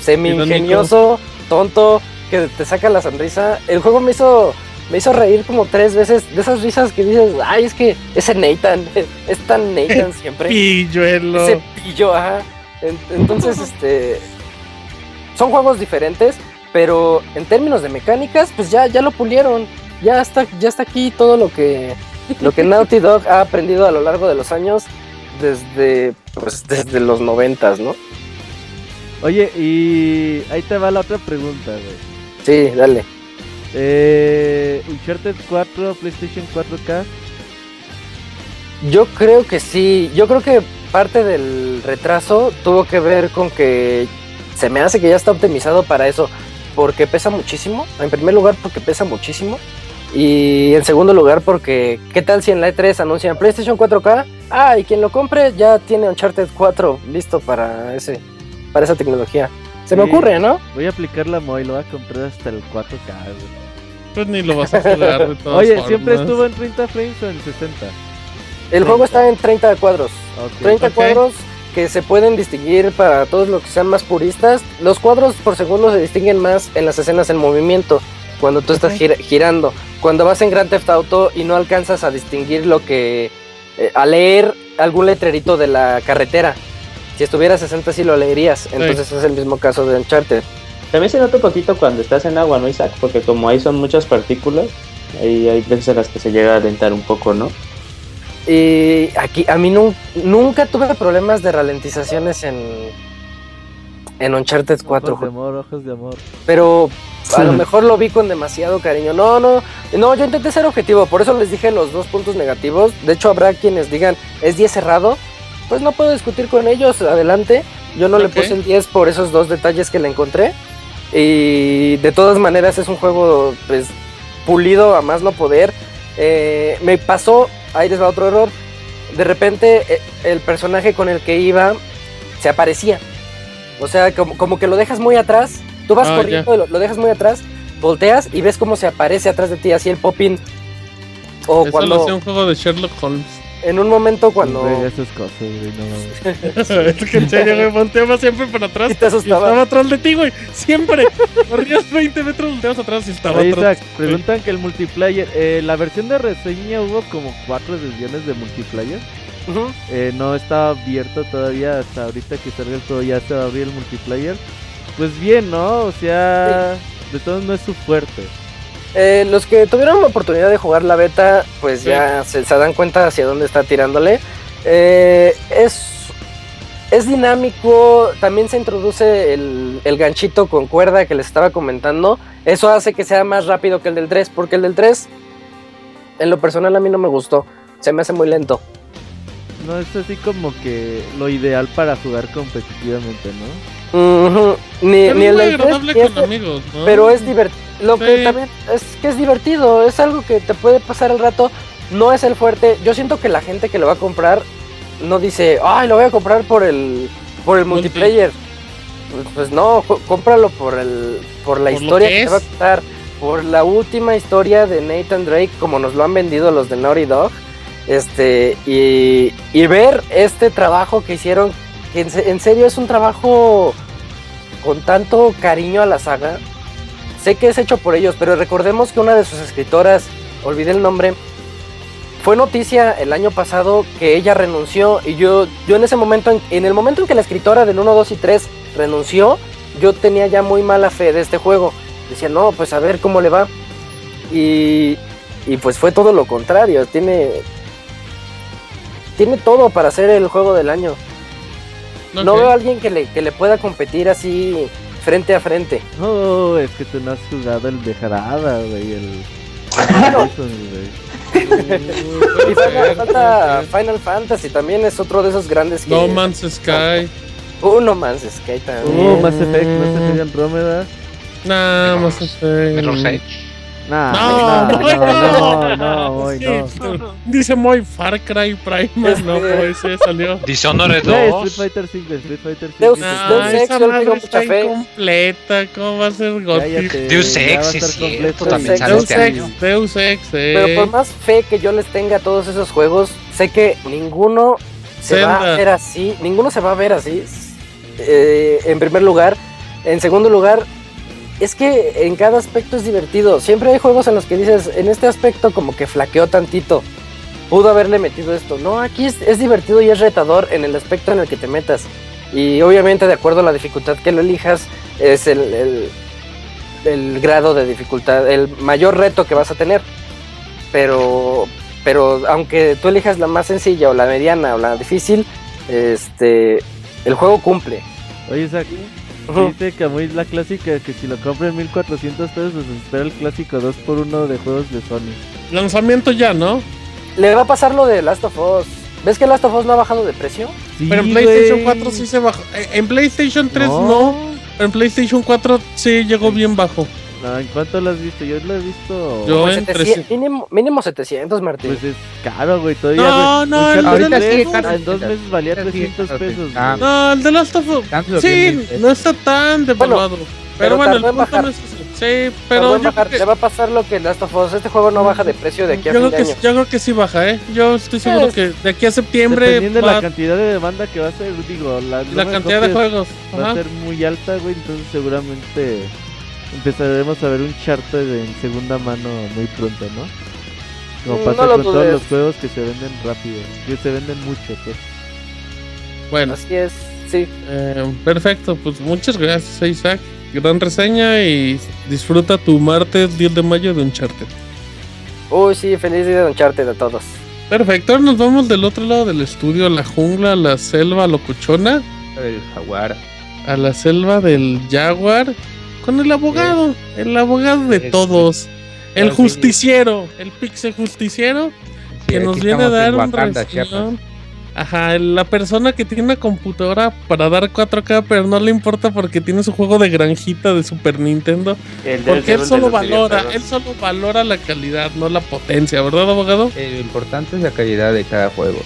F: semi ingenioso, tonto, que te saca la sonrisa. El juego me hizo me hizo reír como tres veces de esas risas que dices, ay, es que ese Nathan, es tan Nathan siempre.
A: Pilluelo.
F: Ese pillo, ajá. Entonces, este. Son juegos diferentes, pero en términos de mecánicas, pues ya, ya lo pulieron. Ya está, ya está aquí todo lo que, lo que Naughty Dog ha aprendido a lo largo de los años, desde, pues, desde los noventas, ¿no?
E: Oye, y ahí te va la otra pregunta, güey.
F: Sí, dale.
E: Eh, Uncharted 4, PlayStation 4K.
F: Yo creo que sí. Yo creo que parte del retraso tuvo que ver con que se me hace que ya está optimizado para eso. Porque pesa muchísimo. En primer lugar, porque pesa muchísimo. Y en segundo lugar, porque ¿qué tal si en la E3 anuncian PlayStation 4K? Ah, y quien lo compre ya tiene Uncharted 4 listo para ese para esa tecnología. Se me ocurre, ¿no?
E: Voy a aplicar la Moy, lo voy a comprar hasta el 4K.
A: Pues ni lo vas a jugar de todas
E: Oye, ¿siempre estuvo en 30 frames o en 60?
F: El juego está en 30 cuadros. 30 cuadros que se pueden distinguir para todos los que sean más puristas. Los cuadros por segundo se distinguen más en las escenas en movimiento, cuando tú estás girando. Cuando vas en Grand Theft Auto y no alcanzas a distinguir lo que... Eh, a leer algún letrerito de la carretera. Si estuviera a 60 sí lo leerías. Entonces es el mismo caso de Uncharted.
G: También se nota un poquito cuando estás en agua, ¿no, Isaac? Porque como ahí son muchas partículas, ahí hay veces en las que se llega a alentar un poco, ¿no?
F: Y aquí, a mí nunca tuve problemas de ralentizaciones en, en Uncharted 4.
E: Ojos de amor, ojos de amor.
F: Pero a lo mejor lo vi con demasiado cariño. No, no, no, yo intenté ser objetivo, por eso les dije los dos puntos negativos. De hecho, habrá quienes digan, es 10 cerrado. Pues no puedo discutir con ellos, adelante. Yo no le puse el 10 por esos dos detalles que le encontré. Y de todas maneras es un juego pues pulido a más no poder. Eh, me pasó, ahí les va otro error. De repente eh, el personaje con el que iba se aparecía. O sea, como, que lo dejas muy atrás. Tú vas ah, corriendo, lo, lo, dejas muy atrás, volteas y ves cómo se aparece atrás de ti, así el popping.
A: O cuando. Lo un juego de Sherlock Holmes.
F: En un momento cuando.
E: esas cosas, güey,
A: no Es que en serio, güey, volteaba siempre para atrás. Y te asustaba. estaba atrás de ti, güey. Siempre. Corrías 20 metros, volteabas atrás y estaba
E: Oye, atrás. Isaac, preguntan que el multiplayer. Eh, la versión de reseña hubo como cuatro ediciones de multiplayer. eh, no está abierto todavía. Hasta ahorita que salga el juego ya se va a abrir el multiplayer. Pues bien, ¿no? O sea, de todos no es su fuerte.
F: Eh, los que tuvieron la oportunidad de jugar la beta, pues ya se, dan cuenta hacia dónde está tirándole. Eh, es, es dinámico, también se introduce el, ganchito con cuerda que les estaba comentando. Eso hace que sea más rápido que el del 3, porque el del 3, en lo personal, a mí no me gustó. Se me hace muy lento.
E: No es así como que lo ideal para jugar competitivamente,
F: ¿no? ni, el del 3, amigos, Pero es divertido lo que también es que es divertido, es algo que te puede pasar el rato, no es el fuerte. Yo siento que la gente que lo va a comprar no dice, ay, lo voy a comprar por el por el multiplayer. Pues, pues, no, cómpralo por el por la historia que, te va a contar, por la última historia de Nathan Drake como nos lo han vendido los de Naughty Dog. Este, y, y ver este trabajo que hicieron, que en serio es un trabajo con tanto cariño a la saga, Sé que es hecho por ellos, pero recordemos que una de sus escritoras, olvidé el nombre, fue noticia el año pasado que ella renunció y yo, yo en ese momento, en, el momento en que la escritora del 1, 2 y 3 renunció, yo tenía ya muy mala fe de este juego. Decía, no, pues a ver cómo le va. Y, y pues fue todo lo contrario. Tiene, tiene todo para ser el juego del año. No veo a alguien que le, que le pueda competir así frente a frente.
E: Oh, es que tú no has jugado el de Jarada, güey. El...
F: y falta, Final Fantasy también es otro de esos grandes
A: que... No Man's Sky.
F: Uh, no Man's Sky también.
E: Uh, Mass Effect, Mass Effect Andromeda.
A: Nah, Mass Effect.
E: No, no, no, no, no,
A: Dice muy Far Cry Primal, no, ese salió.
H: Dishonored 2.
E: Street Fighter 5, Street Fighter 5.
A: Deus, Deus Ex, yo tengo mucha fe. completa, ¿cómo va a ser Gothic?
H: Deus Ex, sí, cierto, también
A: sale Deus este Ex, Deus Ex, eh.
F: Pero por más fe que yo les tenga a todos esos juegos, sé que ninguno se va a ver así, ninguno se va a ver así. Eh, en primer lugar, en segundo lugar, es que en cada aspecto es divertido. Siempre hay juegos en los que dices, en este aspecto como que flaqueó tantito. Pudo haberle metido esto. No, aquí es, divertido y es retador en el aspecto en el que te metas. Y obviamente de acuerdo a la dificultad que lo elijas, es el, el, grado de dificultad, el mayor reto que vas a tener. Pero, pero aunque tú elijas la más sencilla o la mediana o la difícil, este, el juego cumple.
E: Oye, Zach, Dice que muy la clásica que si lo compra en 1400 pesos, pues espera el clásico 2x1 de juegos de Sony.
A: Lanzamiento ya, ¿no?
F: Le va a pasar lo de Last of Us. ¿Ves que Last of Us no ha bajado de precio?
A: pero en PlayStation 4 sí se bajó. Eh, en PlayStation 3 no. no. Pero en PlayStation 4 sí llegó bien bajo.
E: ¿En cuánto lo has visto? Yo lo he visto.
A: Yo en 700,
F: mínimo, mínimo 700, Martín.
E: Pues es caro, güey. Todavía.
A: No, no, el
E: ahorita sí, En dos meses valía 300 pesos.
A: No, el de Last of Us. Sí, no está tan devaluado. pero, bueno, el punto no es Sí, pero.
F: Yo Te va a pasar lo que Last of Us. Este juego no baja de precio de aquí a
A: yo fin
F: de año.
A: Yo creo que sí baja, ¿eh? Yo estoy seguro que de aquí a septiembre.
E: Dependiendo de la cantidad de demanda que va a ser, digo, la,
A: la cantidad de juegos.
E: Va a ser muy alta, güey. Entonces, seguramente empezaremos a ver un charter en segunda mano muy pronto, ¿no? Como mm, pasa con todos los juegos que se venden rápido, que se venden mucho, pues.
A: Bueno.
F: Así es, sí.
A: Eh, perfecto, pues muchas gracias Isaac. Gran reseña y disfruta tu martes 10 de mayo de Uncharted.
F: Uy, sí, feliz día de Uncharted a todos.
A: Perfecto, ahora nos vamos del otro lado del estudio, a la jungla, a la selva locochona.
C: El jaguar.
A: A la selva del jaguar con el abogado, el abogado de todos, el justiciero, el pixel justiciero, que nos viene a dar un reseñón. Ajá, la persona que tiene una computadora para dar 4K, pero no le importa porque tiene su juego de granjita de Super Nintendo. porque él solo valora, él solo valora la calidad, no la potencia, ¿verdad, abogado?
C: Eh, lo importante es la calidad de cada juego.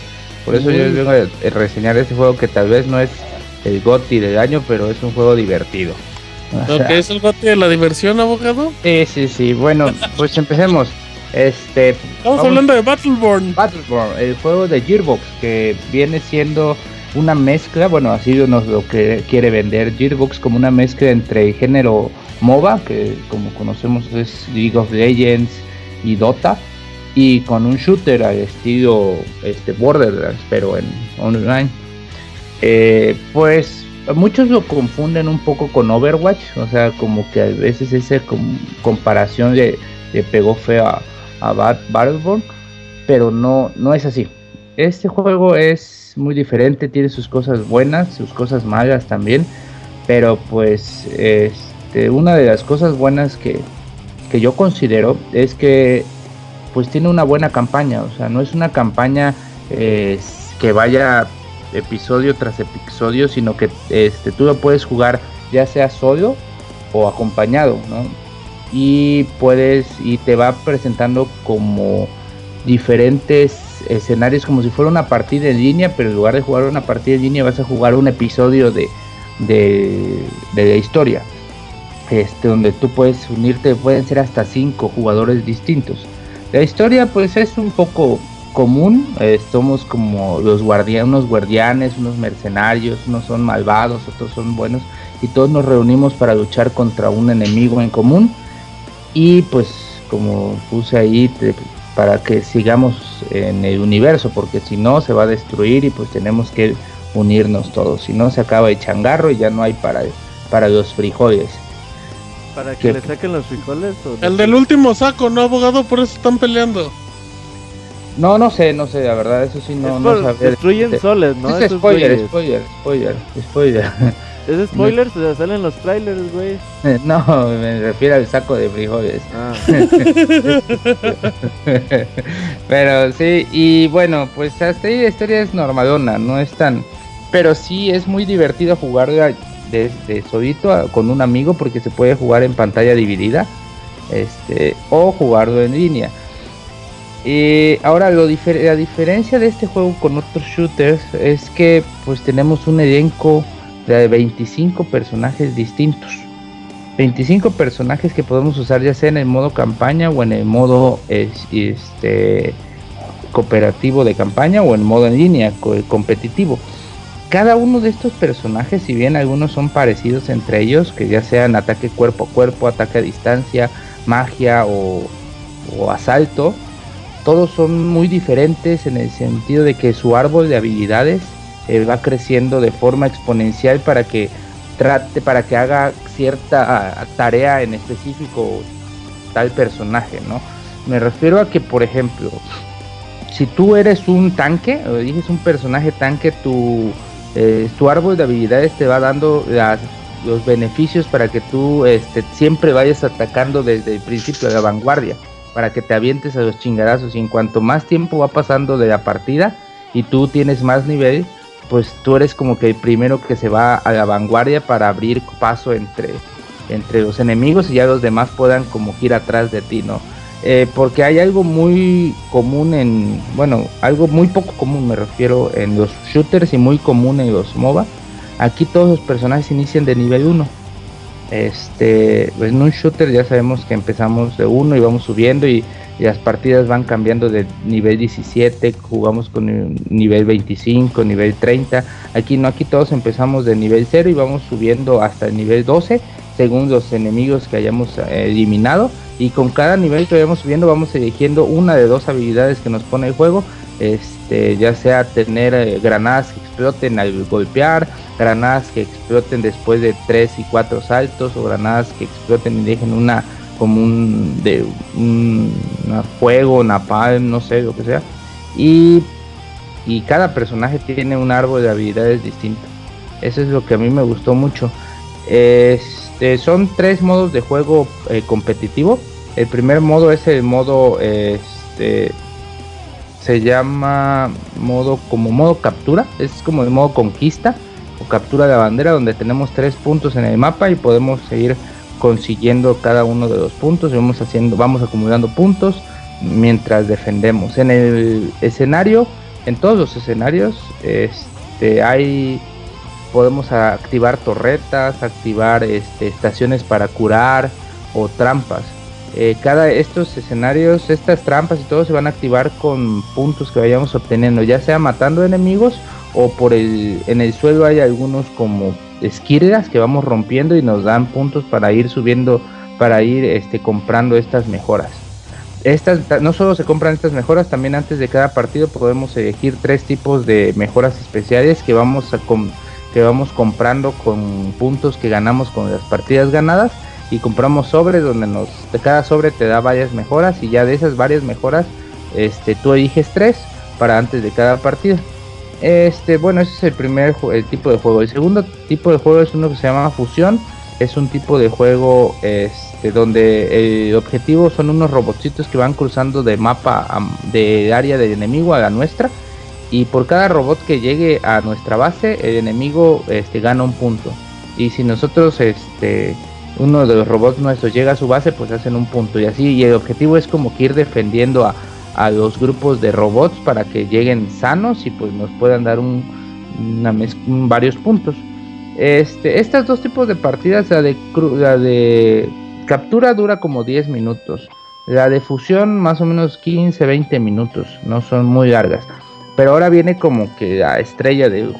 C: Por eso yo vengo a reseñar este juego que tal vez no es el GOTI del año, pero es un juego divertido.
A: ¿Lo que es el gote de la diversión, abogado?
C: Sí, sí, sí. Bueno, pues empecemos. Este,
A: Estamos hablando de Battleborn.
C: Battleborn, el juego de Gearbox, que viene siendo una mezcla, bueno, así nos lo que quiere vender Gearbox como una mezcla entre género MOBA, que como conocemos es League of Legends y Dota, y con un shooter al estilo este, Borderlands, pero en online. Eh, pues muchos lo confunden un poco con Overwatch, o sea, como que a veces esa comparación le, pegó feo a, a Battleborn, pero no, no es así. Este juego es muy diferente, tiene sus cosas buenas, sus cosas malas también, pero pues este, una de las cosas buenas que, que yo considero es que pues tiene una buena campaña, o sea, no es una campaña eh, que vaya episodio tras episodio, sino que este, tú lo puedes jugar ya sea solo o acompañado, ¿no? Y puedes, y te va presentando como diferentes escenarios, como si fuera una partida en línea, pero en lugar de jugar una partida en línea vas a jugar un episodio de, de, de la historia. Este, donde tú puedes unirte, pueden ser hasta cinco jugadores distintos. La historia pues es un poco común, eh, somos como los guardianes, unos guardianes, unos mercenarios, unos son malvados, otros son buenos y todos nos reunimos para luchar contra un enemigo en común y pues como puse ahí para que sigamos en el universo porque si no se va a destruir y pues tenemos que unirnos todos, si no se acaba el changarro y ya no hay para, para los frijoles.
E: ¿Para que le saquen los frijoles?
A: El del último saco, ¿no, abogado? Por eso están peleando.
C: No, no sé, no sé, la verdad, eso sí no, no
E: sabía. Destruyen soles, ¿no?
C: Es spoiler, spoiler, spoiler, spoiler.
E: ¿Es spoiler? Se salen los trailers, güey.
C: No, me refiero al saco de frijoles. Ah. Pero sí, y bueno, pues hasta ahí la historia es normalona, no es tan... Pero sí es muy divertido jugar desde solito con un amigo porque se puede jugar en pantalla dividida este o jugarlo en línea y ahora lo la diferencia de este juego con otros shooters es que pues tenemos un elenco de 25 personajes distintos. 25 personajes que podemos usar ya sea en el modo campaña o en el modo este cooperativo de campaña o en modo en línea competitivo. Cada uno de estos personajes, si bien algunos son parecidos entre ellos, que ya sean ataque cuerpo a cuerpo, ataque a distancia, magia o, asalto, todos son muy diferentes en el sentido de que su árbol de habilidades eh, va creciendo de forma exponencial para que trate, para que haga cierta tarea en específico tal personaje, ¿no? Me refiero a que, por ejemplo, si tú eres un tanque, o dices un personaje tanque, tu eh, tu árbol de habilidades te va dando los beneficios para que tú este, siempre vayas atacando desde el principio de la vanguardia, para que te avientes a los chingarazos y en cuanto más tiempo va pasando de la partida y tú tienes más nivel, pues tú eres como que el primero que se va a la vanguardia para abrir paso entre, entre los enemigos y ya los demás puedan como ir atrás de ti, ¿no? Eh, porque hay algo muy común en, bueno, algo muy poco común me refiero en los shooters y muy común en los MOBA. Aquí todos los personajes inician de nivel 1. Este, pues en un shooter ya sabemos que empezamos de 1 y vamos subiendo y, las partidas van cambiando de nivel 17, jugamos con nivel 25, nivel 30. Aquí no, aquí todos empezamos de nivel 0 y vamos subiendo hasta el nivel 12 según los enemigos que hayamos eh, eliminado y con cada nivel que vayamos subiendo vamos eligiendo una de dos habilidades que nos pone el juego este ya sea tener eh, granadas que exploten al golpear granadas que exploten después de tres y cuatro saltos o granadas que exploten y dejen una como un de un fuego napalm no sé lo que sea. Y y cada personaje tiene un árbol de habilidades distinto eso es lo que a mí me gustó mucho. Este, son tres modos de juego eh, competitivo. El primer modo es el modo, este, se llama modo como modo captura. Es como el modo conquista o captura de bandera, donde tenemos tres puntos en el mapa y podemos seguir consiguiendo cada uno de los puntos. Y vamos haciendo, vamos acumulando puntos mientras defendemos. En el escenario, en todos los escenarios, este, hay podemos activar torretas, activar este, estaciones para curar o trampas. Eh, cada estos escenarios, estas trampas y todo se van a activar con puntos que vayamos obteniendo, ya sea matando enemigos o por el en el suelo hay algunos como esquirlas que vamos rompiendo y nos dan puntos para ir subiendo, para ir este comprando estas mejoras. Estas no solo se compran estas mejoras, también antes de cada partido podemos elegir tres tipos de mejoras especiales que vamos a que vamos comprando con puntos que ganamos con las partidas ganadas y compramos sobres donde nos de cada sobre te da varias mejoras y ya de esas varias mejoras este tú eliges tres para antes de cada partido este bueno ese es el primer el tipo de juego. El segundo tipo de juego es uno que se llama fusión. Es un tipo de juego este donde el objetivo son unos robotcitos que van cruzando de mapa de área del enemigo a la nuestra. Y por cada robot que llegue a nuestra base el enemigo este gana un punto. Y si nosotros este uno de los robots nuestros llega a su base, pues hacen un punto y así. Y el objetivo es como que ir defendiendo a, los grupos de robots para que lleguen sanos y pues nos puedan dar un, una varios puntos. Este, estas dos tipos de partidas, la de, la de captura dura como 10 minutos. La de fusión más o menos 15, 20 minutos. No son muy largas. Pero ahora viene como que la estrella del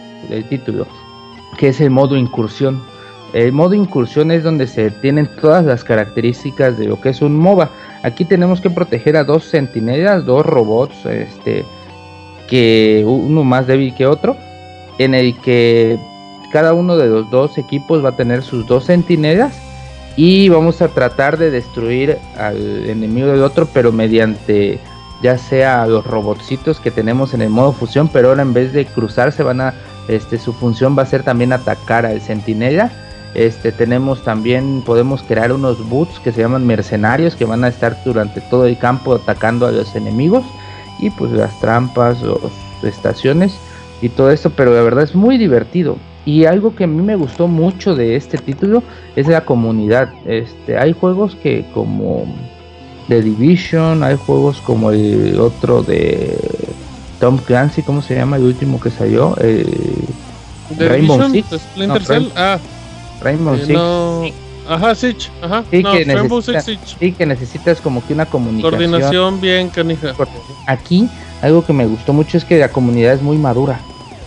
C: título. Que es el modo incursión el modo incursión es donde se tienen todas las características de lo que es un MOBA. Aquí tenemos que proteger a dos centinelas, dos robots, este, que uno más débil que otro, en el que cada uno de los dos equipos va a tener sus dos centinelas y vamos a tratar de destruir al enemigo del otro, pero mediante ya sea los robotcitos que tenemos en el modo fusión, pero ahora en vez de cruzarse van a, este, su función va a ser también atacar al centinela este, tenemos también, podemos crear unos boots que se llaman mercenarios que van a estar durante todo el campo atacando a los enemigos y pues las trampas, o estaciones y todo esto, pero la verdad es muy divertido. Y algo que a mí me gustó mucho de este título es la comunidad. Este, hay juegos que como The Division, hay juegos como el otro de Tom Clancy, ¿cómo se llama el último que salió?
A: Rainbow Six. ah.
C: Rainbow eh,
A: Six. Ajá, Six. Ajá. Sí,
C: que Rainbow Six, Sí, que necesitas como que una comunicación.
A: Coordinación bien, canija.
C: Aquí, algo que me gustó mucho es que la comunidad es muy madura.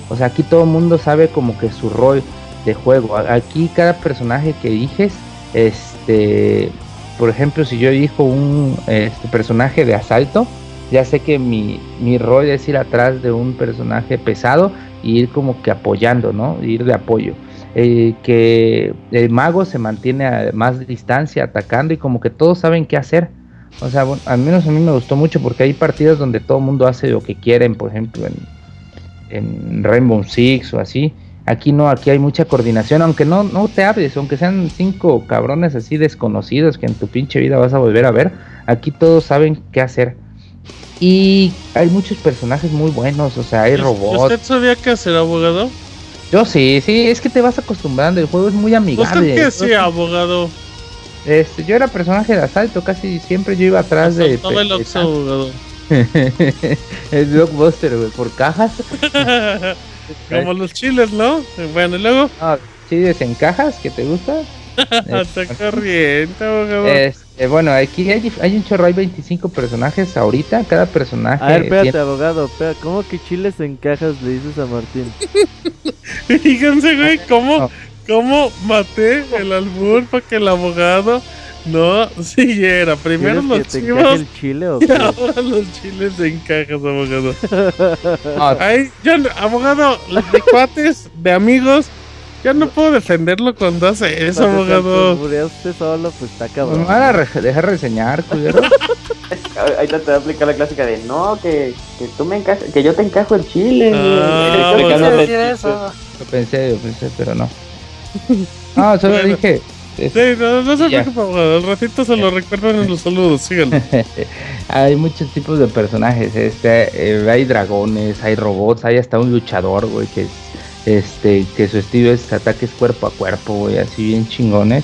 C: O sea, aquí todo el mundo sabe como que su rol de juego. Aquí cada personaje que eliges, este, por ejemplo, si yo elijo un este, personaje de asalto, ya sé que mi, mi rol es ir atrás de un personaje pesado y ir como que apoyando, ¿no? Ir de apoyo. Eh, que el mago se mantiene a más distancia atacando y como que todos saben qué hacer. O sea, al menos a mí me gustó mucho porque hay partidas donde todo el mundo hace lo que quieren, por ejemplo en, en Rainbow Six o así. Aquí no, aquí hay mucha coordinación, aunque no, no te hables, aunque sean cinco cabrones así desconocidos que en tu pinche vida vas a volver a ver, aquí todos saben qué hacer. Y hay muchos personajes muy buenos, o sea, hay robots.
A: ¿Usted sabía qué hacer, abogado?
C: Yo sí, sí, es que te vas acostumbrando, el juego es muy amigable.
A: ¿Usted qué hacía, abogado?
C: Este, yo era personaje de asalto, casi siempre yo iba atrás de...
A: Todo el Oxxo, abogado.
C: el blockbuster, güey, por cajas.
A: Como los chiles, ¿no? Bueno, y luego...
C: Ah, chiles en cajas, ¿que te gusta?
A: Está corriente, abogado.
C: Este, bueno, aquí hay, hay, un chorro, hay 25 personajes ahorita, cada personaje...
E: A ver, espérate, abogado, espérate, ¿cómo que chiles en cajas le dices a Martín?
A: Fíjense, güey, cómo, cómo maté el albur para que el abogado no siguiera. Primero los chivos.
E: El chile, ¿o
A: y ahora los chiles en cajas, abogado. Ay, yo, abogado, de cuates, de amigos. Ya no puedo defenderlo cuando hace eso, abogado.
E: usted solo, pues está cabrón.
C: Me van a dejar reseñar, cuidado.
G: Ahí te va a aplicar la clásica de no, que, que tú me encajas, que yo te encajo el chile.
A: Ah,
C: eso. Lo pensé, lo pensé, pero no. No, solo dije.
A: Sí, no, no se preocupe, abogado. Al ratito se lo recuerdan en los saludos, síganlo.
C: hay muchos tipos de personajes. Este, eh, hay dragones, hay robots, hay hasta un luchador, güey, que es este que su estilo es ataques cuerpo a cuerpo, güey, así bien chingones.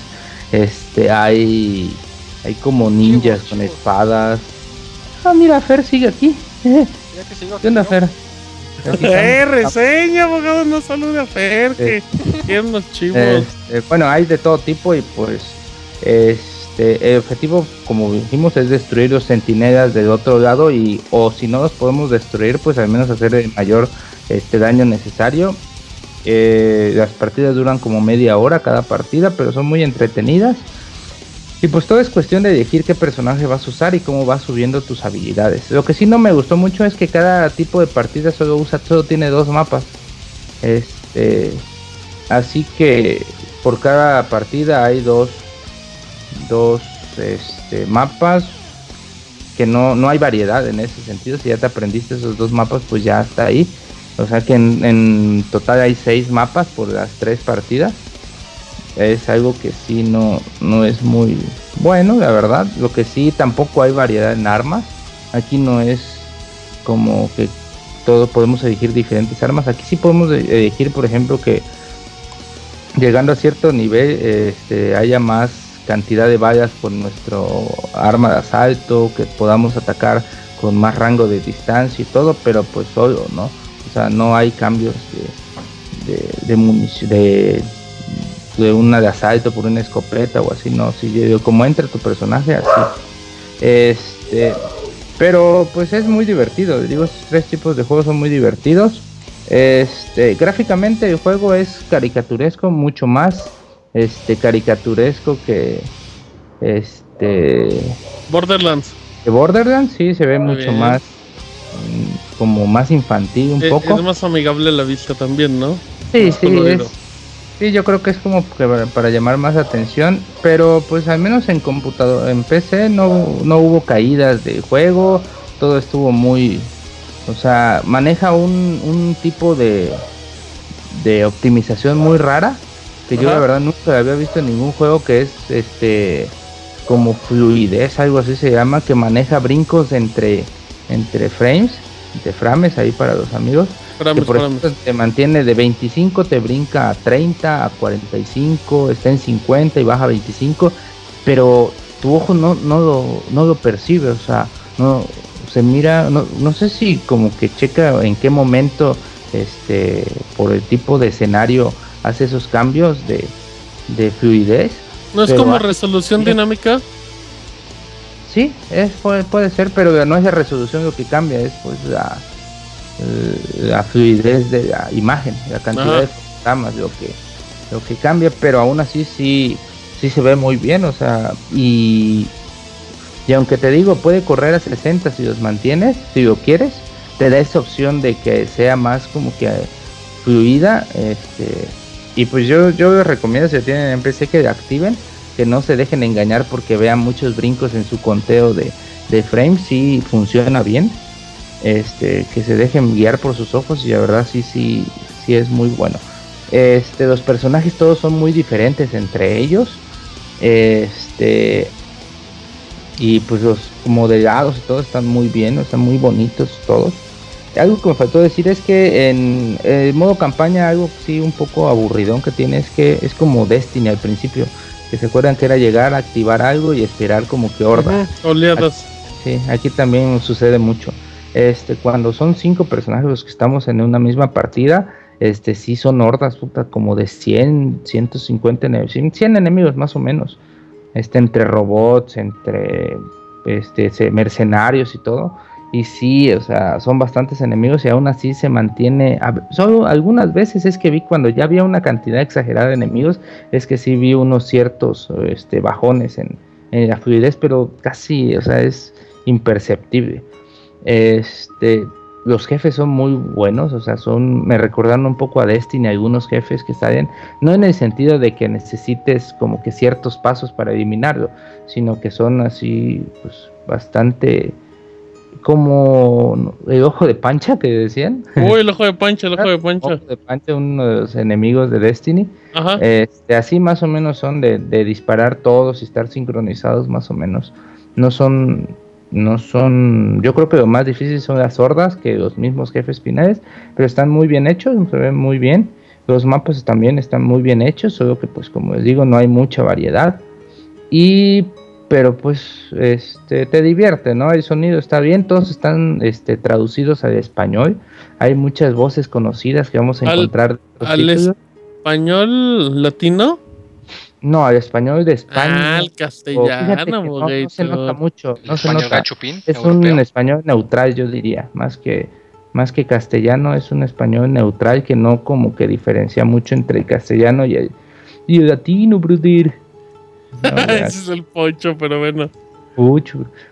C: Este, hay hay como ninjas con espadas. Ah, mira, Fer sigue aquí. ¿Qué onda, Fer?
A: Eh, reseña, abogado, no saluda a Fer, que tiene unos chivos.
C: Este, bueno, hay de todo tipo y pues, este, este, el objetivo, como dijimos, es destruir los centinelas del otro lado y o si no los podemos destruir, pues al menos hacer el mayor este, daño necesario. Eh, las partidas duran como media hora cada partida, pero son muy entretenidas. Y pues todo es cuestión de elegir qué personaje vas a usar y cómo vas subiendo tus habilidades. Lo que sí no me gustó mucho es que cada tipo de partida solo usa, solo tiene dos mapas. Este, así que por cada partida hay dos, dos este, mapas que no, no hay variedad en ese sentido. Si ya te aprendiste esos dos mapas, pues ya está ahí. O sea que en, total hay seis mapas por las tres partidas es algo que sí no, no es muy bueno, la verdad. Lo que sí tampoco hay variedad en armas. Aquí no es como que todos podemos elegir diferentes armas. Aquí sí podemos e-, elegir, por ejemplo, que llegando a cierto nivel este, haya más cantidad de balas con nuestro arma de asalto, que podamos atacar con más rango de distancia y todo, pero pues solo, ¿no? O sea, no hay cambios de, de, de munición, de de una de asalto por una escopeta o así, no, si yo como entra tu personaje así. Este, pero pues es muy divertido, digo, estos tres tipos de juegos son muy divertidos. Este, gráficamente el juego es caricaturesco, mucho más este caricaturesco que este
A: Borderlands.
C: Que Borderlands sí se ve mucho más como más infantil un poco.
A: Es más amigable la vista también, ¿no?
C: Sí, sí, es, Sí, yo creo que es como para, llamar más atención, pero pues al menos en computador, en PC no, no hubo caídas de juego, todo estuvo muy, o sea, maneja un, un tipo de, de optimización muy rara, que yo la verdad nunca había visto en ningún juego que es este como fluidez, algo así se llama, que maneja brincos entre, entre frames, entre frames ahí para los amigos por te mantiene de 25, te brinca a 30, a 45, está en 50 y baja a 25, pero tu ojo no, no, lo, no lo percibe, o sea, no se mira, no, no sé si como que checa en qué momento, este, por el tipo de escenario hace esos cambios de, de fluidez.
A: ¿No es como resolución dinámica?
C: Sí, es, puede, puede ser, pero no es la resolución lo que cambia, es pues la eh, la fluidez de la imagen, la cantidad de fotogramas, lo que, lo que cambia, pero aún así sí, sí se ve muy bien, o sea, y, y aunque te digo, puede correr a 60 si los mantienes, si lo quieres, te da esa opción de que sea más como que fluida, este, y pues yo, yo les recomiendo si tienen en PC que activen, que no se dejen engañar porque vean muchos brincos en su conteo de, de frames, si funciona bien este, que se dejen guiar por sus ojos y la verdad sí, sí, sí es muy bueno. Este, los personajes todos son muy diferentes entre ellos. Este, y pues los modelados y todos están muy bien, están muy bonitos todos. Algo que me faltó decir es que en el modo campaña algo sí un poco aburridón que tiene es que es como Destiny al principio, que se acuerdan que era llegar a activar algo y esperar como que horda.
A: Oleadas.
C: Sí, aquí también sucede mucho. Este, cuando son cinco personajes los que estamos en una misma partida, este, sí son hordas, puta, como de 100, 150 enemigos, 100 enemigos más o menos, este, entre robots, entre este, mercenarios y todo. Y sí, o sea, son bastantes enemigos y aún así se mantiene. Solo algunas veces es que vi cuando ya había una cantidad exagerada de enemigos, es que sí vi unos ciertos este, bajones en, en la fluidez, pero casi, o sea, es imperceptible. Este, los jefes son muy buenos, o sea, son, me recordaron un poco a Destiny algunos jefes que salen, no en el sentido de que necesites como que ciertos pasos para eliminarlo, sino que son así, pues, bastante como el ojo de pancha que decían.
A: Uy, el ojo de pancha, el ojo de pancha.
C: El ojo de pancha, uno de los enemigos de Destiny. Este, así más o menos son de, de disparar todos y estar sincronizados más o menos. No son no son, yo creo que lo más difícil son las hordas que los mismos jefes finales, pero están muy bien hechos, se ven muy bien. Los mapas también están muy bien hechos, solo que pues como les digo no hay mucha variedad. Y pero pues este te divierte, ¿no? El sonido está bien, todos están este, traducidos al español. Hay muchas voces conocidas que vamos a encontrar.
A: ¿Al español latino?
C: No, el español de España.
A: Ah, el castellano,
C: no, se nota mucho. No se nota. es un español neutral, yo diría, más que más que castellano, es un español neutral que no como que diferencia mucho entre el castellano y el, y el latino, brother.
A: Ese es el poncho, pero bueno.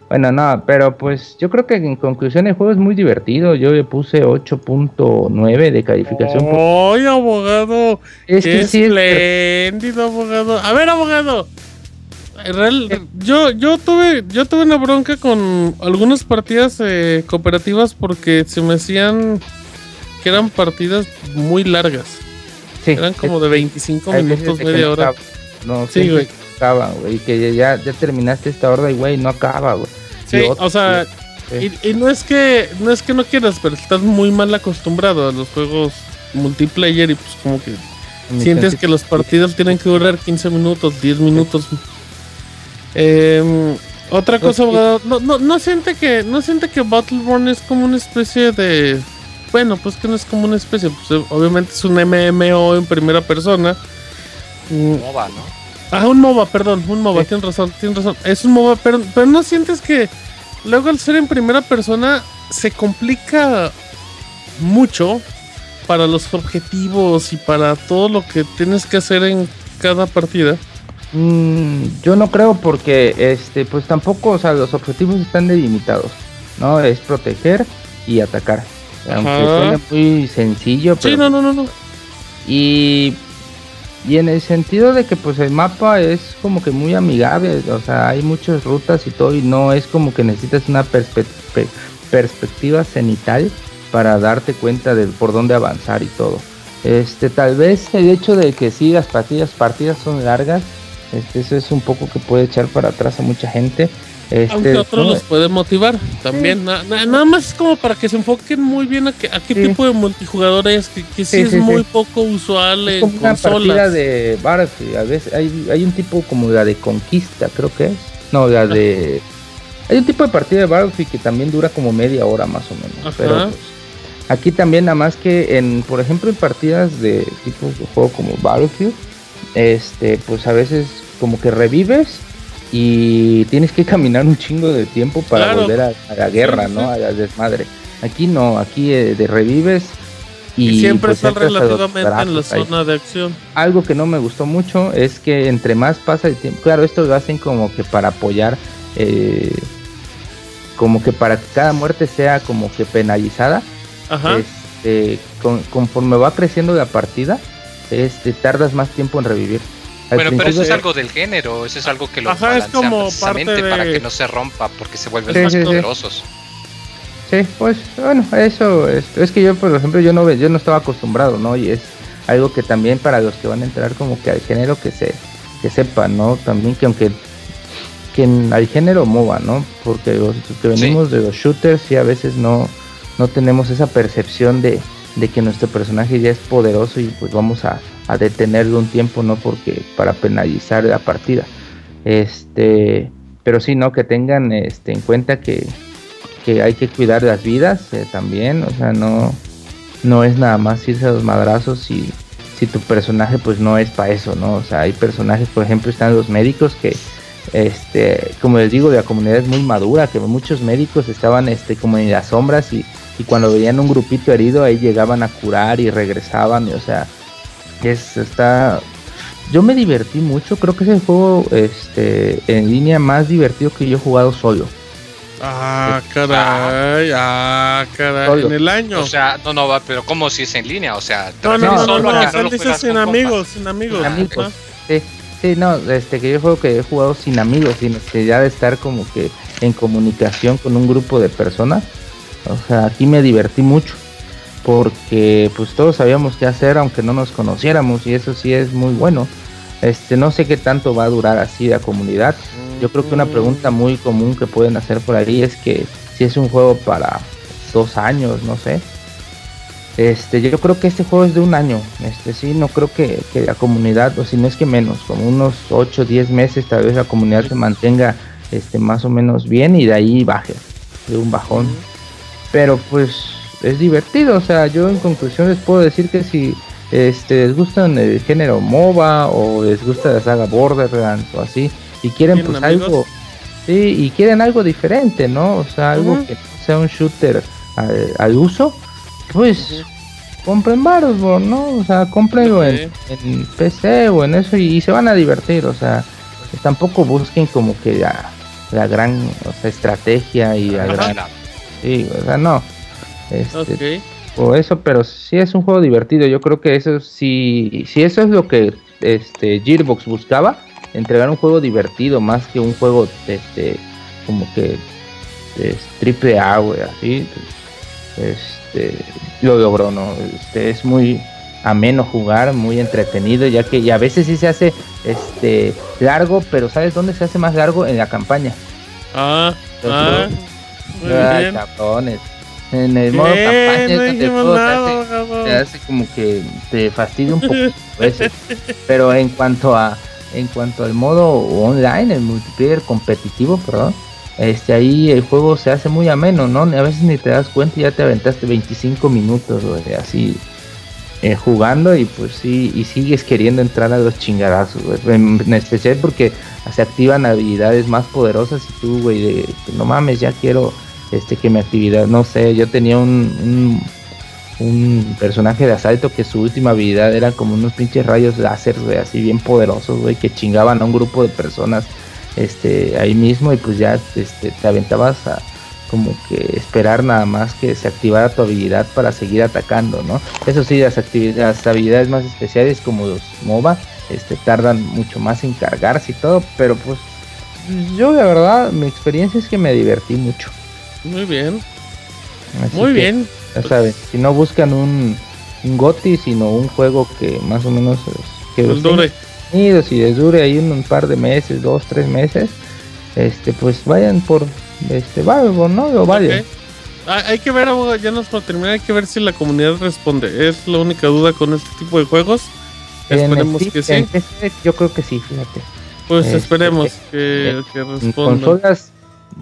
C: Bueno, no, pero pues yo creo que en conclusión el juego es muy divertido. Yo le puse 8.9 de calificación.
A: ¡Ay, abogado! Es ¡Qué espléndido, abogado! A ver, abogado. yo, yo tuve, yo tuve una bronca con algunas partidas eh, cooperativas porque se me hacían que eran partidas muy largas. eran como de 25 minutos, media hora.
C: No, sí, güey acaba, güey. Que ya, ya terminaste esta horda y, güey, no acaba, güey.
A: Sí, o sea, y, no es que no es que no quieras, pero estás muy mal acostumbrado a los juegos multiplayer y pues como que sientes que los partidos tienen que durar 15 minutos, 10 minutos. Em, otra cosa, no, no, no siente que no siente que Battleborn es como una especie de bueno, pues que no es como una especie, pues obviamente es un MMO en primera persona.
H: MOBA, ¿no?
A: Ah, un MOBA, perdón, un MOBA, tienes razón, tienes razón. Es un MOBA, pero, pero no sientes que luego al ser en primera persona se complica mucho para los objetivos y para todo lo que tienes que hacer en cada partida.
C: Mm, yo no creo porque este pues tampoco, o sea, los objetivos están delimitados, ¿no? Es proteger y atacar. Aunque suene muy sencillo,
A: pero Sí, no, no, no, no.
C: Y y en el sentido de que pues el mapa es como que muy amigable, o sea, hay muchas rutas y todo y no es como que necesitas una perspectiva cenital para darte cuenta de por dónde avanzar y todo. Este, tal vez el hecho de que sí las partidas, partidas son largas, este, eso es un poco que puede echar para atrás a mucha gente. Este,
A: Aunque otros los puede motivar también. nada más es como para que se enfoquen muy bien a, qué tipo de multijugador es, que, sí, es muy poco usual en como consolas. Una partida
C: de Battlefield, a veces hay, hay un tipo como la de conquista, creo que es. No, la de... Hay un tipo de partida de Battlefield que también dura como media hora más o menos. Pero pues, aquí también nada más que en, por ejemplo, en partidas de tipo de juego como Battlefield, este, pues a veces como que revives y tienes que caminar un chingo de tiempo para volver a, la guerra, ¿no? A la desmadre. Aquí no, aquí eh, de revives
A: y, siempre pues, están relativamente en la zona de acción.
C: Algo que no me gustó mucho es que entre más pasa el tiempo, claro, esto lo hacen como que para apoyar, eh, como que para que cada muerte sea como que penalizada. Ajá. Este, conforme va creciendo la partida, este, tardas más tiempo en revivir.
H: Bueno, pero eso es algo del género, eso es algo que lo
A: Ajá, es como precisamente
H: para que no se rompa, porque se vuelven más poderosos.
C: Sí. pues bueno, eso es, es, que yo, por ejemplo, yo no yo no estaba acostumbrado, ¿no? Y es algo que también para los que van a entrar como que al género que se que sepan, ¿no? También que aunque que al género MOBA, ¿no? Porque los que venimos de los shooters y a veces no no tenemos esa percepción de, de que nuestro personaje ya es poderoso y pues vamos a a detenerlo un tiempo, no porque para penalizar la partida. Este, pero sí, no que tengan este en cuenta que, que hay que cuidar las vidas eh, también, o sea, no no es nada más irse a los madrazos si si tu personaje pues no es para eso, ¿no? O sea, hay personajes, por ejemplo, están los médicos que este, como les digo, la comunidad es muy madura, que muchos médicos estaban este como en las sombras y, y cuando veían un grupito herido ahí llegaban a curar y regresaban, y, o sea, es, está. Yo me divertí mucho, creo que es el juego este, en línea más divertido que yo he jugado solo.
A: Ah, caray, ah, caray, en el año.
H: O sea, no, no, va, pero ¿cómo si es en línea? O sea,
A: no, no, no, no, no, dice sin amigos, sin amigos. amigos.
C: Sí, sí, no, este, que yo juego que he jugado sin amigos, sin necesidad de estar como que en comunicación con un grupo de personas. O sea, aquí me divertí mucho porque pues todos sabíamos qué hacer aunque no nos conociéramos y eso sí es muy bueno. Este, no sé qué tanto va a durar así la comunidad. Yo creo que una pregunta muy común que pueden hacer por ahí es que si es un juego para dos años, no sé. Este, yo creo que este juego es de un año. Este, sí, no creo que, la comunidad, o si no es que menos, como unos 8 o 10 meses, tal vez la comunidad se mantenga este, más o menos bien y de ahí baje, de un bajón. Pero pues es divertido. O sea, yo en conclusión les puedo decir que si, este, les gusta el género MOBA o les gusta la saga Borderlands o así y quieren pues algo sí y quieren algo diferente, ¿no? O sea, algo que sea un shooter al, uso, pues compren Battleborn, ¿no? O sea, comprenlo en, PC o en eso y, se van a divertir, o sea, tampoco busquen como que la, gran estrategia y la gran... Sí, o sea, no. Este, O eso, pero sí es un juego divertido. Yo creo que eso sí, si eso es lo que este Gearbox buscaba, entregar un juego divertido más que un juego este como que es triple A, así. Este, lo logró, ¿no? Este, es muy ameno jugar, muy entretenido, ya que y a veces sí se hace este largo, pero ¿sabes dónde se hace más largo? En la campaña.
A: Ah, ah,
C: En el modo campaña se, hace, como que te fastidia un poco Pero en cuanto a en cuanto al modo online, el multiplayer competitivo, perdón, este ahí el juego se hace muy ameno, ¿no? A veces ni te das cuenta y ya te aventaste 25 minutos, así eh, jugando y pues sí, y sigues queriendo entrar a los chingadazos, En, especial porque se activan habilidades más poderosas y tú, güey, de, no mames, ya quiero este que mi actividad, no sé, yo tenía un, un, personaje de asalto que su última habilidad era como unos pinches rayos láser, güey, así bien poderosos, güey, que chingaban a un grupo de personas este ahí mismo y pues ya este, te aventabas a como que esperar nada más que se activara tu habilidad para seguir atacando, ¿no? Eso sí, las, actividades, habilidades más especiales como los MOBA este, tardan mucho más en cargarse y todo, pero pues yo la verdad mi experiencia es que me divertí mucho.
A: Muy bien. Muy bien.
C: Ya saben, si no buscan un, un GOTI, sino un juego que más o menos que dure y les dure ahí un, par de meses, dos, tres meses, este pues vayan por este Battleborn, ¿no? O vayan.
A: Hay que ver, ya nos para terminar, hay que ver si la comunidad responde. Es la única duda con este tipo de juegos. Esperemos que sí.
C: yo creo que sí, fíjate.
A: Pues este, esperemos que, que respondan.
C: Consolas,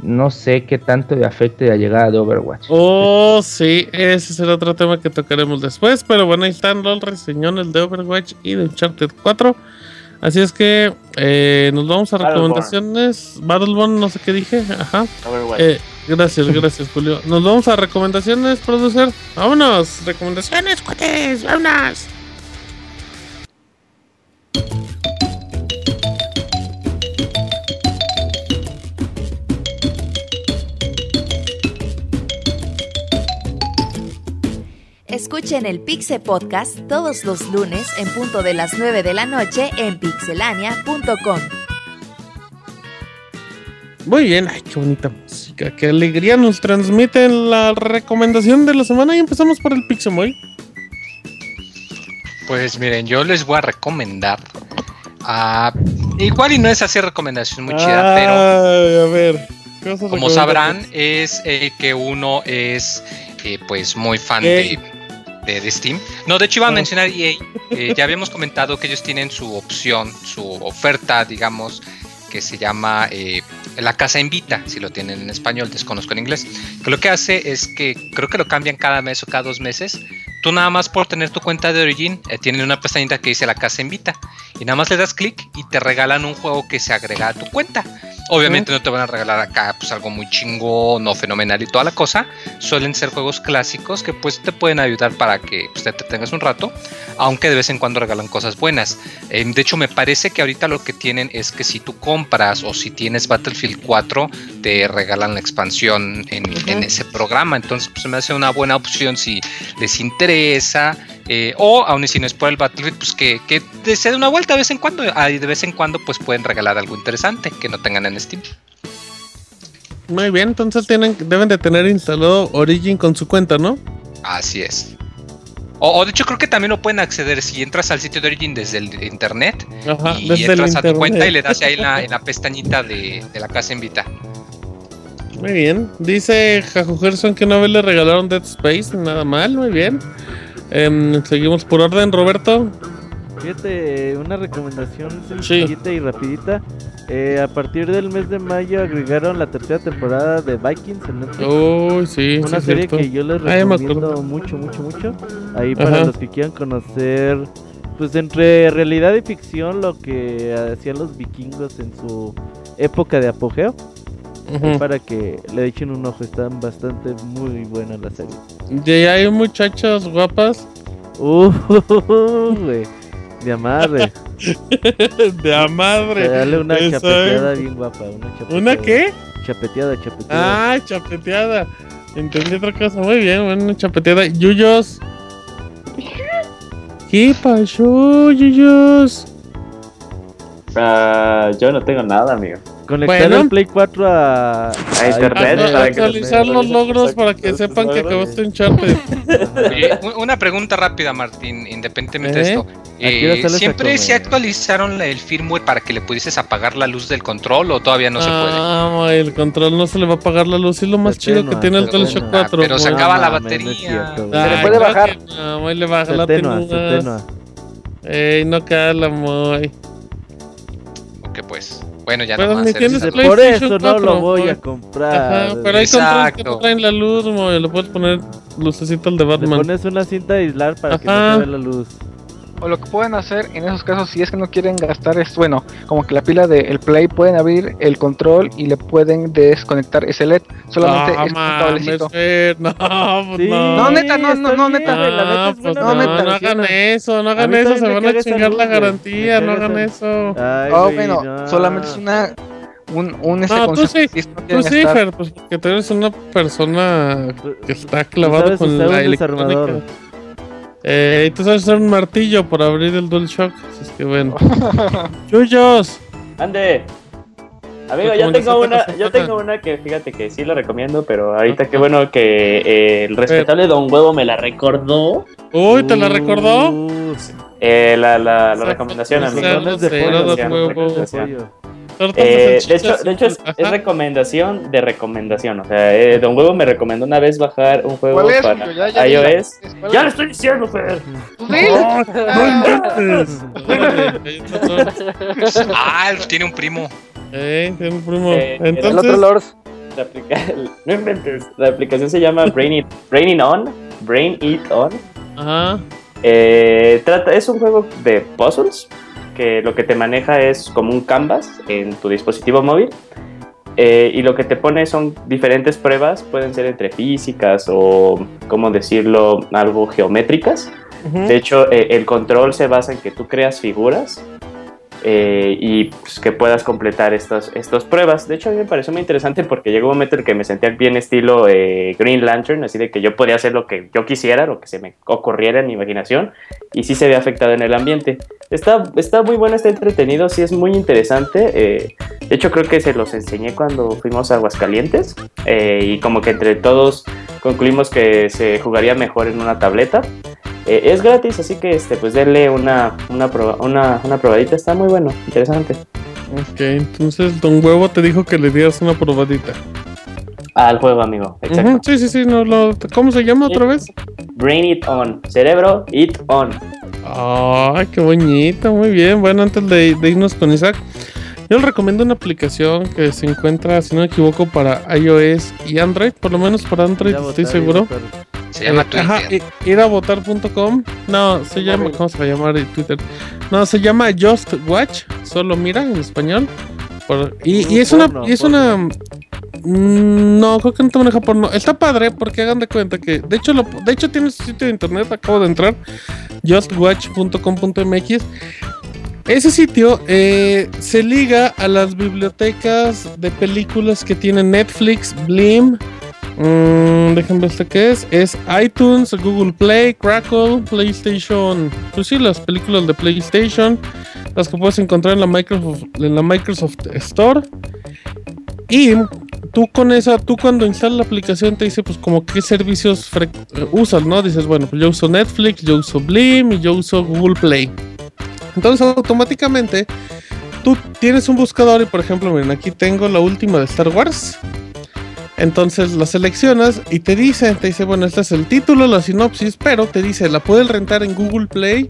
C: no sé qué tanto le afecte la llegada de Overwatch.
A: Oh, sí, ese será otro tema que tocaremos después. Pero bueno, ahí están los reseñones de Overwatch y de Uncharted 4. Así es que eh, nos vamos a recomendaciones. Battleborn, no sé qué dije. Ajá. Eh, gracias, gracias, Julio. Nos vamos a recomendaciones, producer. Vámonos. Recomendaciones, cuates. Vámonos.
B: Escuchen el Pixe Podcast todos los lunes en punto de las 9 de la noche en pixelania.com.
A: Muy bien, ay, qué bonita música, qué alegría nos transmiten la recomendación de la semana y empezamos por el Pixemoy.
H: Pues miren, yo les voy a recomendar. a igual y no es así recomendación muy chida, pero.
A: A ver.
H: Como sabrán, es eh, que uno es eh, pues muy fan de de, Steam. No, de hecho iba a mencionar EA. Eh, ya habíamos comentado que ellos tienen su opción, su oferta, digamos, que se llama eh, La Casa Invita, si lo tienen en español, desconozco en inglés. Que lo que hace es que creo que lo cambian cada mes o cada dos meses. Tú nada más por tener tu cuenta de Origin, eh, tienen una pestañita que dice La Casa Invita. Y nada más le das clic y te regalan un juego que se agrega a tu cuenta. Obviamente no te van a regalar acá pues algo muy chingo, no fenomenal y toda la cosa. Suelen ser juegos clásicos que pues te pueden ayudar para que pues, te tengas un rato, aunque de vez en cuando regalan cosas buenas. de hecho me parece que ahorita lo que tienen es que si tú compras o si tienes Battlefield 4 te regalan la expansión en, ese programa. Entonces pues me hace una buena opción si les interesa. Eh, o aún y si no es por el Battlefield, pues que, que se dé una vuelta de vez en cuando. Y de vez en cuando pues pueden regalar algo interesante que no tengan en Steam.
A: Muy bien, entonces tienen, deben de tener instalado Origin con su cuenta, ¿no?
H: Así es. O, de hecho creo que también lo pueden acceder si entras al sitio de Origin desde el internet y entras a tu cuenta y le das ahí en la, pestañita de, la casa invita.
A: Muy bien. Dice Jajo Gerson que una vez le regalaron Dead Space, nada mal, muy bien. Em, seguimos por orden, Roberto.
E: Fíjate, una recomendación sencillita y rapidita. Eh, a partir del mes de mayo agregaron la tercera temporada de Vikings en
A: Netflix. sí,
E: una serie que yo les recomiendo mucho, mucho, mucho. Ahí para los que quieran conocer, pues entre realidad y ficción, lo que hacían los vikingos en su época de apogeo. Para que le echen un ojo, están bastante muy buenas las series.
A: ¿Y hay muchachas guapas?
E: Uh, güey. De amadre.
A: de amadre.
E: Dale una chapeteada bien guapa. Una, chapeteada.
A: ¿Una qué?
E: Chapeteada, chapeteada.
A: Ah, chapeteada. Entendí otra cosa. Muy bien, una chapeteada. Yuyos. ¿Qué pasó, Yuyos?
G: Uh, yo no tengo nada, amigo.
E: Conectar el Play 4 a,
G: a internet.
A: para actualizar los logros para que sepan que acabaste un Uncharted.
H: una pregunta rápida, Martín, independientemente de ¿Eh? esto. Eh, ¿Siempre se actualizaron el firmware para que le pudieses apagar la luz del control o todavía no se puede?
A: Ah, el control no se le va a apagar la luz, es lo más chido que tiene el DualShock 4.
H: pero se acaba la batería.
F: se le puede bajar.
A: No, le baja la tenuda. Ey, no cala, muy.
H: Ok, pues. Bueno, ya no
E: más. Por eso no lo voy a comprar. Ajá,
A: pero hay controles que no traen la luz, mo, le puedes poner lucecito al de Batman.
E: Le pones una cinta de aislar para que no se vea la luz.
D: O lo que pueden hacer en esos casos, si es que no quieren gastar, es bueno, como que la pila del Play pueden abrir el control y le pueden desconectar ese LED. Solamente
A: es un cablecito. No, pues no. no,
D: neta, no, no, no, neta.
A: Ah, pues no, neta. No hagan eso, no hagan eso, se van a chingar la garantía, no hagan eso.
D: oh, bueno, solamente es una un, un ese
A: no, tú sí, tú sí, Fer, pues porque tú eres una persona que está clavado con la electrónica. Eh, y tú sabes usar un martillo por abrir el DualShock. Así es que bueno. ¡Chuyos!
G: ¡Ande! Amigo, yo tengo una, yo tengo una que fíjate que sí la recomiendo, pero ahorita qué bueno que eh, el respetable Don Huevo me la recordó.
A: Uy, ¿te la recordó?
G: Eh, la, la, la recomendación, amigo. Eh, de hecho, de hecho es, recomendación de recomendación. O sea, eh, Don Huevo me recomendó una vez bajar un juego para iOS. Ya lo estoy diciendo, Fer.
H: ah, tiene un primo.
A: Eh, tiene un primo. Eh,
F: Entonces... El otro Lord.
G: La, no inventes. La aplicación se llama Brain It, Brain On. Brain It On.
A: Ajá.
G: Eh, trata, es un juego de puzzles que lo que te maneja es como un canvas en tu dispositivo móvil. Eh, y lo que te pone son diferentes pruebas, pueden ser entre físicas o, ¿cómo decirlo?, algo geométricas. De hecho, eh, el control se basa en que tú creas figuras eh, y pues, que puedas completar estas, estas pruebas. De hecho, a mí me pareció muy interesante porque llegó un momento en que me sentía bien estilo eh, Green Lantern, así de que yo podía hacer lo que yo quisiera, lo que se me ocurriera en mi imaginación, y sí se ve afectado en el ambiente. Está, está muy bueno, está entretenido, sí es muy interesante. Eh, de hecho, creo que se los enseñé cuando fuimos a Aguascalientes, y como que entre todos concluimos que se jugaría mejor en una tableta. Eh, es gratis, así que este, pues denle una, una, una, una probadita, está muy bueno, interesante.
A: Ok, entonces Don Huevo te dijo que le dieras una probadita.
G: Al juego, amigo. Exacto.
A: sí, sí, sí. No, lo, ¿Cómo se llama otra vez?
G: Brain It On. Cerebro It On.
A: Ay, qué bonito. Muy bien. Bueno, antes de, de irnos con Isaac, yo les recomiendo una aplicación que se encuentra, si no me equivoco, para iOS y Android. Por lo menos para Android, estoy seguro.
H: Se llama eh, Twitter. Ajá,
A: ir a votar.com. No, se llama. ¿Cómo se va a llamar Twitter? No, se llama Just Watch. Solo mira en español. y, es una. Y es una. Mm, no, creo que no te maneja porno. Está padre porque hagan de cuenta que. De hecho, lo, de hecho tiene su sitio de internet. Acabo de entrar. Justwatch.com.mx. Ese sitio eh, se liga a las bibliotecas de películas que tiene Netflix, Blim, Mm, déjenme ver este qué es. Es iTunes, Google Play, Crackle, PlayStation. Pues sí, las películas de PlayStation. Las que puedes encontrar en la Microsoft, en la Microsoft Store. Y tú con esa, tú cuando instalas la aplicación te dice pues como qué servicios usas, ¿no? Dices, bueno, pues yo uso Netflix, yo uso Blim y yo uso Google Play. Entonces automáticamente tú tienes un buscador y por ejemplo, miren, aquí tengo la última de Star Wars. Entonces la seleccionas y te dice, te dice, bueno, este es el título, la sinopsis, pero te dice, la puedes rentar en Google Play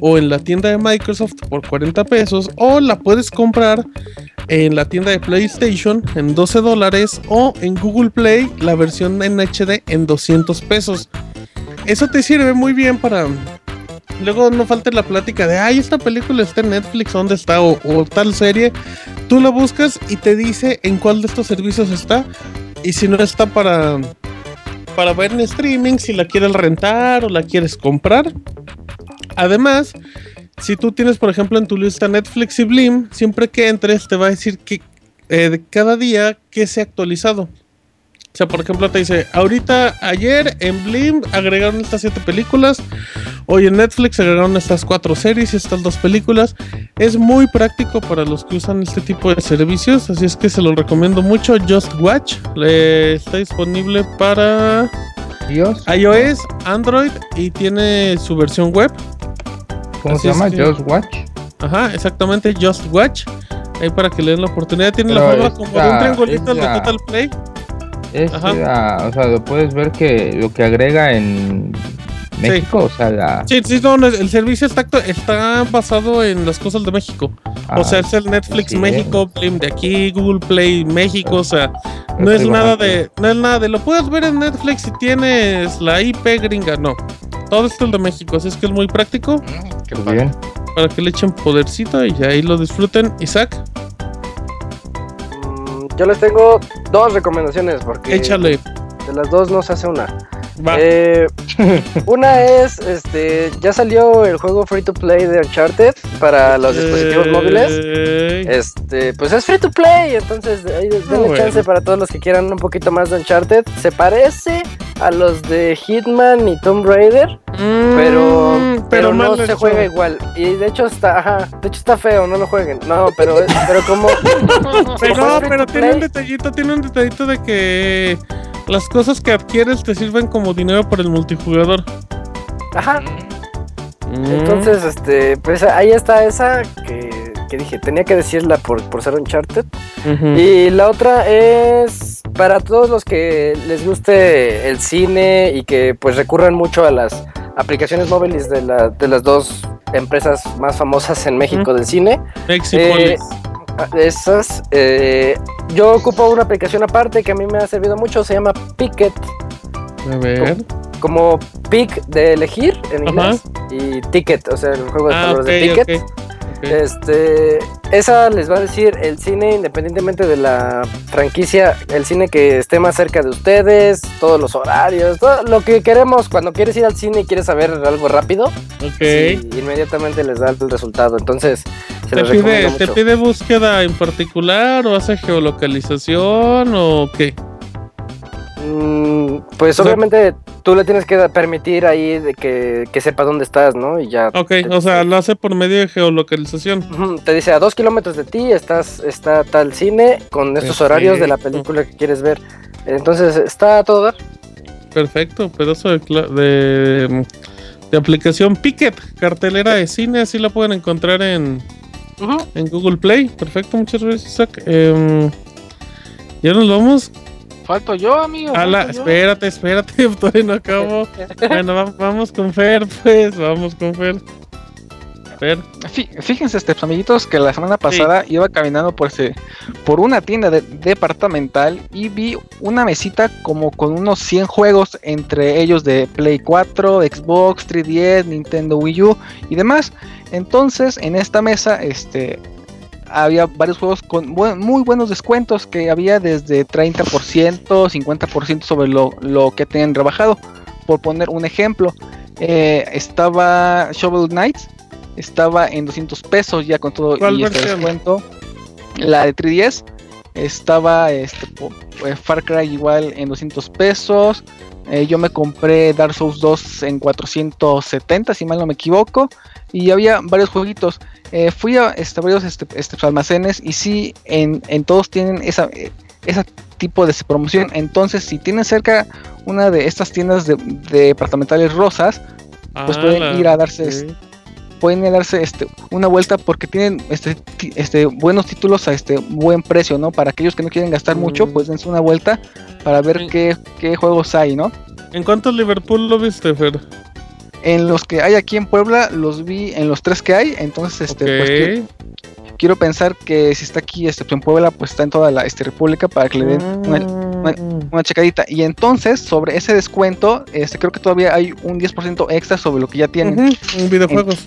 A: o en la tienda de Microsoft por 40 pesos o la puedes comprar en la tienda de PlayStation en 12 dólares o en Google Play la versión en HD en 200 pesos. Eso te sirve muy bien para... Luego no falte la plática de, ay, esta película está en Netflix, ¿dónde está? O, o tal serie. Tú la buscas y te dice en cuál de estos servicios está. Y si no está para, para ver en streaming, si la quieres rentar o la quieres comprar. Además, si tú tienes, por ejemplo, en tu lista Netflix y Blim, siempre que entres te va a decir que eh, cada día que se ha actualizado. O sea, por ejemplo, te dice, ahorita, ayer en Blim agregaron estas siete películas, hoy en Netflix agregaron estas cuatro series y estas dos películas. Es muy práctico para los que usan este tipo de servicios, así es que se lo recomiendo mucho. Just Watch está disponible para iOS, Android y tiene su versión web.
C: ¿Cómo se llama? Just Watch.
A: Ajá, exactamente, Just Watch. Ahí para que le den la oportunidad. Tiene la forma como de un triangulito la Total Play.
C: Es o sea, lo puedes ver que lo que agrega en México, o sea, la...
A: Sí, sí, no, el servicio está, está basado en las cosas de México. o sea, es el Netflix México, Blim de aquí, Google Play México, o sea, no es nada de, no es nada de, lo puedes ver en Netflix si tienes la IP gringa, no. Todo esto es de México, así es que es muy práctico.
C: Mm, qué bien.
A: Para que le echen podercito y ahí lo disfruten. Isaac.
F: Yo les tengo dos recomendaciones porque
A: Échale.
F: de las dos no se hace una. Eh, una es, este, ya salió el juego free to play de Uncharted para los dispositivos móviles. Este, pues es free to play, entonces ahí denle chance para todos los que quieran un poquito más de Uncharted. Se parece a los de Hitman y Tomb Raider, mm, pero, pero, no se juega igual. Y de hecho está, ajá, de hecho está feo, no lo jueguen. No, pero, pero como.
A: pero, pero tiene un detallito, tiene un detallito de que las cosas que adquieres te sirven como dinero para el multijugador.
F: Ajá. Mm. Entonces, este, pues ahí está esa que, dije, tenía que decirla por, por ser Uncharted. Y la otra es para todos los que les guste el cine y que pues recurran mucho a las aplicaciones móviles de, la, de las dos empresas más famosas en México del cine.
A: Eh,
F: esas. Eh, yo ocupo una aplicación aparte que a mí me ha servido mucho, se llama Picket.
A: A ver.
F: Como, pick de elegir en inglés y ticket, o sea, el juego de ah, de ticket. Este, esa les va a decir el cine, independientemente de la franquicia, el cine que esté más cerca de ustedes, todos los horarios, todo lo que queremos cuando quieres ir al cine y quieres saber algo rápido. inmediatamente les da el resultado. Entonces,
A: ¿Te, pide, ¿Te pide búsqueda en particular o hace geolocalización o qué?
F: Mm, pues obviamente tú le tienes que permitir ahí de que, sepa dónde estás, ¿no? Y ya.
A: Ok, o sea, lo hace por medio de geolocalización.
F: Te dice a dos kilómetros de ti estás está tal cine con estos horarios de la película que quieres ver. Entonces está a todo dar.
A: Perfecto, pedazo de, de, de aplicación Picket, cartelera de cine, así la pueden encontrar en, en Google Play. Perfecto, muchas gracias, Isaac. Em, ya nos vamos.
D: Falto yo, amigo.
A: espérate, espérate, todavía no acabo. bueno, vamos con Fer, pues, vamos con Fer.
D: Fíjense, este, amiguitos, que la semana pasada iba caminando por por una tienda departamental y vi una mesita como con unos 100 juegos, entre ellos de Play 4, Xbox, 3DS, Nintendo Wii U y demás. Entonces, en esta mesa, este, había varios juegos con muy buenos descuentos que había desde 30%, 50% sobre lo, lo, que tenían rebajado. Por poner un ejemplo, eh, estaba Shovel Knights, estaba en 200 pesos ya con todo y este descuento. La de 3DS estaba este, eh, Far Cry igual en 200 pesos. Eh, yo me compré Dark Souls 2 en 470, si mal no me equivoco. Y había varios jueguitos. Eh, fui a este, varios este, este, almacenes y sí, en, todos tienen esa, ese tipo de promoción. Entonces, si tienen cerca una de estas tiendas de, departamentales rosas, pues pueden ir a darse pueden darse este, una vuelta porque tienen este, este, buenos títulos a este buen precio, ¿no? Para aquellos que no quieren gastar mucho, mm. pues dense una vuelta para ver qué, qué, juegos hay, ¿no?
A: ¿En cuánto Liverpool lo viste, Fer?
D: en los que hay aquí en Puebla, los vi en los tres que hay. Entonces, este, pues quiero, pensar que si está aquí este, en Puebla, pues está en toda la este, República para que le den una, checadita. Y entonces, sobre ese descuento, este, creo que todavía hay un 10% extra sobre lo que ya tienen.
A: en videojuegos.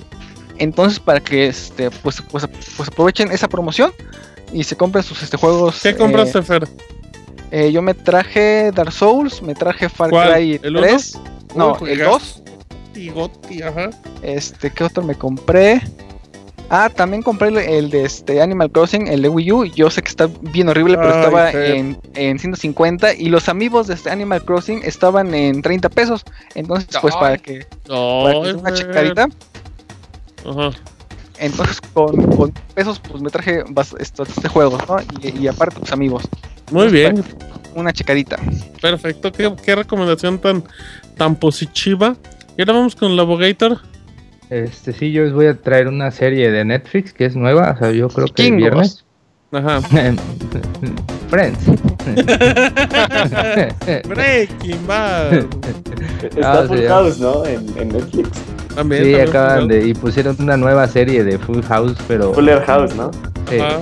D: entonces, para que este, pues, pues, pues, aprovechen esa promoción y se compren sus este, juegos.
A: ¿Qué compraste, eh, Fer?
D: Eh, yo me traje Dark Souls, me traje Far Cry 3. No, el 2.
A: ajá.
D: Este, ¿qué otro me compré? Ah, también compré el de este Animal Crossing, el de Wii U. Yo sé que está bien horrible, pero estaba en, en, 150. Y los amigos de este Animal Crossing estaban en 30 pesos. Entonces, pues para que, para que una checadita. Ajá. Entonces, con, pesos, pues me traje este, este juego, ¿no? Y, aparte, pues amigos.
A: Muy bien.
D: Una checadita.
A: Perfecto. ¿Qué, recomendación tan, tan positiva. Y ahora vamos con la Abogator.
C: Este, sí, yo les voy a traer una serie de Netflix que es nueva, o sea, yo creo que el viernes.
A: Ajá.
C: Friends.
A: Breaking Bad.
G: Está Full House, ¿no? En, Netflix.
C: También, sí, acaban de. Y pusieron una nueva serie de Full House, pero.
G: Fuller House, ¿no?
A: Sí. Ah.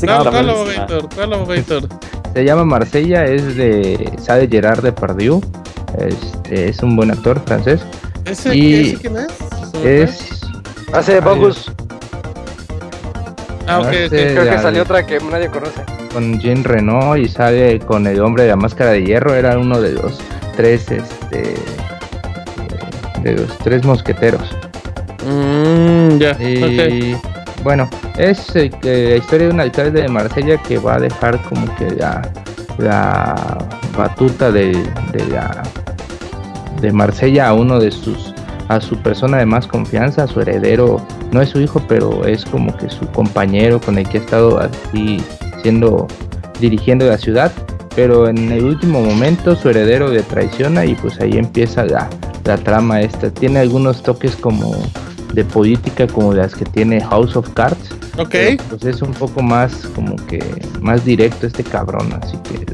A: ¿Cuál Abogator? ¿Cuál Abogator?
C: Se llama Marsella, es de. Sabe Gerard Depardieu. Este, es un buen actor francés.
A: ¿Ese, y quién es?
C: Es.
F: Hace Bogus.
A: Ah, ok,
F: Creo que salió otra que nadie conoce.
C: Con Jean Renault y sale con el hombre de la máscara de hierro. Era uno de los tres, este. De los tres mosqueteros.
A: Mm, ya.
C: Y. Bueno, es eh, la historia de un alcalde de Marsella que va a dejar como que la, la batuta de, de la de Marsella a uno de sus a su persona de más confianza, a su heredero, no es su hijo, pero es como que su compañero con el que ha estado así siendo dirigiendo la ciudad, pero en el último momento su heredero le traiciona y pues ahí empieza la, la trama esta. Tiene algunos toques como de política como las que tiene House of Cards.
A: Ok.
C: pues es un poco más como que más directo este cabrón, así que,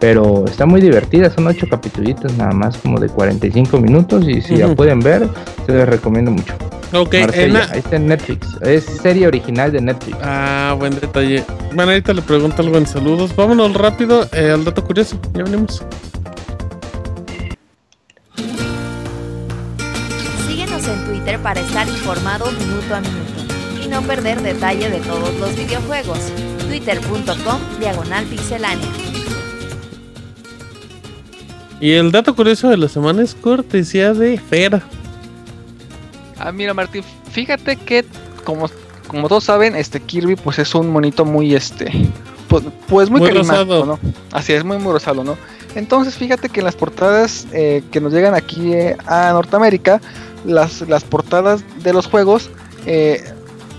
C: pero está muy divertida, son ocho capítulos nada más como de 45 minutos y si la pueden ver, se les recomiendo mucho.
A: Ok, ahí
C: está en Netflix, es serie original de Netflix.
A: Ah, buen detalle. Bueno, ahorita le pregunto algo en saludos. Vámonos rápido eh, al dato curioso, ya venimos.
B: en Twitter para estar informado minuto a minuto y no perder detalle de todos los videojuegos. Twitter.com Diagonal Pixelánea.
A: Y el dato curioso de la semana es cortesía de Fera.
D: Ah, mira Martín, fíjate que como, como todos saben, este Kirby pues es un monito muy este pues, pues muy, carismático, ¿no? Así es, muy, muy rosado, ¿no? Entonces fíjate que en las portadas eh, que nos llegan aquí eh, a Norteamérica las, las portadas de los juegos eh,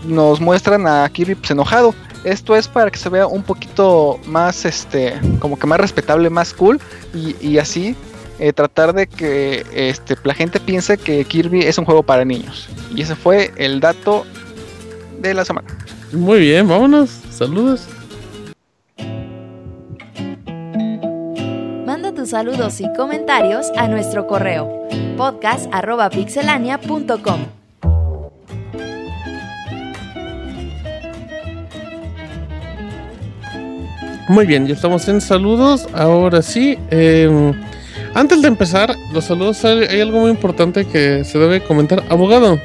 D: nos muestran a Kirby pues, enojado. Esto es para que se vea un poquito más, este, como que más respetable, más cool y, así eh, tratar de que este, la gente piense que Kirby es un juego para niños. Y ese fue el dato de la semana.
A: Muy bien, vámonos. Saludos.
B: Manda tus saludos y comentarios a nuestro correo podcast.pixelania.com.
A: Muy bien, ya estamos en saludos. Ahora sí, em, antes de empezar, los saludos, hay, algo muy importante que se debe comentar. Abogado.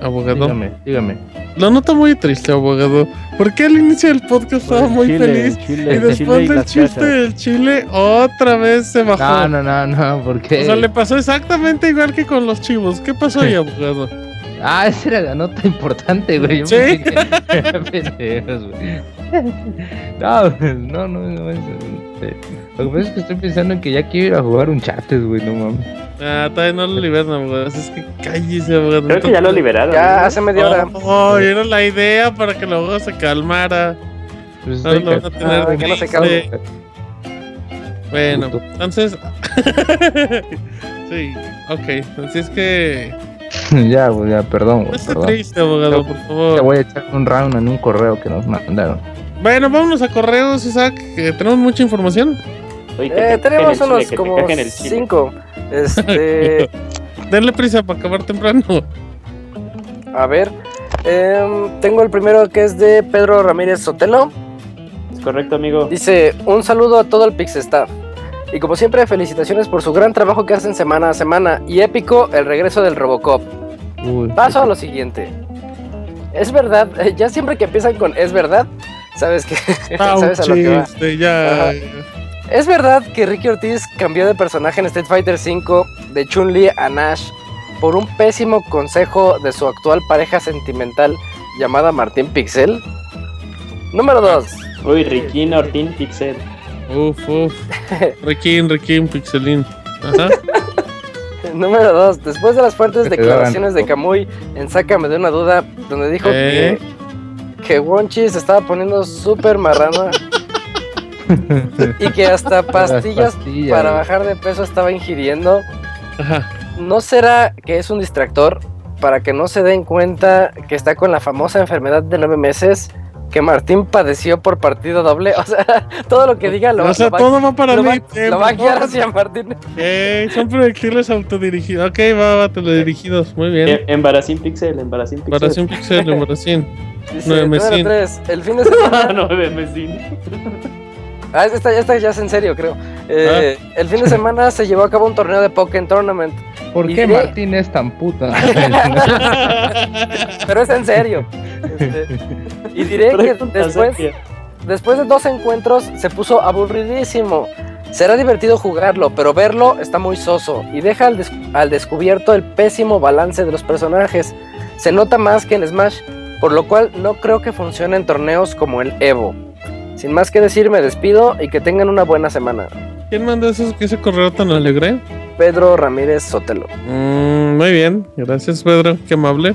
A: Abogado.
C: Dígame, dígame.
A: Lo noto muy triste, abogado. Porque al inicio del podcast estaba muy feliz y después del chiste del chile otra vez se bajó.
C: No, no, no, no, porque.
A: O sea, le pasó exactamente igual que con los chivos. ¿Qué pasó ahí, abogado?
C: Ah, esa era la nota importante, güey.
A: ¿Sí?
C: no, no, no, no. Este, lo que pasa es que estoy pensando en que ya quiero ir a jugar un chates, güey, no mames.
A: Ah, todavía no lo liberan, abogado. Es que cállese, abogado.
G: Creo que ya lo liberaron.
F: Ya, hace media hora.
A: Oh, era la idea para que el abogado se calmara. Pues no lo van a tener ah, que no se calme. Bueno, entonces. sí, ok. Así es que.
C: ya, ya, perdón.
A: No esté triste, abogado, por favor.
C: Te voy a echar un round en un correo que nos mandaron.
A: Bueno, vámonos a correos, Isaac, que tenemos mucha información.
F: eh, tenemos unos como cinco. Este.
A: Denle prisa para acabar temprano.
F: A ver. Em, tengo el primero que es de Pedro Ramírez Sotelo.
G: Es correcto, amigo.
F: Dice: Un saludo a todo el Pixestaff. Y como siempre, felicitaciones por su gran trabajo que hacen semana a semana. Y épico el regreso del Robocop. Paso a lo siguiente. Es verdad, ya siempre que empiezan con es verdad, sabes que sabes a lo que va.
A: Ya,
F: Es verdad que Ricky Ortiz cambió de personaje en Street Fighter V de Chun-Li a Nash por un pésimo consejo de su actual pareja sentimental llamada Martín Pixel. Número 2.
G: Uy, Ricky Ortín Pixel.
A: Uf, uf. Ricky, Ricky Pixelín. Ajá.
F: Número 2. Después de las fuertes declaraciones de Kamui en Sácame de una duda, donde dijo que,
A: ¿Eh?
F: que Wonchi se estaba poniendo súper marrana y que hasta pastillas,
C: pastillas.
F: para bajar de peso estaba ingiriendo.
A: Ajá.
F: ¿No será que es un distractor para que no se den cuenta que está con la famosa enfermedad de nueve meses que Martín padeció por partido doble? O sea, todo lo que diga lo,
A: o sea,
F: lo va,
A: todo va para
F: lo
A: mí.
F: va-
A: eh,
F: lo va a guiar hacia Martín.
A: Eh, son proyectiles autodirigidos. Ok, va, va, teledirigidos. Muy bien.
G: Embaracín Pixel, Embaracín Pixel.
A: Embaracín Pixel, Embaracín.
F: Número
A: mesín.
F: 3. El fin de semana.
G: no, Mesín.
F: Ah, esta, esta ya es en serio, creo. Eh,
A: Ah.
F: El fin de semana se llevó a cabo un torneo de Pokémon Tournament.
C: ¿Por qué
F: diré-
C: Martín es tan puta?
F: Pero es en serio. Este, y diré que después, después de dos encuentros se puso aburridísimo. Será divertido jugarlo, pero verlo está muy soso y deja al, des- al descubierto el pésimo balance de los personajes. Se nota más que en Smash, por lo cual no creo que funcione en torneos como el Evo. Sin más que decir, me despido y que tengan una buena semana.
A: ¿Quién mandó esos, ese correo tan alegre?
F: Pedro Ramírez Sotelo.
A: Mm, muy bien, gracias Pedro, qué amable.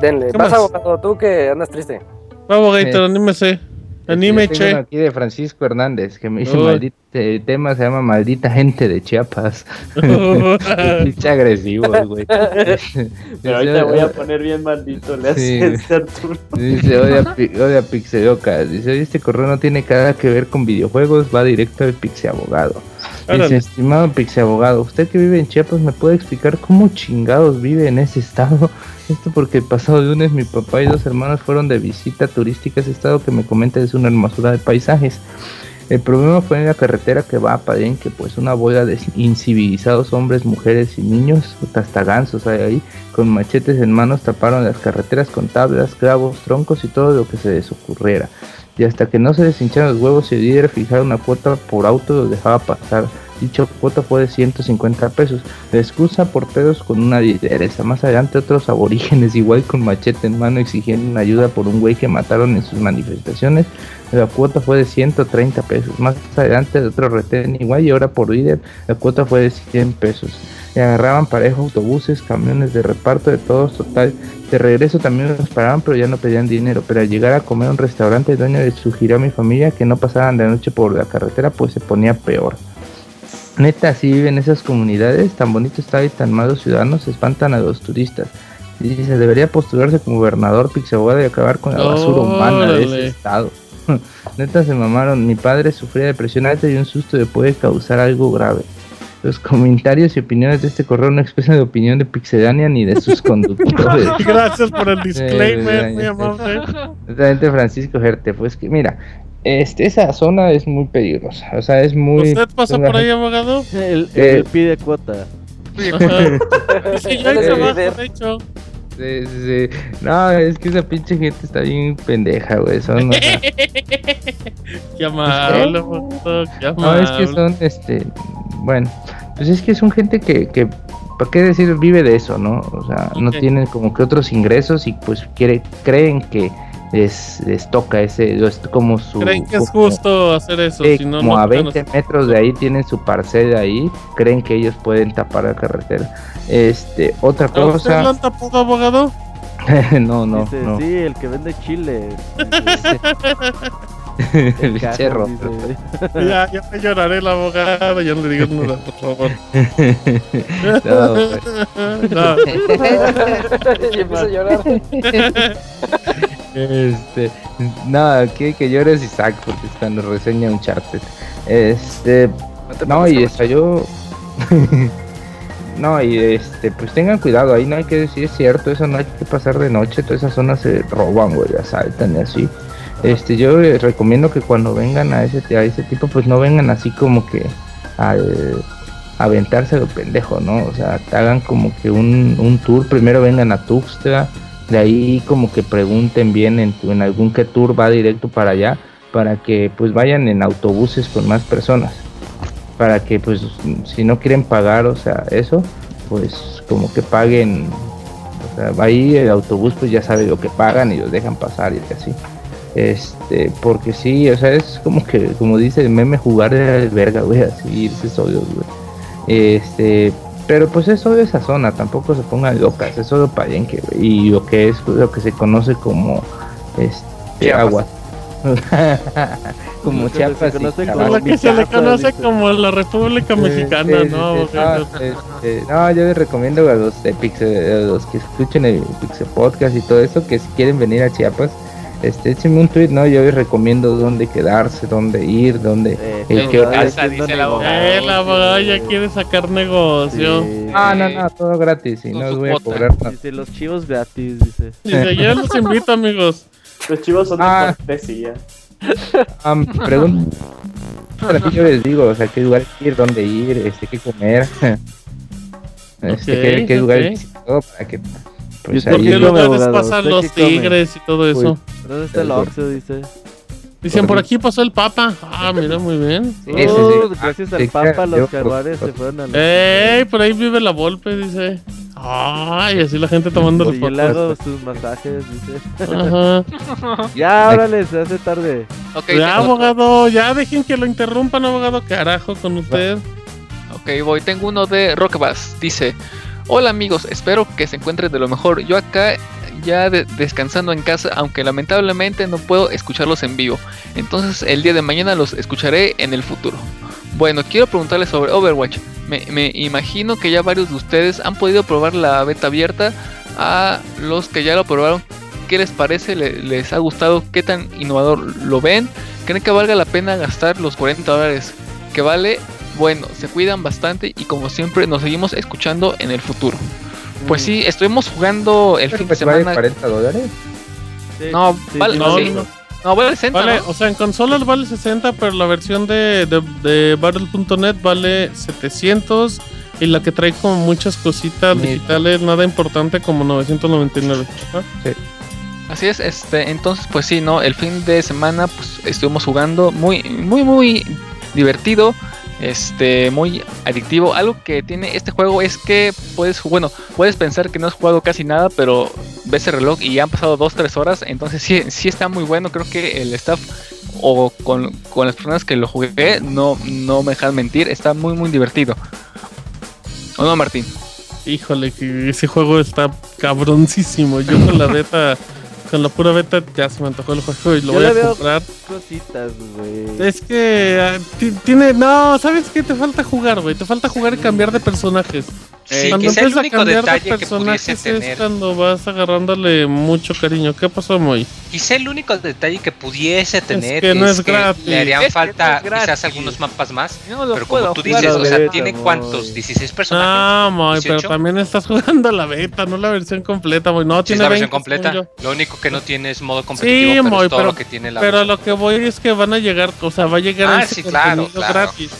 F: Denle.
A: ¿Qué
F: Vas
A: más?
F: abogado, tú que andas triste.
A: Vamos, Gator,
C: Eh,
A: anímese.
C: Yo
A: Anime,
C: tengo
A: che.
C: aquí de Francisco Hernández que me dice
A: Uy.
C: maldito, el tema se llama maldita gente de Chiapas. Pinche agresivo, güey.
G: Pero ahorita voy a poner bien maldito. Le
C: Sí.
G: hace este Arturo.
C: Dice, odia, Pi- odia Pixelocas. Dice, oye, este correo no tiene nada que ver con videojuegos, va directo al Pixeabogado. Dice, estimado Pixeabogado, usted que vive en Chiapas, ¿me puede explicar cómo chingados vive en ese estado? Esto porque el pasado lunes mi papá y dos hermanos fueron de visita turística a ese estado que me comenta es una hermosura de paisajes. El problema fue en la carretera que va a Palenque, pues una bola de incivilizados hombres, mujeres y niños, hasta gansos hay ahí, con machetes en manos taparon las carreteras con tablas, clavos, troncos y todo lo que se les ocurriera. Y hasta que no se les hincharon los huevos, el líder fijara una cuota por auto los dejaba pasar. Dicha cuota fue de 150 pesos. La excusa por pedos con una lideresa. Más adelante otros aborígenes igual con machete en mano exigiendo una ayuda por un güey que mataron en sus manifestaciones. La cuota fue de 130 pesos. Más adelante otro retén igual y ahora por líder la cuota fue de 100 pesos. Y agarraban parejo autobuses, camiones de reparto de todos total. De regreso también los paraban pero ya no pedían dinero. Pero al llegar a comer a un restaurante el dueño le sugirió a mi familia que no pasaran de noche por la carretera pues se ponía peor. Neta, así viven esas comunidades, tan bonito está y tan malos ciudadanos espantan a los turistas. Y dice, debería postularse como gobernador Pixabogado y acabar con la basura humana de ese estado. Neta se mamaron, mi padre sufría depresión alta y un susto le puede causar algo grave. Los comentarios y opiniones de este correo no expresan la opinión de Pixelania ni de sus conductores.
A: Gracias por el disclaimer,
C: Eh, eh,
A: amable.
C: Totalmente Francisco Gerte, pues que mira, este, esa zona es muy peligrosa, o sea, es muy...
A: ¿Usted pasa por ahí, abogado?
E: El,
C: Eh.
E: el pide cuota.
A: Sí, yo de hecho.
C: Sí, sí, sí. No, es que esa pinche gente está bien pendeja, güey. Son, o sea,
A: Qué amable, qué
C: no, es que son, este, bueno, pues es que son gente que, que ¿para qué decir? Vive de eso, ¿no? O sea, no tienen como que otros ingresos y pues quiere, creen que les, les toca ese, es como su...
A: ¿Creen que es
C: como-
A: justo hacer eso? Si no,
C: como
A: no
C: a
A: tocan
C: 20 metros de ahí tienen su parcela ahí, creen que ellos pueden tapar la carretera. Este, otra
A: ¿A usted
C: cosa,
A: han tapado, abogado?
C: no, no,
E: Dice,
C: no.
E: sí, el que vende chile.
C: El cerro.
A: Ya, ya me lloraré el abogado, ya no le digas nada, por favor.
C: No, güey.
A: No.
F: y empieza a llorar.
C: Este, nada, quiere que llores Isaac porque está en la reseña Uncharted. Este,
F: No
C: no, y estalló, no, y este, pues tengan cuidado, ahí no hay que decir, es cierto, eso no hay que pasar de noche, todas esas zonas se roban, güey, asaltan y así. Este, yo les recomiendo que cuando vengan a ese, a ese tipo, pues no vengan así como que al aventarse lo pendejo, ¿no? O sea, hagan como que un, un tour, primero vengan a Tuxtla, de ahí como que pregunten bien en, en algún que tour va directo para allá, para que pues vayan en autobuses con más personas, para que pues si no quieren pagar, o sea, eso, pues como que paguen, o sea, ahí el autobús pues ya sabe lo que pagan y los dejan pasar y así. Este, porque sí, o sea, es como que, como dice el meme, jugar de verga, güey, así irse solos, güey. Este, pero pues es solo esa zona, tampoco se pongan locas, es solo palenque, güey. Y lo que es lo que se conoce como este, agua. como Chiapas.
A: lo que se le conoce como la República Mexicana, ¿no?
C: Este, no, yo les recomiendo a los, de Pixel, a los que escuchen el Pixel Podcast y todo eso, que si quieren venir a Chiapas, este, échenme un tweet, ¿no? Yo les recomiendo dónde quedarse, dónde ir, dónde...
A: Eh, dice la abogada. Eh, la abogada ya quiere sacar negocio.
C: Ah, no, no, todo gratis y no os voy a cobrar
E: nada. Dice, los chivos gratis, dice.
A: Dice, ya los invito, amigos.
G: Los chivos son de ah. cortesía.
C: Um, pregunta. yo les digo, o sea, qué lugar ir, dónde ir, este, qué comer. Este, qué, qué lugar todo para que
A: pues ¿Por qué lugares pasan los tigres y todo eso?
E: ¿Dónde está el Oxxo? Dice.
A: Dicen, por aquí pasó el Papa. Ah, mira, muy bien.
E: Sí, sí, sí. Gracias al Papa los carbares se fueron a
A: la... ¡Ey! Por ahí vive la Volpe, dice. Ay, así la gente tomando los
E: fotos. hago sus masajes, dice. Ajá. ya, órale, se hace tarde.
A: Okay, ya, abogado, ya dejen que lo interrumpan, abogado. Carajo con usted.
H: Ok, voy. Tengo uno de Rockbass. Dice... Hola amigos, espero que se encuentren de lo mejor. Yo acá ya descansando en casa, aunque lamentablemente no puedo escucharlos en vivo. Entonces el día de mañana los escucharé en el futuro. Bueno, quiero preguntarles sobre Overwatch. Me, imagino que ya varios de ustedes han podido probar la beta abierta. A los que ya lo probaron, ¿qué les parece? ¿Les ha gustado? ¿Qué tan innovador lo ven? ¿Creen que valga la pena gastar los 40 dólares que vale bueno, se cuidan bastante y como siempre nos seguimos escuchando en el futuro. Pues sí, estuvimos jugando el fin de semana.
C: ¿Vale 40 dólares?
H: no, vale, no, no, vale 60.
A: Vale, o sea, en consolas vale 60, pero la versión de, de, Battle.net vale 700 y la que trae como muchas cositas digitales, nada importante como 999. Sí.
H: Así es, este, entonces pues sí, no, el fin de semana pues estuvimos jugando muy, muy, muy divertido este muy adictivo. Algo que tiene este juego es que puedes, bueno, puedes pensar que no has jugado casi nada, pero ves el reloj y han pasado 2-3 horas, entonces sí, sí está muy bueno. Creo que el staff o con, las personas que lo jugué no, no me dejan mentir, está muy muy divertido. ¿O no, Martín?
A: Híjole, que ese juego está cabroncísimo. Yo con la beta con la pura beta ya se me antojó el juego y lo voy a comprar.
E: Cositas, güey.
A: Es que ah, tiene. No, ¿sabes qué? Te falta jugar, güey. Te falta jugar y cambiar de personajes.
H: Sí, cuando empiezas a cambiar de personajes es
A: cuando vas agarrándole mucho cariño. ¿Qué pasó, Moy?
H: Quizá el único detalle que pudiese tener
A: es que no es, gratis.
H: le harían falta quizás algunos mapas más. pero como tú dices, o sea, tiene cuántos, 16 personajes.
A: Ah, Moy, pero también estás jugando la beta, no la versión completa, Moy. No, tiene
H: la versión completa. Lo único que no tiene es modo competitivo, sí, pero Moy, es todo pero, lo que tiene la
A: Pero lo que voy es que van a llegar, o sea, va a llegar
H: ah, sí, claro, claro. gratis.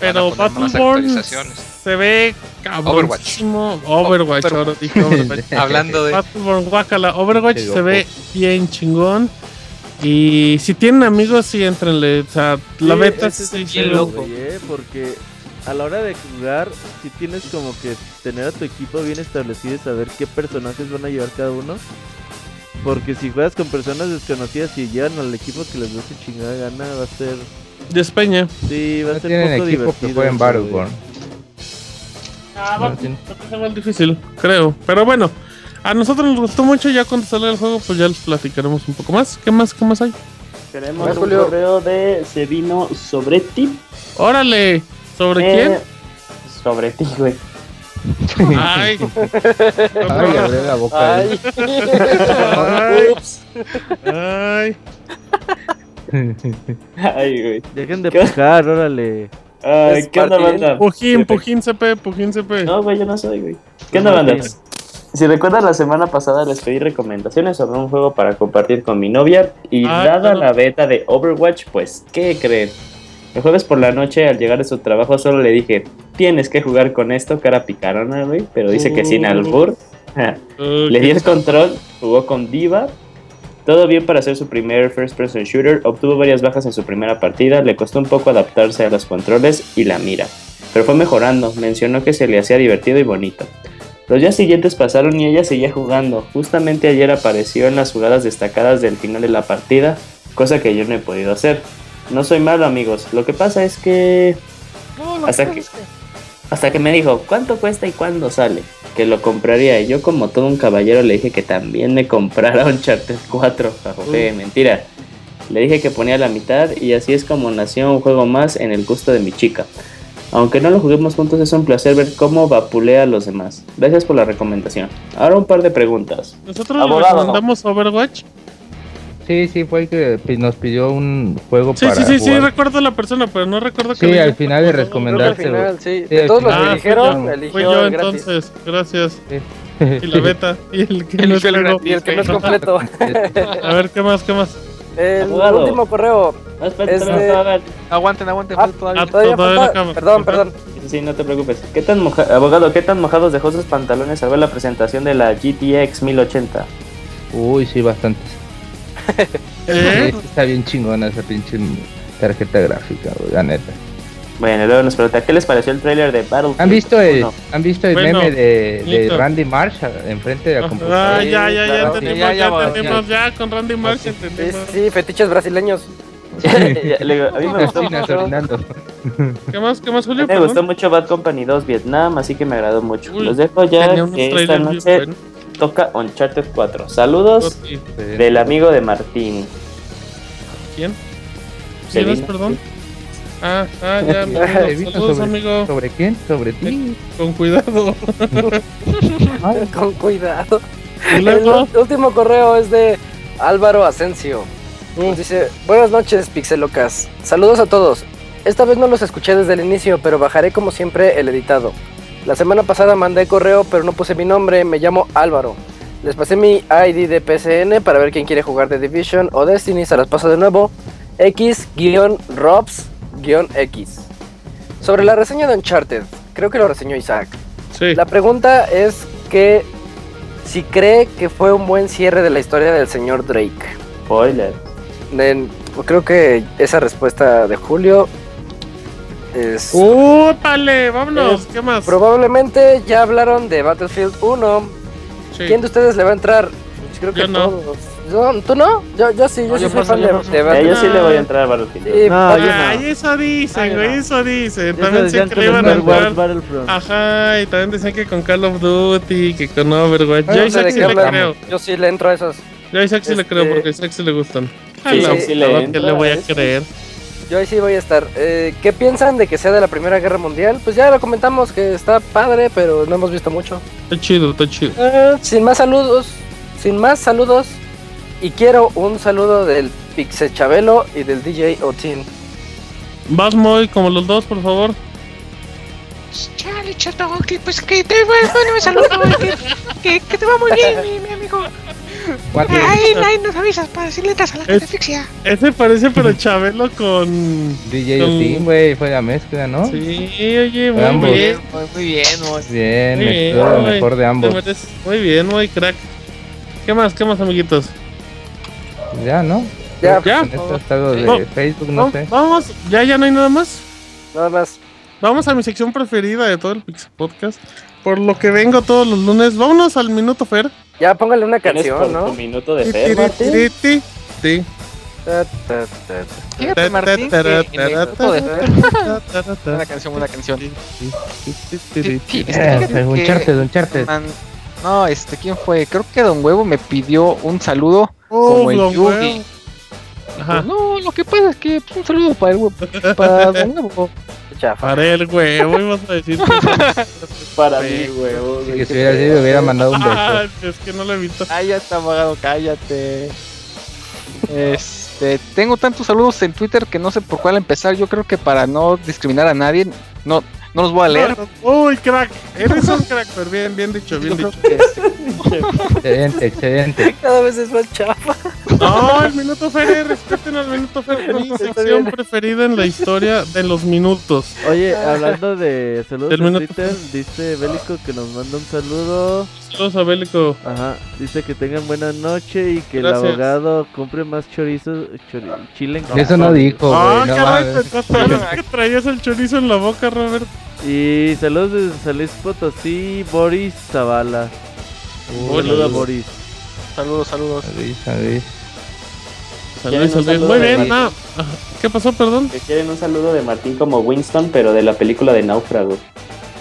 A: Pero Battleborn se ve. Overwatch. Overwatch, Overwatch.
H: Hablando de
A: Battleborn, guacala. Overwatch se ve bien chingón. Y si tienen amigos, sí, entrenle. O sea, la beta
E: sí, sí, loco. Eh, porque a la hora de jugar, si tienes como que tener a tu equipo bien establecido y saber qué personajes van a llevar cada uno. Porque si juegas con personas desconocidas y llevan al equipo que les da su chingada gana, va a ser
A: de España.
E: Sí, va a ser un poco divertido.
C: Que en Battleborn.
A: Ah, va, a ser difícil, creo. Pero bueno, a nosotros nos gustó mucho. Ya cuando salga el juego, pues ya les platicaremos un poco más. ¿Qué más, qué más hay?
G: Tenemos un correo de Sevino sobre ti.
A: Órale, ¿sobre eh, quién?
G: Sobre ti, güey.
A: Ay.
C: Ay, abre la boca.
A: Ay. Ay. Ay.
E: Ay, güey. Dejen de pescar, órale.
G: Ay, ¿qué onda, banda?
A: Pujín, Pujín CP, Pujín CP.
G: No, güey, yo no soy, güey. ¿Qué onda, banda? Si recuerdan, la semana pasada les pedí recomendaciones sobre un juego para compartir con mi novia. Y ah, dada la beta de Overwatch, pues, ¿qué creen? El jueves por la noche, al llegar de su trabajo, solo le dije: Tienes que jugar con esto, cara picarona, güey. Pero dice que sin uh. albur. le di el control, jugó con Diva todo bien para hacer su primer first person shooter, obtuvo varias bajas en su primera partida, le costó un poco adaptarse a los controles y la mira, pero fue mejorando, mencionó que se le hacía divertido y bonito. Los días siguientes pasaron y ella seguía jugando, justamente ayer apareció en las jugadas destacadas del final de la partida, cosa que yo no he podido hacer. No soy malo amigos, lo que pasa es que... hasta, que, hasta que me dijo, ¿cuánto cuesta y cuándo sale? que lo compraría. Y yo como todo un caballero le dije que también me comprara un Charter 4. mentira. Le dije que ponía la mitad y así es como nació un juego más en el gusto de mi chica. Aunque no lo juguemos juntos es un placer ver cómo vapulea a los demás. Gracias por la recomendación. Ahora un par de preguntas.
A: ¿Nosotros le recomendamos Overwatch?
C: Sí, sí, fue el que nos pidió un juego
A: sí, para. Sí, sí, sí, sí, recuerdo la persona, pero no recuerdo
C: que. Sí, al final de recomendarse.
F: sí. de todos los que dijeron, eligió.
A: Fui yo entonces, gracias. Y la beta, y el que, no, es,
F: y el que no es completo.
A: A ver, ¿qué más? ¿Qué más?
F: El último correo.
G: es de...
D: Aguanten, aguanten, ah,
F: todavía. todavía, Perdón, perdón.
G: Sí, no te preocupes. ¿Qué tan abogado, qué tan mojados dejó sus pantalones al ver la presentación de la GTX 1080?
C: Uy, sí, bastante. ¿Eh? Está bien chingona esa pinche tarjeta gráfica, la neta.
G: Bueno, luego nos pregunta, ¿qué les pareció el trailer de Battlefield?
C: ¿Han visto el, ¿han visto el meme de, de, Randy Marsh enfrente de la computadora?
A: Ah, ya, ya, ya, entendimos, ya, ya, entendimos, ya, con Randy Marsh entendimos.
F: Sí, fetiches brasileños.
G: a mí me gustó
A: mucho. ¿Qué más, qué más, Julio?
G: Me gustó mucho Bad Company 2 Vietnam, así que me agradó mucho. Los dejo ya que esta noche toca Uncharted 4. Saludos del amigo de Martín.
A: ¿Quién? ¿Quién perdón? Ah, ah, ya, Saludos,
C: sobre,
A: amigo.
C: ¿Sobre quién? ¿Sobre ti?
A: Con cuidado.
F: con cuidado. El último correo es de Álvaro Asensio. dice, buenas noches, pixelocas. Saludos a todos. Esta vez no los escuché desde el inicio, pero bajaré como siempre el editado. La semana pasada mandé correo, pero no puse mi nombre, me llamo Álvaro. Les pasé mi ID de PCN para ver quién quiere jugar The Division o Destiny, se las paso de nuevo. X-Robs-X. Sobre la reseña de Uncharted, creo que lo reseñó Isaac.
A: Sí.
F: La pregunta es que si cree que fue un buen cierre de la historia del señor Drake.
G: Spoiler.
F: creo que esa respuesta de Julio es...
A: ¡Úpale! Vámonos, ¿qué más?
F: Probablemente ya hablaron de Battlefield 1. ¿Quién de ustedes le va a entrar?
A: Creo que no. todos.
F: ¿Tú no? Yo, yo sí, yo, sí soy fan de,
G: Battlefield. Yo sí le voy a entrar a Battlefield. Sí,
A: no, ay, eso dicen, güey, eso dicen. También decían que le iban a entrar. Ajá, y también decían que con Call of Duty, que con Overwatch. Yo a Isaac sí le creo.
F: Yo sí le entro a esos.
A: Yo a Isaac sí le creo este, porque a Isaac sí le gustan.
G: Sí, sí, le,
A: le voy a creer.
F: Yo ahí sí voy a estar. Eh, ¿Qué piensan de que sea de la Primera Guerra Mundial? Pues ya lo comentamos que está padre, pero no hemos visto mucho.
A: Está chido, está chido.
F: Eh, sin más saludos, sin más saludos. Y quiero un saludo del Pixe Chabelo y del DJ Otin.
A: Vas muy como los dos, por favor.
J: Chale, chato, pues que te bueno, me saludo, que, que, te va muy bien, mi, mi amigo. Ahí, ahí nos avisas para decirle a la catafixia.
A: Ese parece pero Chabelo con.
C: DJ con... güey, fue la mezcla, ¿no?
A: Sí, oye, muy bien.
J: Muy, bien,
C: muy bien. Muy bien, lo mejor de ambos.
A: Muy bien, muy crack. ¿Qué más, qué más, amiguitos?
C: Ya, ¿no?
F: Ya,
A: ya.
C: Este estado de Facebook, no sé.
A: Vamos, ya, ya no hay nada más.
F: Nada más.
A: Vamos a mi sección preferida de todo el Pixel Podcast. Por lo que vengo todos los lunes. Vámonos al minuto Fer.
F: Ya póngale una canción, ¿no?
G: Un minuto de Fer.
A: Sí.
D: Fíjate, Martín, Una canción, una canción.
C: Uncharted, Uncharted.
D: No, este, ¿quién fue? Creo que Don Huevo me pidió un saludo como el Yugi. Ajá. no, lo que pasa es que un saludo para el huevo, para Don Huevo.
A: Para el huevo, ibas a decir
G: Para mí, huevo.
C: que si hubiera sido, hubiera mandado un beso.
A: Ah, es que no lo he visto.
D: Está apagado, cállate. Este, tengo tantos saludos en Twitter que no sé por cuál empezar. Yo creo que para no discriminar a nadie, no, no los voy a leer.
A: Uy, crack. Eres un crack, pero bien, bien dicho, bien dicho.
C: excelente, excelente.
F: Cada vez es más chafa.
A: No, el Minuto Fer, respeten al Minuto Fer, mi sección preferida en la historia de los minutos.
E: Oye, hablando de saludos en Twitter, dice Bélico que nos manda un saludo.
A: Saludos a Bélico.
E: Ajá, dice que tengan buena noche y que el abogado compre más chorizo, chile en
C: Eso no dijo,
A: Ah, no, que traías el chorizo en la boca, Robert.
E: Y saludos desde San Luis Potosí, Boris Zavala. Saludos a Boris.
D: Saludos, saludos.
A: Saludos, saludos. Muy bien, no. ¿Qué pasó, perdón?
G: Que quieren un saludo de Martín como Winston, pero de la película de Náufrago.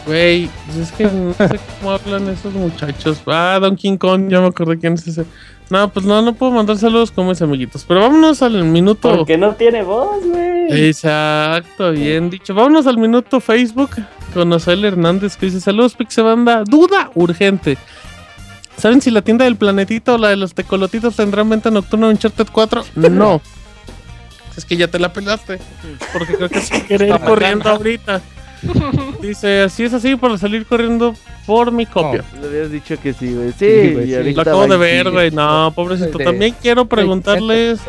A: Güey, es que no sé cómo hablan esos muchachos. Ah, Don King Kong, ya me acordé quién es ese. No, pues no, no puedo mandar saludos como ese amiguitos. Pero vámonos al minuto.
G: Porque no tiene voz, güey.
A: Exacto, bien dicho. Vámonos al minuto Facebook con Noel Hernández que dice: Saludos, Pixebanda. Duda urgente. ¿Saben si la tienda del planetito o la de los tecolotitos tendrán venta nocturna en Uncharted 4? No. es que ya te la pelaste. Porque creo que sí quiere ir corriendo ahorita. Dice, así es así para salir corriendo por mi copia.
E: le habías dicho que sí, güey. Sí,
A: Lo acabo de ver, güey. No, pobrecito. También quiero preguntarles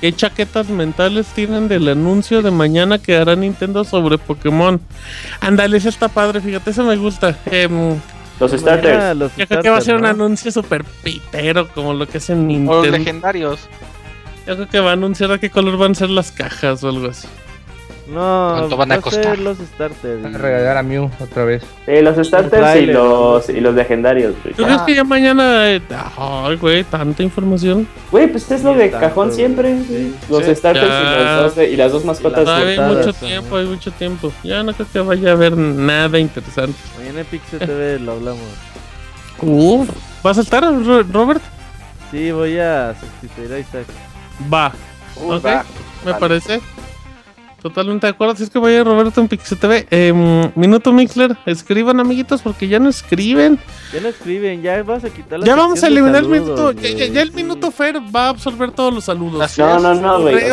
A: qué chaquetas mentales tienen del anuncio de mañana que hará Nintendo sobre Pokémon. Ándale, ese está padre, fíjate, eso me gusta. Em,
G: los starters.
A: Yo creo que va a ser un anuncio super pitero como lo que hacen Nintendo.
D: los legendarios.
A: Yo creo que va a anunciar a qué color van a ser las cajas o algo así.
E: No, ¿Cuánto van a costar? los starters.
C: a regalar a Mew otra vez.
G: Sí, los starters y los, y los legendarios.
A: ¿Tú crees que ya mañana... Eh, ay, güey, tanta información?
G: Güey, pues es lo de cajón siempre. Los starters y, los dos, y, las dos mascotas.
A: hay mucho tiempo, hay mucho tiempo. Ya no creo que vaya a haber nada interesante.
E: Mañana en Pixel TV lo hablamos.
A: Uf, ¿vas a estar, Robert?
E: Sí, voy a sustituir a Isaac.
A: Va. ok, me parece. Totalmente de acuerdo. Si es que vaya Roberto en Pixel TV. Em, minuto Mixler, escriban amiguitos porque ya no escriben.
E: Ya no escriben, ya vas a quitar la
A: Ya vamos a eliminar el minuto. Ya, el minuto Fer va a absorber todos los saludos.
G: No, no, no, güey.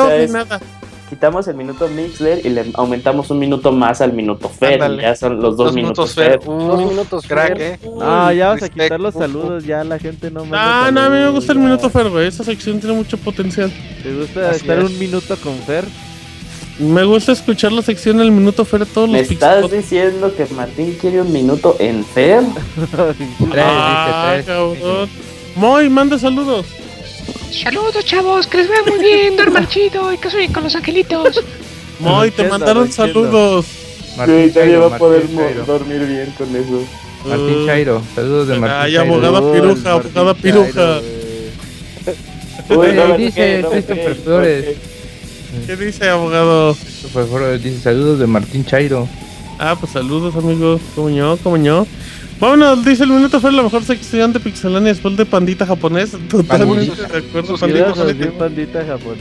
G: Quitamos el minuto Mixler y le aumentamos un minuto más al minuto Fer. Ya son los dos, minutos, Fer.
D: dos minutos crack, eh.
E: No, ya vas a quitar los saludos, ya la gente no
A: Ah, no, a mí me gusta el minuto Fer, güey. Esa sección tiene mucho potencial.
E: ¿Te gusta estar un minuto con Fer?
A: Me gusta escuchar la sección del minuto Fer todos
G: los ¿Me estás diciendo que Martín quiere un minuto en Fer?
A: ah, cabrón. Moy, manda saludos.
J: Saludos, chavos, que les vea muy bien, duerman chido y que soy con los angelitos.
A: Moy, te mandaron saludos.
G: Martín Chairo, va a poder dormir bien con eso.
C: Martín Chairo, saludos de Martín
A: Ay, abogada piruja, abogada piruja.
C: Uy, dice Christopher Flores.
A: ¿Qué dice, abogado?
C: dice saludos de Martín Chairo.
A: Ah, pues saludos, amigo. Como yo, como yo. Vámonos, dice el minuto fue la mejor sección de Pixelania después de Pandita japonés. Totalmente de acuerdo,
E: Pandita, japonés. pandita japonés.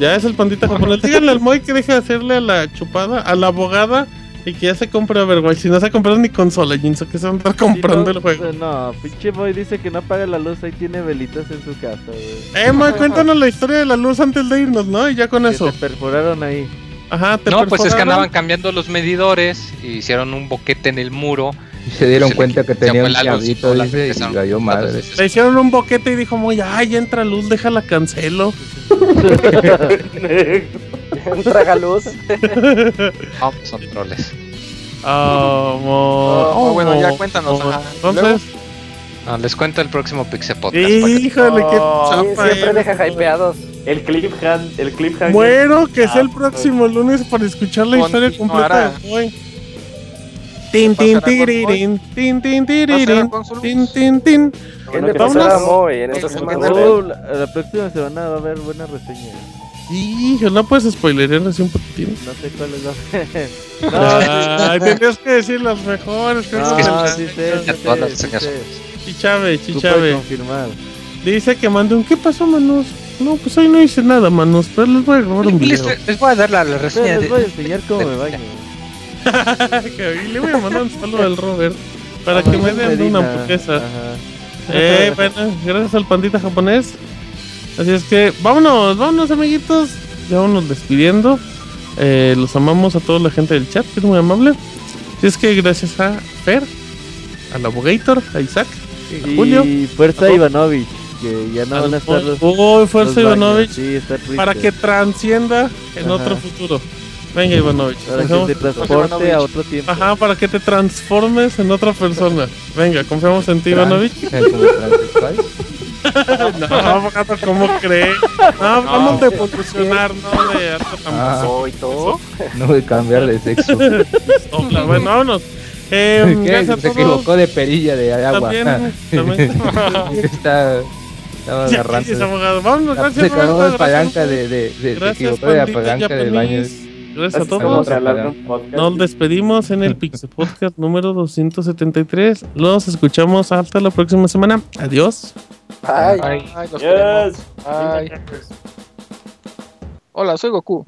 A: Ya es el Pandita japonés. Díganle al Moy que deje de hacerle a la chupada, a la abogada y que ya se compre Overwatch. Si no se ha comprado ni consola, Jinso, que se va a estar comprando el juego.
E: No, pinche boy dice que no apaga la luz, ahí tiene velitas en su casa, güey.
A: Moy, cuéntanos la historia de la luz antes de irnos, ¿no? Y ya con eso.
E: Te perforaron ahí.
A: Ajá, te
H: No, pues es que andaban cambiando los medidores y hicieron un boquete en el muro.
C: Y se dieron cuenta que tenía un diablito, dice, y cayó madre.
A: Le hicieron un boquete y dijo, muy, ay, entra luz, déjala cancelo.
F: un tragaluz.
H: oh, son troles.
A: Oh,
D: oh, bueno, ya cuéntanos.
A: Entonces.
H: les cuento el próximo Pixel Podcast.
A: Híjole, que
F: siempre deja hypeados.
G: El clip el clip
A: Bueno, que sea el próximo lunes para escuchar la historia completa de hoy. Tin tin tiririn, tin tin tiririn, tin tin tin.
F: En esta semana.
E: La próxima semana va a haber buena reseña.
A: Hijo, no puedes spoilerear así un
E: poquitín. No sé cuáles va
A: a ser. tenías que decir las mejores.
E: Que no, no, sí sé, sí
A: Chichave, Chichave. confirmar. Dice que mande un ¿qué pasó, Manus? No, pues hoy no hice nada, Manus, pero les voy a grabar un video.
H: Les, voy a dar la, reseña.
E: Les voy a enseñar cómo me baño.
A: y le voy a mandar un saludo al Robert para que me den una hamburguesa. Eh, bueno, gracias al pandita japonés. Así es que vámonos, vámonos amiguitos. Ya vámonos despidiendo. Eh, los amamos a toda la gente del chat, que es muy amable. Así es que gracias a Fer, al Abogator, a Isaac, a Julio.
E: Y Fuerza Ivanovich, que ya no van a estar los.
A: Oh, Fuerza Ivanovich. para que transcienda en otro futuro. Venga, Ivanovich.
E: Para que te transporte a otro tiempo.
A: Ajá, para que te transformes en otra persona. Venga, confiamos en ti, Ivanovich. no, ¿cómo crees? No, vamos a evolucionar, no de alto
C: ah, No de cambiar de sexo.
A: bueno, vámonos. Eh,
C: ¿Qué? Se equivocó de perilla de agua. También, también. Está, estaba agarrando. Sí,
A: abogado. Vámonos, gracias.
C: Se quedó de palanca de, de, de, equivocó de la palanca del baño.
A: Gracias a todos. Nos despedimos en el Pixel Podcast número 273. Los escuchamos hasta la próxima semana. Adiós.
D: Bye. Bye. Bye. Bye. Hola, soy Goku.